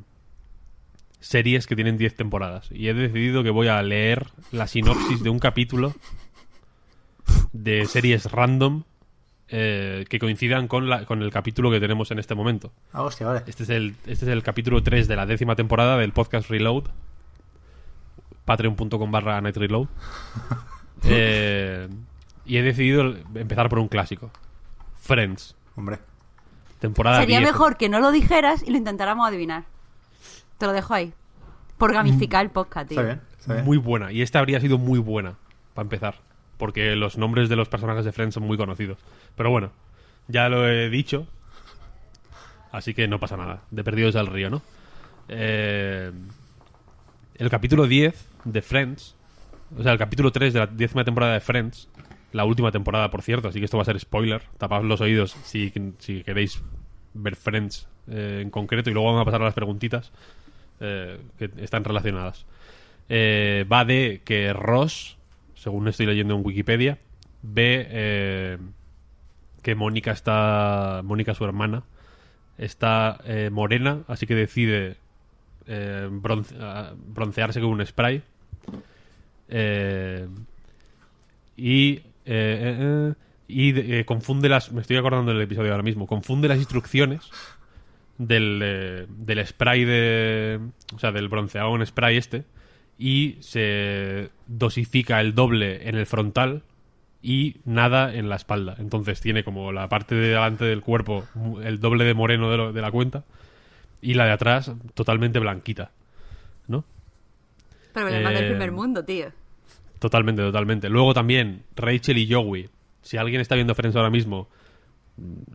series que tienen 10 temporadas y he decidido que voy a leer la sinopsis de un capítulo de series random eh, que coincidan con, la, con el capítulo que tenemos en este momento. Ah, hostia, vale. Este es el, este es el capítulo 3 de la décima temporada del podcast Reload. Patreon.com barra Night Reload. Eh, y he decidido empezar por un clásico. Friends. Hombre. Temporada Sería 10. mejor que no lo dijeras y lo intentáramos adivinar. Te lo dejo ahí. Por gamificar el podcast, tío. Está bien, está bien. Muy buena. Y esta habría sido muy buena, para empezar. Porque los nombres de los personajes de Friends son muy conocidos. Pero bueno, ya lo he dicho. Así que no pasa nada. De perdidos al río, ¿no? Eh, el capítulo 10 de Friends. O sea, el capítulo 3 de la décima temporada de Friends. La última temporada, por cierto. Así que esto va a ser spoiler. Tapaos los oídos si, queréis ver Friends eh, en concreto. Y luego vamos a pasar a las preguntitas eh, que están relacionadas. Eh, va de que Ross, según estoy leyendo en Wikipedia, ve que Mónica está. Mónica, su hermana, está morena, así que decide bronce- ah, broncearse con un spray. Eh, y. eh, eh, y eh, confunde las. Me estoy acordando del episodio ahora mismo. Confunde las instrucciones del, del spray de. O sea, del bronceado en spray este. Y se dosifica el doble en el frontal y nada en la espalda. Entonces tiene como la parte de delante del cuerpo el doble de moreno de, lo- de la cuenta y la de atrás totalmente blanquita. ¿No? Pero del Eh, primer mundo, tío. Totalmente, totalmente. Luego también Rachel y Joey. Si alguien está viendo Friends ahora mismo,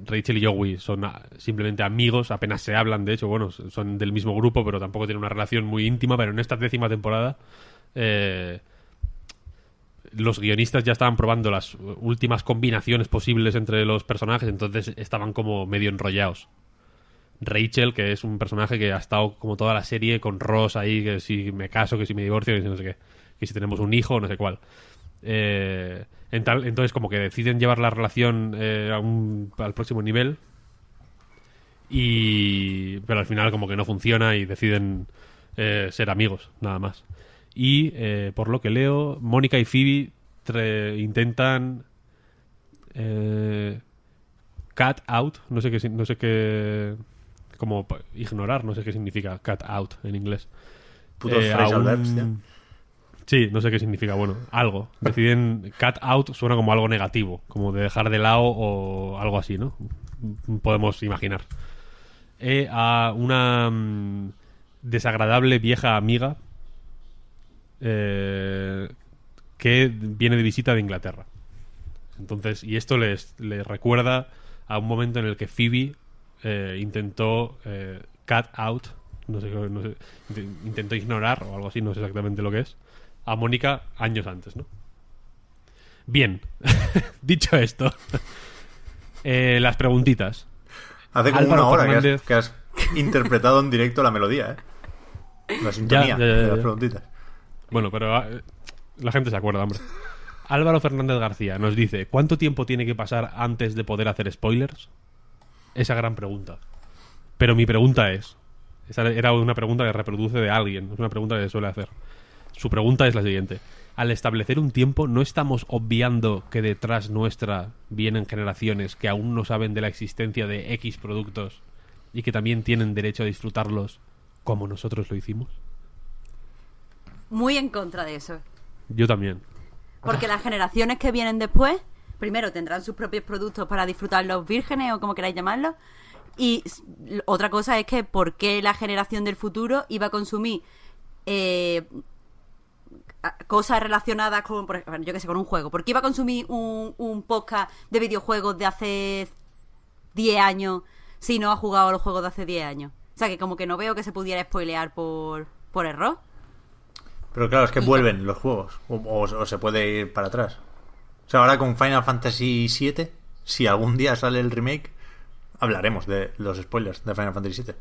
Rachel y Joey son simplemente amigos, apenas se hablan, de hecho, bueno, son del mismo grupo, pero tampoco tienen una relación muy íntima, pero en esta décima temporada eh, los guionistas ya estaban probando las últimas combinaciones posibles entre los personajes, entonces estaban como medio enrollados. Rachel, que es un personaje que ha estado como toda la serie con Ross ahí, que si me caso, que si me divorcio, que si no sé qué, que si tenemos un hijo, no sé cuál. Eh, entonces como que deciden llevar la relación eh, al próximo nivel y pero al final como que no funciona y deciden eh, ser amigos nada más y eh, por lo que leo Mónica y Phoebe intentan eh, cut out no sé qué no sé qué como ignorar no sé qué significa cut out en inglés Putos Eh, a phrasal un- verbs, tío. Sí, no sé qué significa. Bueno, algo. Deciden cut out suena como algo negativo, como de dejar de lado o algo así, ¿no? Podemos imaginar. Eh, a una mm, desagradable vieja amiga eh, que viene de visita de Inglaterra. Entonces, y esto les, les recuerda a un momento en el que Phoebe eh, intentó eh, cut out, no sé, no sé, int- intentó ignorar o algo así, no sé exactamente lo que es, a Mónica años antes, ¿no? Bien, dicho esto, eh, las preguntitas. Hace como Álvaro una hora que has, Fernández. que has interpretado en directo la melodía, ¿eh? La sintonía Ya, ya, ya, de las preguntitas. Bueno, pero ah, la gente se acuerda, hombre. Álvaro Fernández García nos dice, ¿cuánto tiempo tiene que pasar antes de poder hacer spoilers? Esa gran pregunta. Pero mi pregunta es, esa era una pregunta que reproduce de alguien, es una pregunta que suele hacer. Su pregunta es la siguiente. Al establecer un tiempo, ¿no estamos obviando que detrás nuestra vienen generaciones que aún no saben de la existencia de X productos y que también tienen derecho a disfrutarlos como nosotros lo hicimos? Muy en contra de eso. Yo también. Porque las generaciones que vienen después, primero tendrán sus propios productos para disfrutar los vírgenes o como queráis llamarlos. Y otra cosa es que por qué la generación del futuro iba a consumir eh, cosas relacionadas con, por ejemplo, yo que sé, con un juego. ¿Por qué iba a consumir un, un podcast de videojuegos de hace 10 años si no ha jugado a los juegos de hace 10 años? O sea, que como que no veo que se pudiera spoilear por, por error. Pero claro, es que vuelven los juegos. O, o- o se puede ir para atrás. O sea, ahora con Final Fantasy VII, si algún día sale el remake, hablaremos de los spoilers de Final Fantasy VII.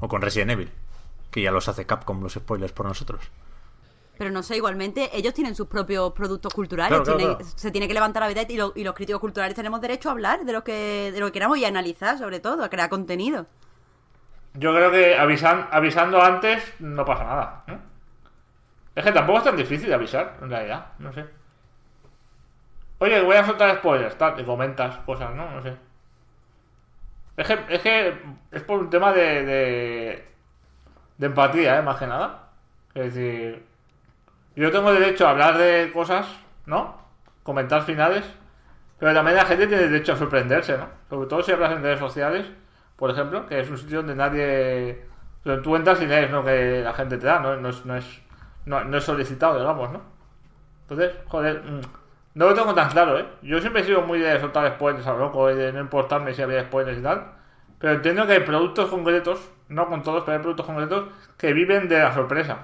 O con Resident Evil, que ya los hace Capcom los spoilers por nosotros. Pero no sé, igualmente ellos tienen sus propios productos culturales, Claro, claro, tienen- claro. se tiene que levantar la vedette y, lo- y los críticos culturales tenemos derecho a hablar de lo que de lo que queramos y a analizar, sobre todo, a crear contenido. Yo creo que avisan, avisando antes no pasa nada. ¿no? Es que tampoco es tan difícil de avisar, en realidad. No sé. Oye, voy a soltar spoilers, tal, y comentas cosas, ¿no? No sé. Es que es, que es por un tema de, de, empatía, ¿eh? Más que nada. Es decir, yo tengo derecho a hablar de cosas, ¿no? Comentar finales. Pero también la gente tiene derecho a sorprenderse, ¿no? Sobre todo si hablas en redes sociales, por ejemplo, que es un sitio donde nadie... Donde tú entras y lees lo que la gente te da, ¿no? No es, no es, no, no es solicitado, digamos, ¿no? Entonces, joder, mm, no lo tengo tan claro, ¿eh? Yo siempre he sido muy de soltar spoilers a lo loco de no importarme si había spoilers y tal. Pero entiendo que hay productos concretos, no con todos, pero hay productos concretos que viven de la sorpresa.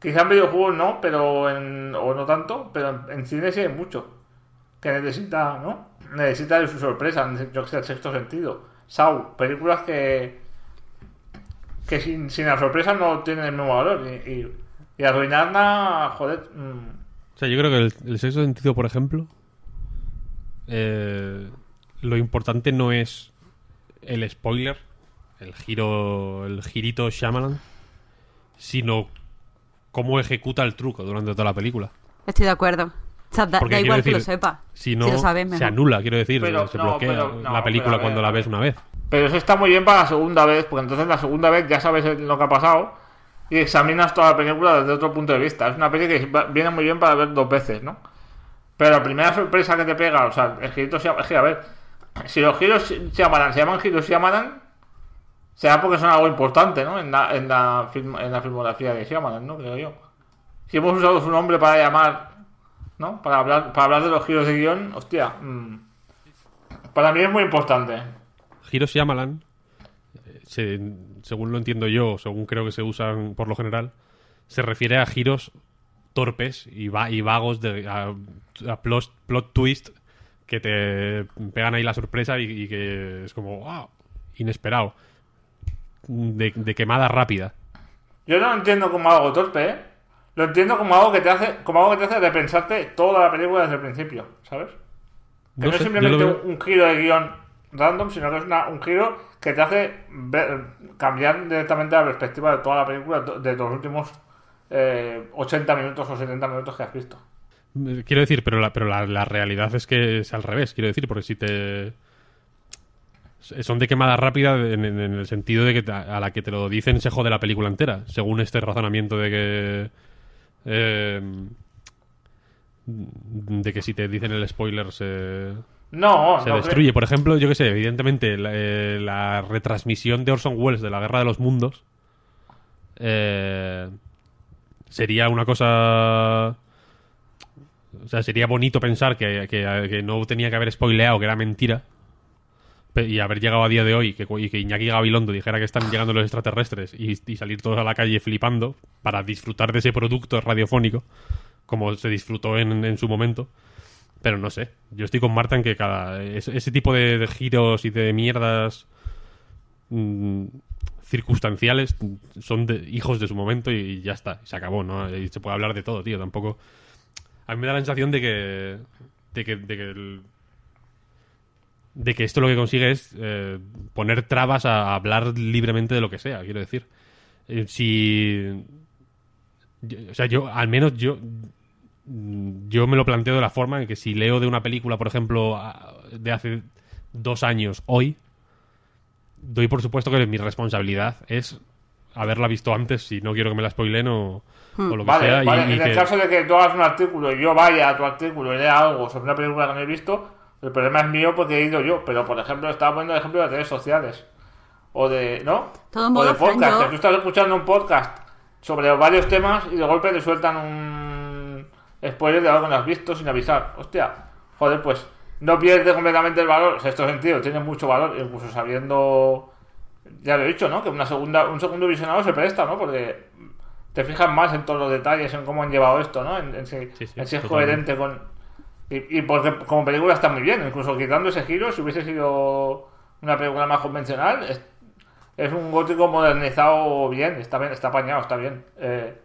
Quizá en videojuegos no, pero en, o no tanto, pero en, cine sí hay mucho. Que necesita, ¿no? Necesita de su sorpresa, yo que sé, el sexto sentido. Sau, películas que que sin, sin la sorpresa no tienen el mismo valor. Y, y, y arruinarla, joder. mm, sea, yo creo que el, el sexto sentido, por ejemplo, eh, lo importante no es el spoiler, el giro, el girito Shyamalan, sino cómo ejecuta el truco durante toda la película. Estoy de acuerdo. O sea, da, igual que lo sepa. Si no, lo sabes se anula, quiero decir, Pero, se no, bloquea pero, no, la película cuando la ves una vez. Pero eso está muy bien para la segunda vez, porque entonces la segunda vez ya sabes lo que ha pasado y examinas toda la película desde otro punto de vista. Es una peli que viene muy bien para ver dos veces, ¿no? Pero la primera sorpresa que te pega, o sea, el girito se llama- es que, a ver, si los giros se llaman, se llaman giros Shyamalan, será porque son algo importante, ¿no? En la, en la, filmografía de Shyamalan, ¿no? Creo yo. Si hemos usado su nombre para llamar, ¿no? Para hablar, para hablar de los giros de guion, hostia, mm, para mí es muy importante. Giro Shyamalan, se- según lo entiendo yo, según creo que se usan por lo general, se refiere a giros torpes y, va- y vagos de a, a plot, plot twist que te pegan ahí la sorpresa y, y que es como ¡ah! inesperado. De, de quemada rápida. Yo no lo entiendo como algo torpe, ¿eh? Lo entiendo como algo que te hace, como algo que te hace repensarte toda la película desde el principio, ¿sabes? Que no, No es sé, simplemente un giro de guion random, sino que es una- un giro que te hace ver- cambiar directamente la perspectiva de toda la película de los últimos eh, 80 minutos o 70 minutos que has visto. Eh, Quiero decir, pero la, pero la, realidad es que es al revés, quiero decir, porque si te... Son de quemada rápida en, en- el sentido de que a la que te lo dicen se jode la película entera, según este razonamiento de que... eh, de que si te dicen el spoiler se, No, se no destruye. Por ejemplo, yo que sé, evidentemente, la, eh, la retransmisión de Orson Welles de la Guerra de los Mundos eh, sería una cosa... O sea, sería bonito pensar que, que- que no tenía que haber spoileado, que era mentira. Y haber llegado a día de hoy que, y que Iñaki Gabilondo dijera que están llegando los extraterrestres y, y salir todos a la calle flipando para disfrutar de ese producto radiofónico, como se disfrutó en, en su momento. Pero no sé, yo estoy con Marta en que cada ese, tipo de, giros y de mierdas mm, circunstanciales son de- hijos de su momento y, ya está, se acabó, ¿no? Y se puede hablar de todo, tío, tampoco... A mí me da la sensación de que... De que, de que, de que esto lo que consigue es eh, poner trabas a hablar libremente de lo que sea, quiero decir. Eh, si... o sea, yo, al menos yo yo me lo planteo de la forma en que si leo de una película, por ejemplo, a- de hace dos años, hoy, doy por supuesto que mi responsabilidad es haberla visto antes si no quiero que me la spoilen o, o lo que Vale, sea. y- vale, y en el que- caso de que tú hagas un artículo y yo vaya a tu artículo y lea algo sobre una película que no he visto, el problema es mío porque he ido yo. Pero, por ejemplo, estaba poniendo el ejemplo de las redes sociales. O de, ¿no? Todo o de podcast. tú estás escuchando un podcast sobre varios temas y de golpe te sueltan un spoiler de algo que no has visto sin avisar. Hostia, joder, pues no pierde completamente el valor. O sea, esto sentido tiene mucho valor, incluso sabiendo... Ya lo he dicho, ¿no? Que una segunda, un segundo visionado se presta, ¿no? Porque te fijas más en todos los detalles, en cómo han llevado esto, ¿no? En, en si, Sí, sí, en si es coherente con... Y, y porque como película está muy bien, incluso quitando ese giro, si hubiese sido una película más convencional, es, es un gótico modernizado bien, está bien, está apañado, está bien. Eh,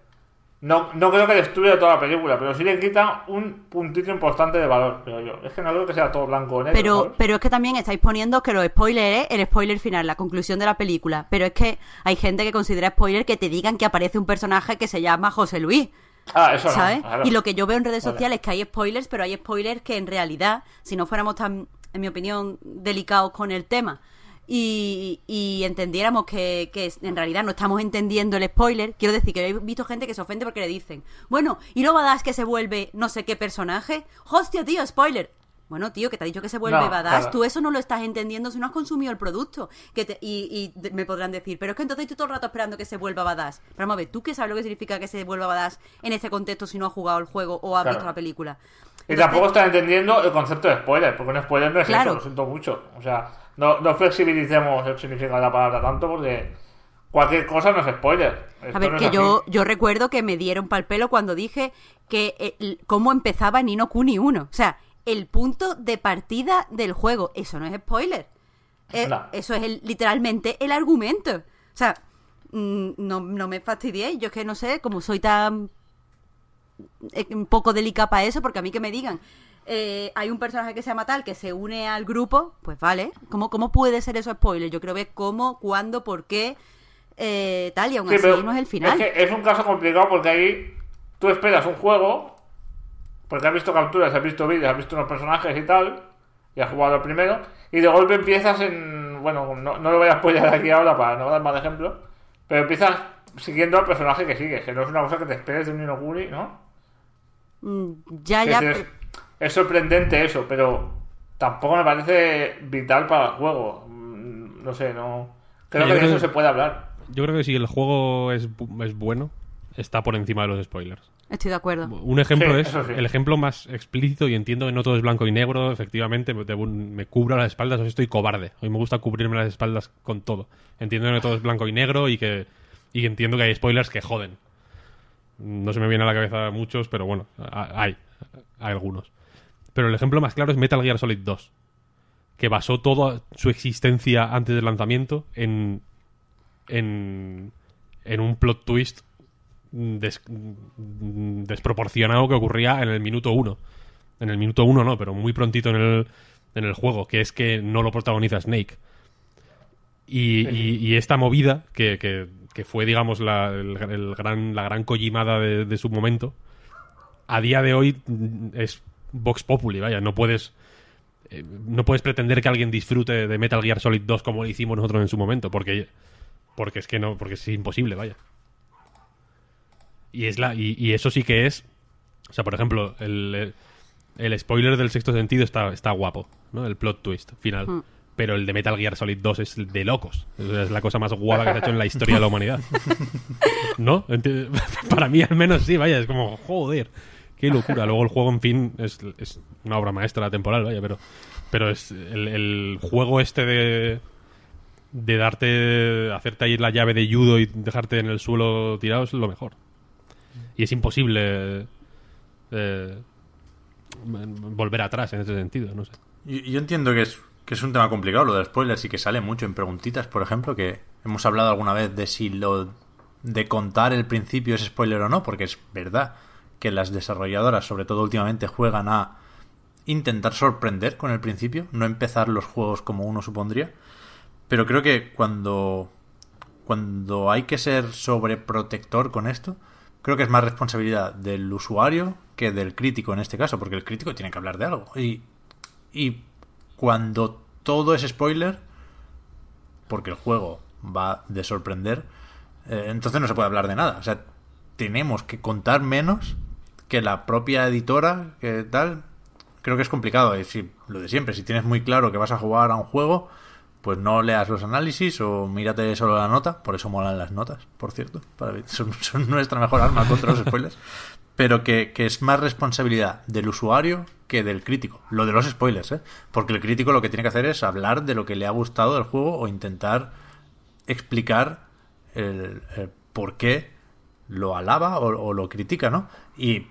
no, no creo que destruya toda la película, pero sí le quita un puntito importante de valor, creo yo. Es que no creo que sea todo blanco o negro. Pero, ¿sabes? pero es que también estáis poniendo que los spoilers es el spoiler final, la conclusión de la película. Pero es que hay gente que considera spoiler que te digan que aparece un personaje que se llama José Luis. Ah, eso no. ¿Sabes? Y lo que yo veo en redes sociales es que hay spoilers, pero hay spoilers que en realidad, si no fuéramos tan, en mi opinión, delicados con el tema y, y entendiéramos que, que en realidad no estamos entendiendo el spoiler, quiero decir que he visto gente que se ofende porque le dicen, bueno, y no Badass que se vuelve no sé qué personaje. Hostia, tío, spoiler. Bueno, tío, que te ha dicho que se vuelve No, badass, claro. tú eso no lo estás entendiendo si no has consumido el producto. Que te- y, y me podrán decir, pero es que entonces estoy todo el rato esperando que se vuelva badass. Pero vamos a ver, ¿tú qué sabes lo que significa que se vuelva badass en ese contexto si no has jugado el juego o has Claro. visto la película? Y tampoco estás entendiendo el concepto de spoiler, porque un spoiler no es Claro. eso, lo siento mucho. O sea, no, no flexibilicemos el significado de la palabra tanto, porque cualquier cosa no es spoiler. A ver, no que yo, yo recuerdo que me dieron pal pelo cuando dije que el- cómo empezaba Nino Kuni 1. O sea, el punto de partida del juego. Eso no es spoiler. Eh, No. Eso es el- literalmente el argumento. O sea, mm, no, no me fastidiéis. Yo es que no sé, como soy tan eh, un poco delicada para eso, porque a mí que me digan, eh, hay un personaje que se llama tal, que se une al grupo, pues vale. ¿Cómo, cómo puede ser eso spoiler? Yo creo ver cómo, cuándo, por qué, eh, tal, y aún Sí, así no es el final. Es, que es un caso complicado porque ahí tú esperas un juego, porque has visto capturas, has visto vídeos, has visto unos personajes y tal, y has jugado el primero, y de golpe empiezas en. Bueno, no, no lo voy a apoyar aquí ahora para no dar más ejemplos, pero empiezas siguiendo al personaje que sigues, que no es una cosa que te esperes de un Nino Kuni, ¿no? Mm, Ya, ya. Es sorprendente eso, pero tampoco me parece vital para el juego. Mm, No sé, no. Creo que yo de creo eso que- se puede hablar. Yo creo que si el juego es, bu- es bueno, está por encima de los spoilers. Estoy de acuerdo. Un ejemplo Sí, es sí. el ejemplo más explícito y entiendo que no todo es blanco y negro, efectivamente me, me cubro las espaldas, hoy estoy cobarde. Hoy me gusta cubrirme las espaldas con todo. Entiendo que no todo es blanco y negro y que y entiendo que hay spoilers que joden. No se me viene a la cabeza muchos, pero bueno, hay, hay algunos. Pero el ejemplo más claro es Metal Gear Solid 2. que basó toda su existencia antes del lanzamiento en, en, en un plot twist des- desproporcionado que ocurría en el minuto uno. En el minuto uno no, pero muy prontito en el, en el juego, que es que no lo protagoniza Snake. Y, esta movida, que, que- fue, digamos, la, el- gran, la gran de, su momento, a día de hoy es Vox Populi, vaya, no puedes eh, no puedes pretender que alguien disfrute de Metal Gear Solid 2 como lo hicimos nosotros en su momento, porque porque es que no, porque es imposible, vaya. Y es la y, y eso sí que es, o sea, por ejemplo, el, el spoiler del sexto sentido está, está guapo, ¿no? El plot twist final. Mm. Pero el de Metal Gear Solid 2 es de locos. Es la cosa más guapa que se ha hecho en la historia de la humanidad. ¿No? Para mí al menos sí, vaya, es como, joder, qué locura. Luego el juego, en fin, es, una obra maestra temporal, vaya, pero, pero es el, el juego este de, de darte, hacerte ahí la llave de judo y dejarte en el suelo tirado es lo mejor. Y es imposible eh, volver atrás en ese sentido, no sé. Yo, yo entiendo que es, que es un tema complicado lo de spoilers y que sale mucho en preguntitas, por ejemplo, que hemos hablado alguna vez de si lo de contar el principio es spoiler o no, porque es verdad que las desarrolladoras, sobre todo últimamente, juegan a intentar sorprender con el principio, no empezar los juegos como uno supondría. Pero creo que cuando cuando hay que ser sobreprotector con esto, creo que es más responsabilidad del usuario que del crítico en este caso, porque el crítico tiene que hablar de algo. Y, y cuando todo es spoiler, porque el juego va de sorprender, eh, entonces no se puede hablar de nada. O sea, tenemos que contar menos que la propia editora, que tal. Creo que es complicado. Y si, lo de siempre, si tienes muy claro que vas a jugar a un juego, pues no leas los análisis o mírate solo la nota. Por eso molan las notas, por cierto. Son, nuestra mejor arma contra los spoilers. Pero que, que es más responsabilidad del usuario que del crítico. Lo de los spoilers, ¿eh? Porque el crítico lo que tiene que hacer es hablar de lo que le ha gustado del juego o intentar explicar el, por qué lo alaba o lo critica, ¿no? Y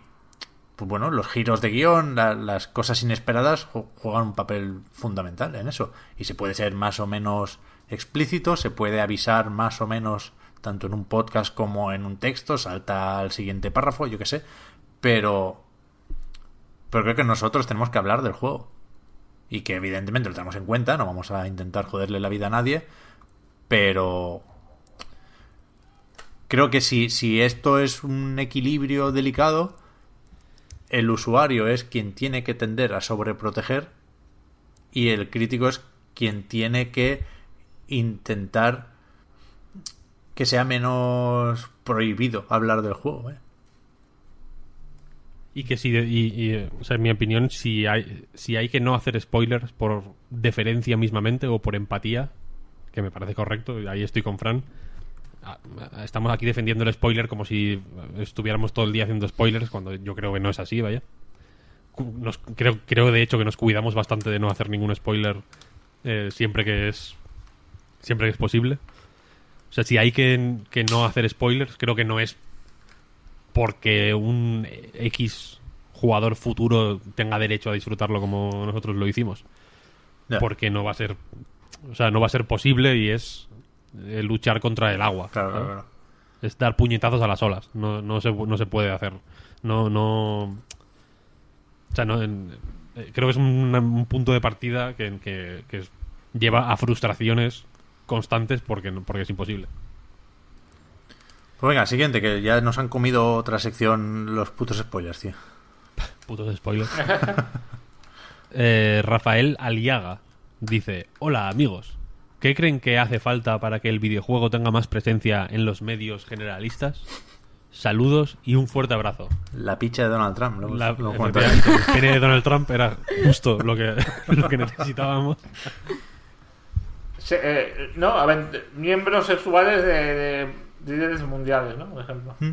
pues bueno, los giros de guion, la- las cosas inesperadas ju- juegan un papel fundamental en eso. Y se puede ser más o menos explícito, se puede avisar más o menos tanto en un podcast como en un texto, salta al siguiente párrafo, yo qué sé. Pero, pero creo que nosotros tenemos que hablar del juego. Y que evidentemente lo tenemos en cuenta, no vamos a intentar joderle la vida a nadie. Pero creo que si, si esto es un equilibrio delicado, el usuario es quien tiene que tender a sobreproteger y el crítico es quien tiene que intentar que sea menos prohibido hablar del juego. ¿eh? Y que si, y, y, o sea, en mi opinión, si hay, si hay que no hacer spoilers por deferencia mismamente o por empatía, que me parece correcto, ahí estoy con Fran. A- a- Estamos aquí defendiendo el spoiler como si estuviéramos todo el día haciendo spoilers, cuando yo creo que no es así, vaya. Nos, creo, creo de hecho que nos cuidamos bastante de no hacer ningún spoiler eh, siempre que es siempre que es posible. O sea, si hay que, que no hacer spoilers, creo que no es porque un X jugador futuro tenga derecho a disfrutarlo como nosotros lo hicimos. Porque no va a ser. O sea, no va a ser posible y es eh, luchar contra el agua. Claro, ¿sabes? claro, claro. Es dar puñetazos a las olas. No, no, se, no se puede hacer. No, no. O sea, no. en- eh, creo que es un, un punto de partida que, que, que es- lleva a frustraciones constantes porque, porque es imposible. Pues venga, siguiente, que ya nos han comido otra sección los putos spoilers, tío. Putos spoilers. Eh, Rafael Aliaga dice: Hola amigos, ¿qué creen que hace falta para que el videojuego tenga más presencia en los medios generalistas? Saludos y un fuerte abrazo. La picha de Donald Trump. lo La, lo el pene de Donald Trump era justo lo que, lo que necesitábamos. Se- eh, no, a ver, miembros sexuales de, de líderes mundiales, ¿no? Por ejemplo. ¿Mm?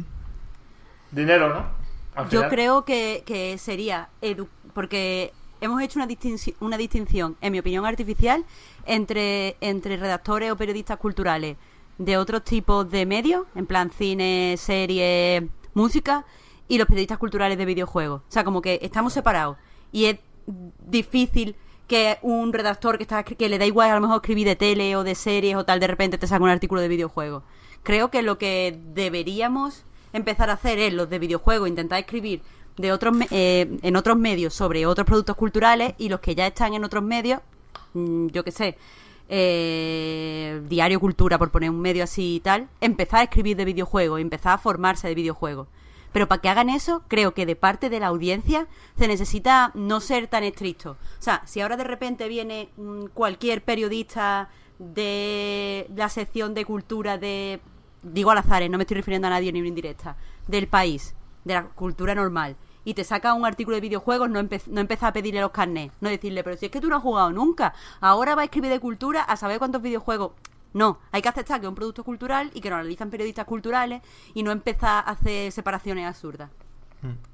Dinero, ¿no? Yo creo que, que sería edu- porque hemos hecho una, distinci- una distinción, en mi opinión artificial, entre, entre redactores o periodistas culturales de otros tipos de medios, en plan cine, serie, música, y los periodistas culturales de videojuegos. O sea, como que estamos separados. Y es difícil que un redactor que, está, que le da igual a lo mejor escribir de tele o de series o tal, de repente te saca un artículo de videojuego. Creo que lo que deberíamos empezar a hacer es los de videojuegos, intentar escribir de otros eh, en otros medios sobre otros productos culturales y los que ya están en otros medios, mm, yo qué sé, eh, Diario Cultura, por poner un medio así y tal, empezar a escribir de videojuegos, empezar a formarse de videojuegos. Pero para que hagan eso, creo que de parte de la audiencia se necesita no ser tan estricto. O sea, si ahora de repente viene mm, cualquier periodista de la sección de cultura de, digo al azar, eh, no me estoy refiriendo a nadie ni una indirecta, del país, de la cultura normal, y te saca un artículo de videojuegos, no, empe- no empezar a pedirle los carnets, no decirle, pero si es que tú no has jugado nunca, ahora va a escribir de cultura a saber cuántos videojuegos. No, hay que aceptar que es un producto cultural y que lo analizan periodistas culturales y no empezar a hacer separaciones absurdas.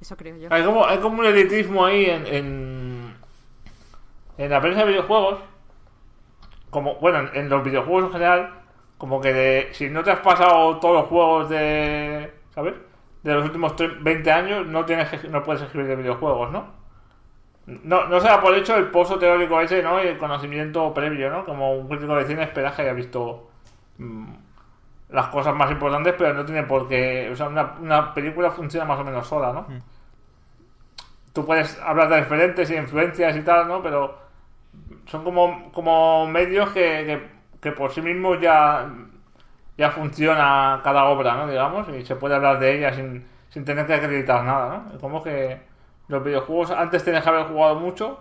Eso creo yo. Hay como, hay como un elitismo ahí en, en, en la prensa de videojuegos. Como, bueno, en, en los videojuegos en general, como que de- si no te has pasado todos los juegos de. ¿Sabes? De los últimos tre- 20 años, no tienes que- no puedes escribir de videojuegos, ¿no? No, no sea por hecho el pozo teórico ese, ¿no? Y el conocimiento previo, ¿no? Como un crítico de cine espera que haya visto mm, las cosas más importantes, pero no tiene por qué. O sea, una, una película funciona más o menos sola, ¿no? Tú puedes hablar de referentes y influencias y tal, ¿no? Pero son como, como medios que, que, que por sí mismos ya, ya funciona cada obra, ¿no? Digamos, y se puede hablar de ella sin, sin tener que acreditar nada, ¿no? Como que los videojuegos antes tienes que haber jugado mucho,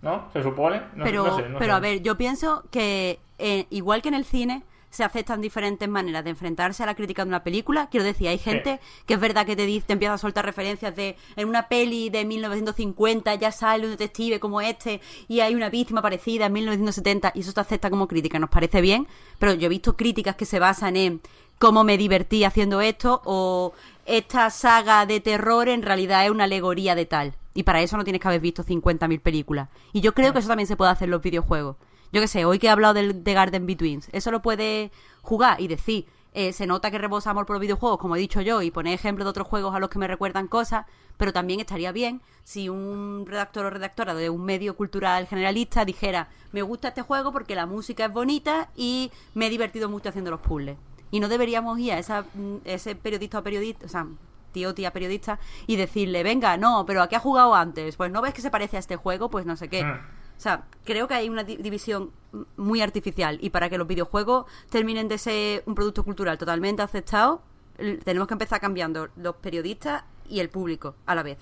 ¿no? Se supone. No, pero, no sé, no pero sé. a ver, yo pienso que eh, igual que en el cine se aceptan diferentes maneras de enfrentarse a la crítica de una película. Quiero decir, hay gente que es verdad que te dice, te empieza a soltar referencias de en una peli de 1950 ya sale un detective como este y hay una víctima parecida en 1970 y eso se acepta como crítica, nos parece bien, pero yo he visto críticas que se basan en cómo me divertí haciendo esto o esta saga de terror en realidad es una alegoría de tal. Y para eso no tienes que haber visto 50.000 películas. Y yo creo que eso también se puede hacer en los videojuegos. Yo qué sé, hoy que he hablado del de Garden Betweens, eso lo puede jugar y decir, eh, se nota que rebosa amor por los videojuegos, como he dicho yo, y poner ejemplos de otros juegos a los que me recuerdan cosas, pero también estaría bien si un redactor o redactora de un medio cultural generalista dijera, me gusta este juego porque la música es bonita y me he divertido mucho haciendo los puzzles. Y no deberíamos ir a esa, mm, ese periodista o periodista, o sea, tío o tía periodista, y decirle, venga, no, pero ¿a qué ha jugado antes? Pues no ves que se parece a este juego, pues no sé qué. Mm. O sea, creo que hay una di- división muy artificial y para que los videojuegos terminen de ser un producto cultural totalmente aceptado, tenemos que empezar cambiando los periodistas y el público a la vez.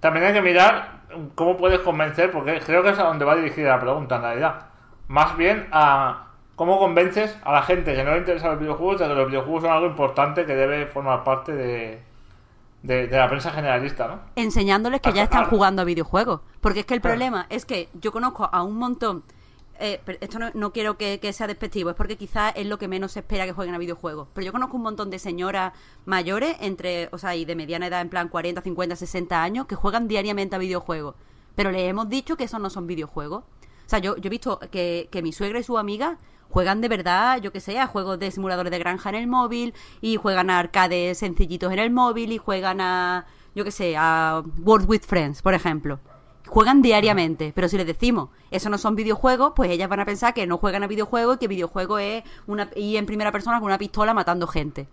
También hay que mirar cómo puedes convencer, porque creo que es a donde va dirigida la pregunta en realidad. Más bien a cómo convences a la gente que no le interesan los videojuegos de que los videojuegos son algo importante que debe formar parte de, de, de la prensa generalista, ¿no? enseñándoles que ya están jugando a videojuegos. Porque es que el problema es que yo conozco a un montón. eh, pero esto no, no quiero que, que sea despectivo, es porque quizás es lo que menos se espera que jueguen a videojuegos. Pero yo conozco un montón de señoras mayores, entre, o sea, y de mediana edad, en plan 40, 50, 60 años, que juegan diariamente a videojuegos. Pero les hemos dicho que esos no son videojuegos. O sea, yo, yo he visto que, que mi suegra y su amiga juegan de verdad, yo que sé, a juegos de simuladores de granja en el móvil, y juegan a arcades sencillitos en el móvil, y juegan a, yo que sé, a World with Friends, por ejemplo. Juegan diariamente, pero si les decimos, eso no son videojuegos, pues ellas van a pensar que no juegan a videojuegos y que videojuego es una, ir en primera persona con una pistola matando gente.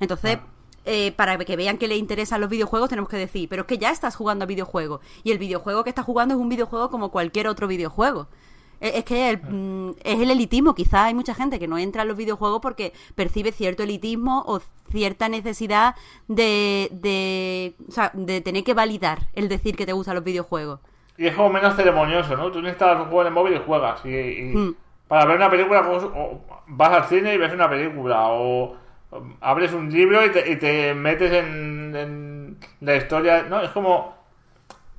Entonces, eh, para que vean que les interesan los videojuegos, tenemos que decir, pero es que ya estás jugando a videojuegos. Y el videojuego que estás jugando es un videojuego como cualquier otro videojuego. Es que el, mm, es el elitismo. Quizás hay mucha gente que no entra en los videojuegos porque percibe cierto elitismo o cierta necesidad de, de, o sea, de tener que validar el decir que te gustan los videojuegos. Y es como menos ceremonioso, ¿no? Tú instalas un juego en el móvil y juegas. Y, y Hmm. para ver una película, pues, o vas al cine y ves una película. O abres un libro y te, y te metes en, en la historia. No, es como,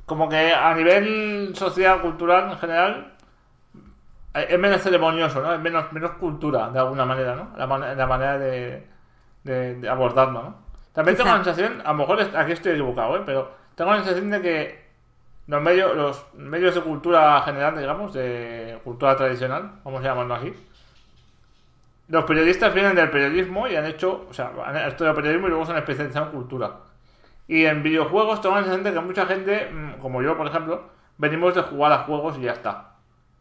como que a nivel social, cultural en general, es menos ceremonioso, ¿no? Es menos, menos cultura, de alguna manera, ¿no? La, man- la manera de, de, de abordarlo, ¿no? También tengo la sensación, a lo mejor aquí estoy equivocado, ¿eh? Pero tengo la sensación de que los medios, los medios de cultura general, digamos, de cultura tradicional, vamos a llamarlo así, los periodistas vienen del periodismo y han hecho, o sea, han estudiado periodismo y luego se han especializado en cultura. Y en videojuegos tengo la sensación de que mucha gente, mm, como yo, por ejemplo, venimos de jugar a juegos y ya está.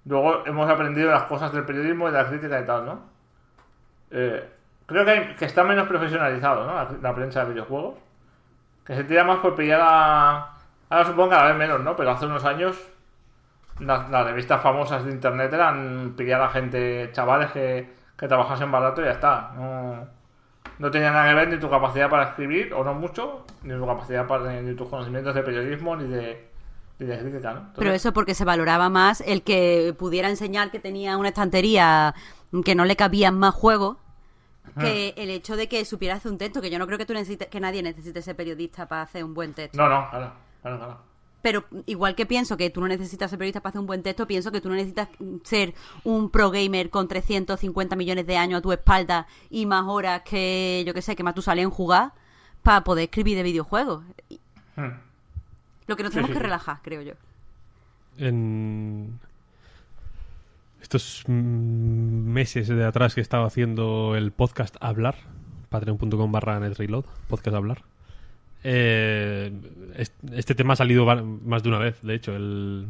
Luego hemos aprendido las cosas del periodismo y de la crítica y tal, ¿no? Eh, creo que, hay- que está menos profesionalizado, ¿no? La, prensa de videojuegos. Que se tira más por pillar a... Ahora supongo que cada vez menos, ¿no? Pero hace unos años las, las revistas famosas de internet eran pillar a gente, chavales que, que trabajasen barato y ya está. No, no tenía nada que ver ni tu capacidad para escribir, o no mucho, ni tu capacidad para, ni tus conocimientos de periodismo, ni de, Pero eso porque se valoraba más el que pudiera enseñar que tenía una estantería que no le cabían más juegos que el hecho de que supiera hacer un texto, que yo no creo que tú necesites, que nadie necesite ser periodista para hacer un buen texto. No, no, claro, claro, claro. Pero igual que pienso que tú no necesitas ser periodista para hacer un buen texto, pienso que tú no necesitas ser un pro gamer con 350 millones de años a tu espalda y más horas que, yo que sé, que más tú sales en jugar para poder escribir de videojuegos. Hmm. Lo que nos tenemos que relajar, creo yo. en estos mm, meses de atrás que estaba haciendo el podcast Hablar, patreon.com barra netreload, podcast Hablar. eh, est- este tema ha salido más de una vez, de hecho, el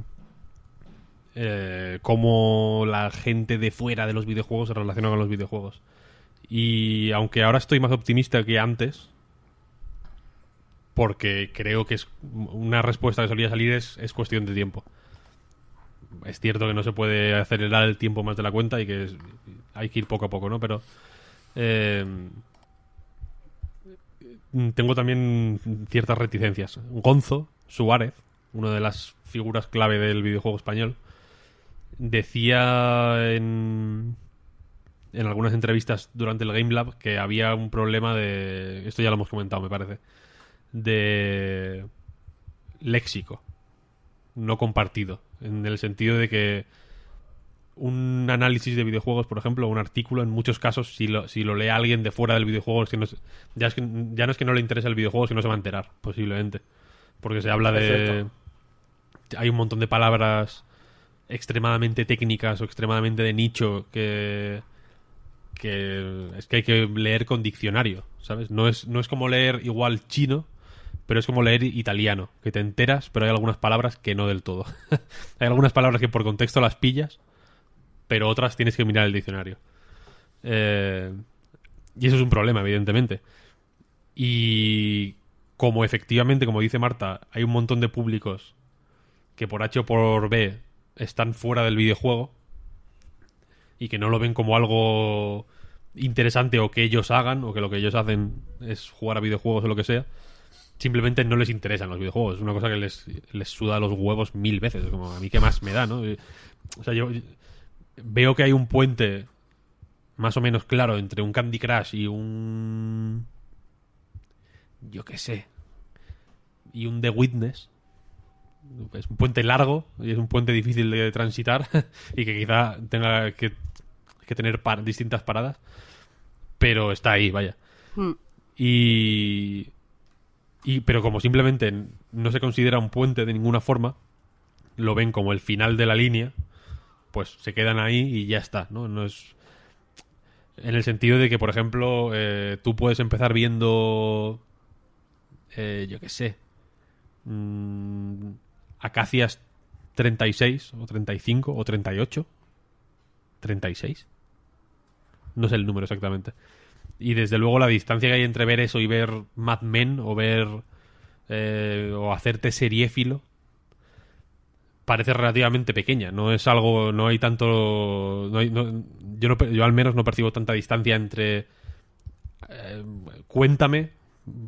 eh, cómo la gente de fuera de los videojuegos se relaciona con los videojuegos. Y aunque ahora estoy más optimista que antes, porque creo que es una respuesta que solía salir es, es cuestión de tiempo. Es cierto que no se puede acelerar el tiempo más de la cuenta y que hay que ir poco a poco, ¿no? Pero eh, tengo también ciertas reticencias. Gonzo Suárez, una de las figuras clave del videojuego español, decía en, en algunas entrevistas durante el Game Lab que había un problema de... Esto ya lo hemos comentado, me parece. De léxico no compartido. En el sentido de que un análisis de videojuegos, por ejemplo, un artículo, en muchos casos, si lo, si lo lee alguien de fuera del videojuego, es que no ya, es que, ya no es que no le interesa el videojuego, sino se va a enterar, posiblemente. Porque se habla de... Hay un montón de palabras extremadamente técnicas o extremadamente de nicho que que es que hay que leer con diccionario, ¿sabes? No es, no es como leer igual chino, pero es como leer italiano, que te enteras, pero hay algunas palabras que no del todo. hay algunas palabras que por contexto las pillas, pero otras tienes que mirar el diccionario. Eh, y eso es un problema, evidentemente. Y como efectivamente, como dice Marta, hay un montón de públicos que por H o por B están fuera del videojuego y que no lo ven como algo interesante o que ellos hagan o que lo que ellos hacen es jugar a videojuegos o lo que sea simplemente no les interesan los videojuegos es una cosa que les, les suda los huevos mil veces como a mí qué más me da ¿no? O sea yo veo que hay un puente más o menos claro entre un Candy Crush y un yo qué sé y un The Witness es un puente largo y es un puente difícil de transitar y que quizá tenga que, que tener par- distintas paradas pero está ahí vaya Hmm. y, y pero como simplemente no se considera un puente de ninguna forma lo ven como el final de la línea pues se quedan ahí y ya está no no es en el sentido de que por ejemplo eh, tú puedes empezar viendo eh, yo qué sé mm, Acacias 36 o 35 o 38 36 no sé el número exactamente y desde luego la distancia que hay entre ver eso y ver Mad Men o ver eh, o hacerte seriéfilo parece relativamente pequeña. No es algo no hay tanto no hay- no- yo yo al menos no percibo tanta distancia entre eh, cuéntame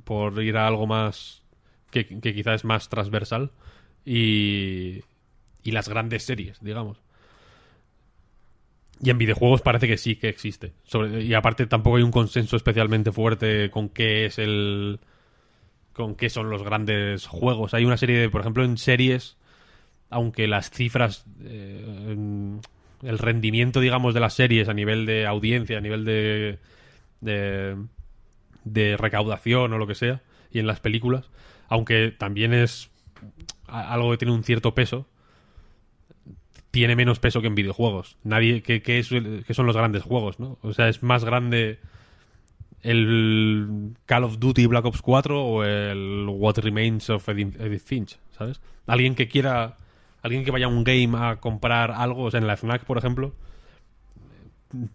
por ir a algo más que, que quizás es más transversal y y las grandes series digamos y en videojuegos parece que sí que existe. Y aparte tampoco hay un consenso especialmente fuerte con qué es el. con qué son los grandes juegos. Hay una serie de, por ejemplo, en series, aunque las cifras. eh, el rendimiento, digamos, de las series a nivel de audiencia, a nivel de. de. de recaudación o lo que sea, y en las películas, aunque también es algo que tiene un cierto peso, tiene menos peso que en videojuegos. Nadie, que, que, son los grandes juegos, ¿no? O sea, es más grande el Call of Duty Black Ops 4 o el What Remains of Edith, Finch, ¿sabes? Alguien que quiera... alguien que vaya a un game a comprar algo, o sea, en la FNAC, por ejemplo,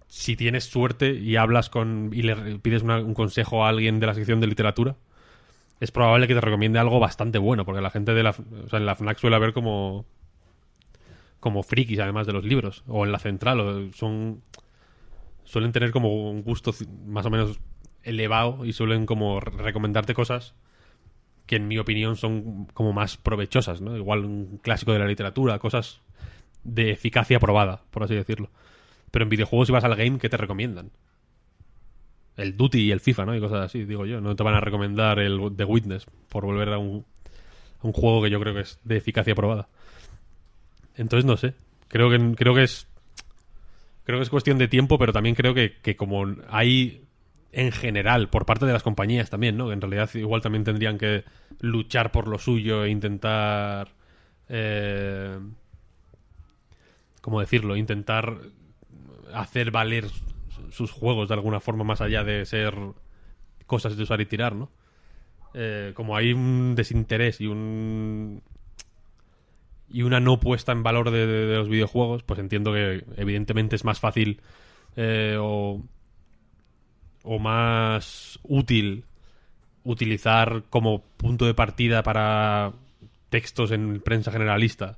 si tienes suerte y hablas con y le pides un consejo a alguien de la sección de literatura, es probable que te recomiende algo bastante bueno, porque la gente de la, o sea, en la FNAC suele haber como como frikis además de los libros o en la central o son suelen tener como un gusto más o menos elevado y suelen como re- recomendarte cosas que en mi opinión son como más provechosas, ¿no? Igual un clásico de la literatura, cosas de eficacia probada, por así decirlo. Pero en videojuegos si vas al game, ¿qué te recomiendan? El Duty y el FIFA, ¿no? Y cosas así, digo yo. No te van a recomendar el The Witness por volver a un, a un juego que yo creo que es de eficacia probada. Entonces no sé. Creo que creo que es creo que es cuestión de tiempo, pero también creo que, que como hay en general por parte de las compañías también, ¿no? Que en realidad igual también tendrían que luchar por lo suyo e intentar eh, ¿cómo decirlo? Intentar hacer valer sus juegos de alguna forma más allá de ser cosas de usar y tirar, ¿no? Eh, como hay un desinterés y un y una no puesta en valor de, los videojuegos, pues entiendo que evidentemente es más fácil eh, o, o más útil utilizar como punto de partida para textos en prensa generalista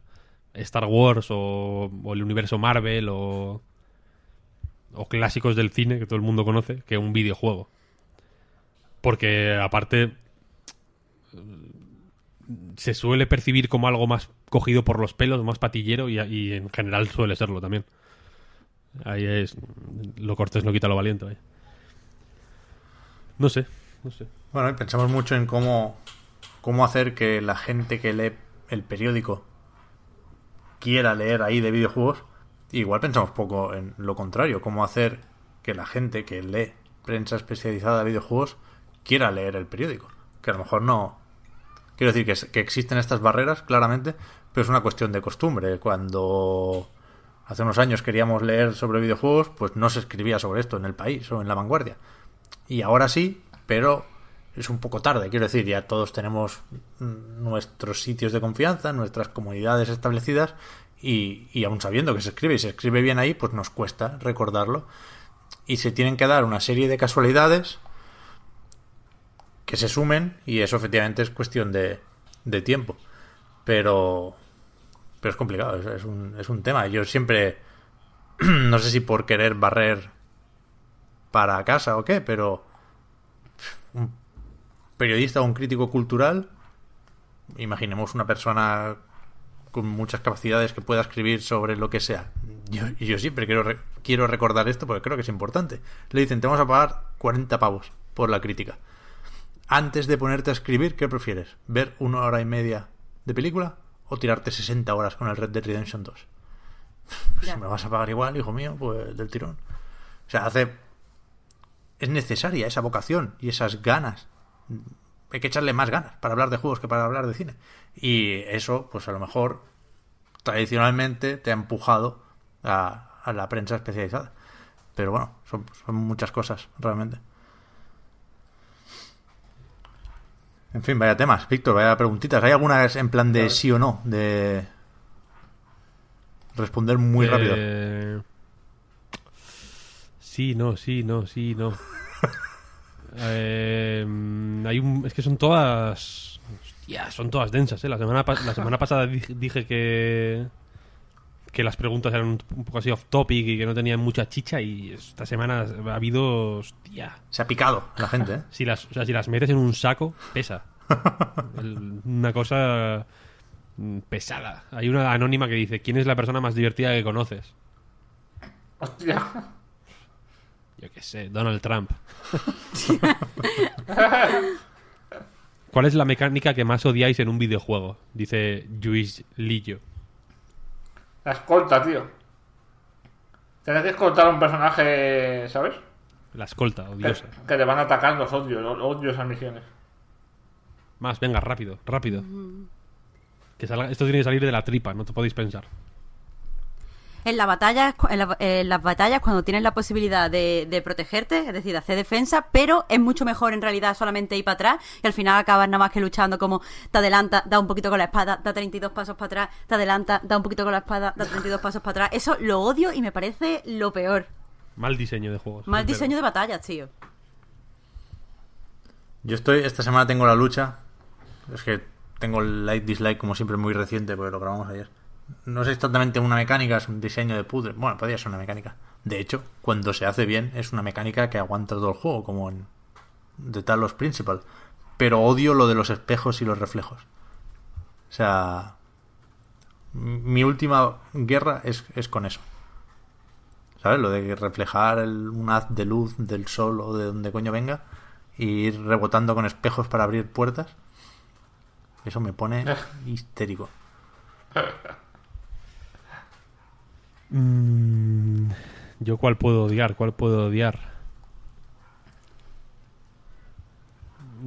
Star Wars o, o el universo Marvel o, o clásicos del cine que todo el mundo conoce que un videojuego. Porque aparte se suele percibir como algo más cogido por los pelos, más patillero y, en general suele serlo también. Ahí es lo cortés no quita lo valiente. No sé, no sé. Bueno, pensamos mucho en cómo, cómo hacer que la gente que lee el periódico quiera leer ahí de videojuegos. Igual pensamos poco en lo contrario, cómo hacer que la gente que lee prensa especializada de videojuegos quiera leer el periódico. Que a lo mejor no... Quiero decir que, que existen estas barreras, claramente, pero es una cuestión de costumbre. Cuando hace unos años queríamos leer sobre videojuegos, pues no se escribía sobre esto en el país o en la vanguardia. Y ahora sí, pero es un poco tarde. Quiero decir, ya todos tenemos nuestros sitios de confianza, nuestras comunidades establecidas y, y aún sabiendo que se escribe y se escribe bien ahí, pues nos cuesta recordarlo. Y se tienen que dar una serie de casualidades que se sumen y eso efectivamente es cuestión de, de tiempo. Pero, pero es complicado, es, un, es un tema. Yo siempre, no sé si por querer barrer para casa o qué, pero un periodista o un crítico cultural, imaginemos una persona con muchas capacidades que pueda escribir sobre lo que sea. Yo, yo siempre quiero, quiero recordar esto porque creo que es importante. Le dicen, te vamos a pagar 40 pavos por la crítica. Antes de ponerte a escribir, ¿qué prefieres? ¿Ver una hora y media de película o tirarte 60 horas con el Red Dead Redemption 2? Pues si me vas a pagar igual, hijo mío, pues del tirón. O sea, hace es necesaria esa vocación y esas ganas. Hay que echarle más ganas para hablar de juegos que para hablar de cine. Y eso, pues a lo mejor, tradicionalmente te ha empujado a, a la prensa especializada. Pero bueno, son, son muchas cosas, realmente. En fin, vaya temas. Víctor, vaya preguntitas. ¿Hay algunas en plan de sí o no? De responder muy rápido. Eh, Sí, no, sí, no, sí, no. Eh, hay un, es que son todas. Hostia, son todas densas, ¿eh? La semana, la semana pasada dije que. Que las preguntas eran un, un poco así off topic y que no tenían mucha chicha. Y esta semana ha habido. Hostia. Se ha picado la gente, ¿eh? Si las, o sea, si las metes en un saco, pesa. El- una cosa mm, pesada. Hay una anónima que dice: ¿Quién es la persona más divertida que conoces? Hostia. Yo qué sé, Donald Trump. ¿Cuál es la mecánica que más odiáis en un videojuego? Dice Luis Lillo. La escolta, tío. Tienes que escoltar a un personaje, ¿sabes? La escolta, odiosa. que te van a atacar los odios, los misiones. Más, venga, rápido, rápido. Que salga- esto tiene que salir de la tripa, no te podéis pensar. En, la batalla, en, la- en las batallas, cuando tienes la posibilidad de, de protegerte, es decir, de hacer defensa, pero es mucho mejor en realidad solamente ir para atrás y al final acabas nada más que luchando como te adelanta, da un poquito con la espada, da 32 pasos para atrás, te adelanta, da un poquito con la espada, da 32 pasos para atrás. Eso lo odio y me parece lo peor. Mal diseño de juegos. Mal diseño de batallas, tío. Yo estoy, esta semana tengo la lucha. Es que tengo el like dislike como siempre muy reciente porque lo grabamos ayer. No es exactamente una mecánica, es un diseño de puzzle. Bueno, podría ser una mecánica. De hecho, cuando se hace bien, es una mecánica que aguanta todo el juego, como en The Talos Principal. Pero odio lo de los espejos y los reflejos. O sea, mi última guerra es, es con eso. ¿Sabes? Lo de reflejar el- un haz de luz del sol o de donde coño venga y ir rebotando con espejos para abrir puertas. Eso me pone histérico. Mm, Yo cuál puedo odiar, cuál puedo odiar.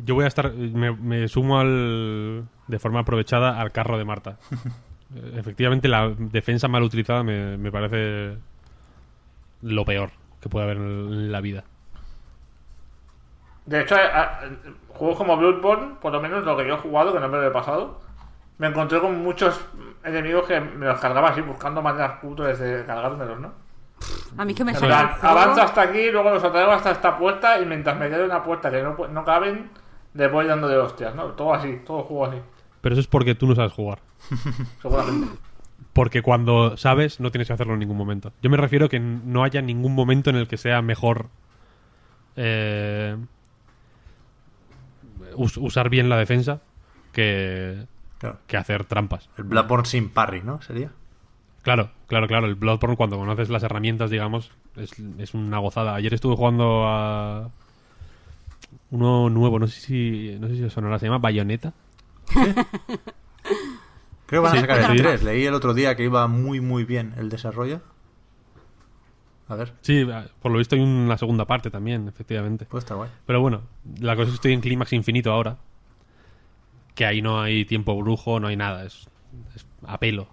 Yo voy a estar, me, me sumo al, de forma aprovechada al carro de Marta. Efectivamente, la defensa mal utilizada me, me parece lo peor que puede haber en la vida. De hecho, a- a- juegos como Bloodborne, por lo menos lo que yo he jugado, que no me lo he pasado, me encontré con muchos enemigos que me los cargaba así, buscando maneras putas de cargármelos, ¿no? A mí es que me juego- avanzo hasta aquí, luego los atraigo hasta esta puerta y mientras me quedo en una puerta que no, no caben, le voy dando de hostias, ¿no? Todo así, todo juego así, Pero eso es porque tú no sabes jugar. seguramente. Porque cuando sabes, no tienes que hacerlo en ningún momento. Yo me refiero que no haya ningún momento en el que sea mejor eh, us- usar bien la defensa que, Claro. que hacer trampas. El Bloodborne sin parry, ¿no? Sería. Claro, claro, claro. El Bloodborne, cuando conoces las herramientas, digamos, es, es una gozada. Ayer estuve jugando a uno nuevo, no sé si, no sé si os sonará, se llama Bayonetta. Creo que van Sí, a sacar el sí. 3. Leí el otro día que iba muy, muy bien el desarrollo. A ver, Sí, por lo visto hay una segunda parte también, efectivamente. puede estar guay. Pero bueno, la cosa es que estoy en clímax infinito ahora. Que ahí no hay tiempo brujo, no hay nada. Es, es a pelo.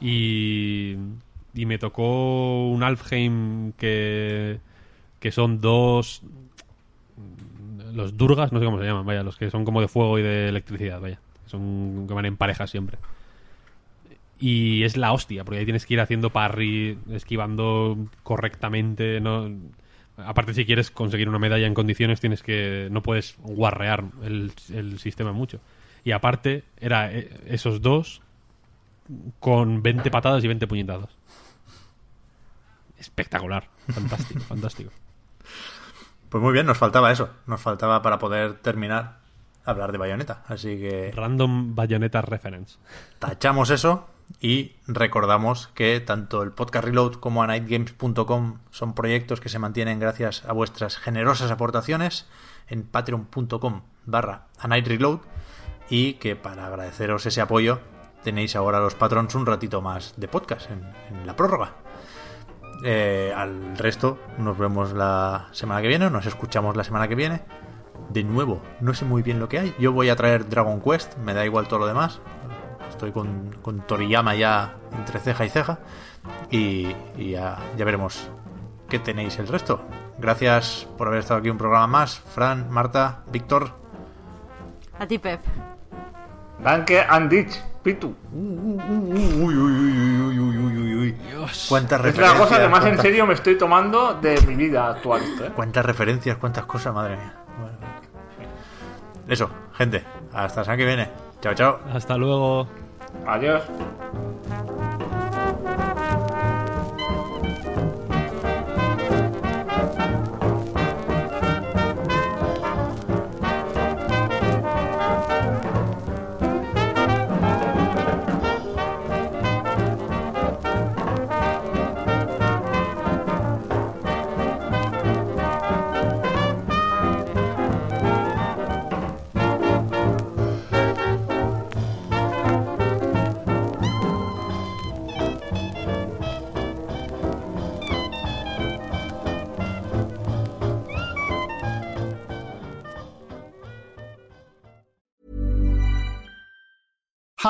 Y, y me tocó un Alfheim que, que son dos... Los Durgas, no sé cómo se llaman, vaya, los que son como de fuego y de electricidad, vaya. Son que van en pareja siempre. Y es la hostia, porque ahí tienes que ir haciendo parry, esquivando correctamente, no... Aparte, si quieres conseguir una medalla en condiciones, tienes que. No puedes guarrear el, el sistema mucho. Y aparte, era eh, esos dos con 20 patadas y 20 puñetazos. Espectacular. Fantástico, fantástico. Pues muy bien, nos faltaba eso. Nos faltaba para poder terminar hablar de Bayonetta. Así que Random Bayonetta Reference. tachamos eso y recordamos que tanto el podcast Reload como a nightgames.com son proyectos que se mantienen gracias a vuestras generosas aportaciones en patreon.com barra a night reload y que para agradeceros ese apoyo tenéis ahora los patrons un ratito más de podcast en, la prórroga. Eh, al resto nos vemos la semana que viene, nos escuchamos la semana que viene. De nuevo, no sé muy bien lo que hay. Yo voy a traer Dragon Quest, me da igual todo lo demás. Estoy con, con Toriyama ya entre ceja y ceja. Y, y ya, ya veremos qué tenéis el resto. Gracias por haber estado aquí un programa más. Fran, Marta, Víctor. A ti, Pep. Danke and dich, Pitu. Uy, uy, uy, uy, uy, uy, uy, uy. Cuántas Es la referencias. cosa que más en serio me estoy tomando de mi vida actual. ¿eh? Cuántas referencias, cuántas cosas, madre mía. Bueno. Eso, gente. Hasta la semana que viene. Chao, chao. Hasta luego. Adiós.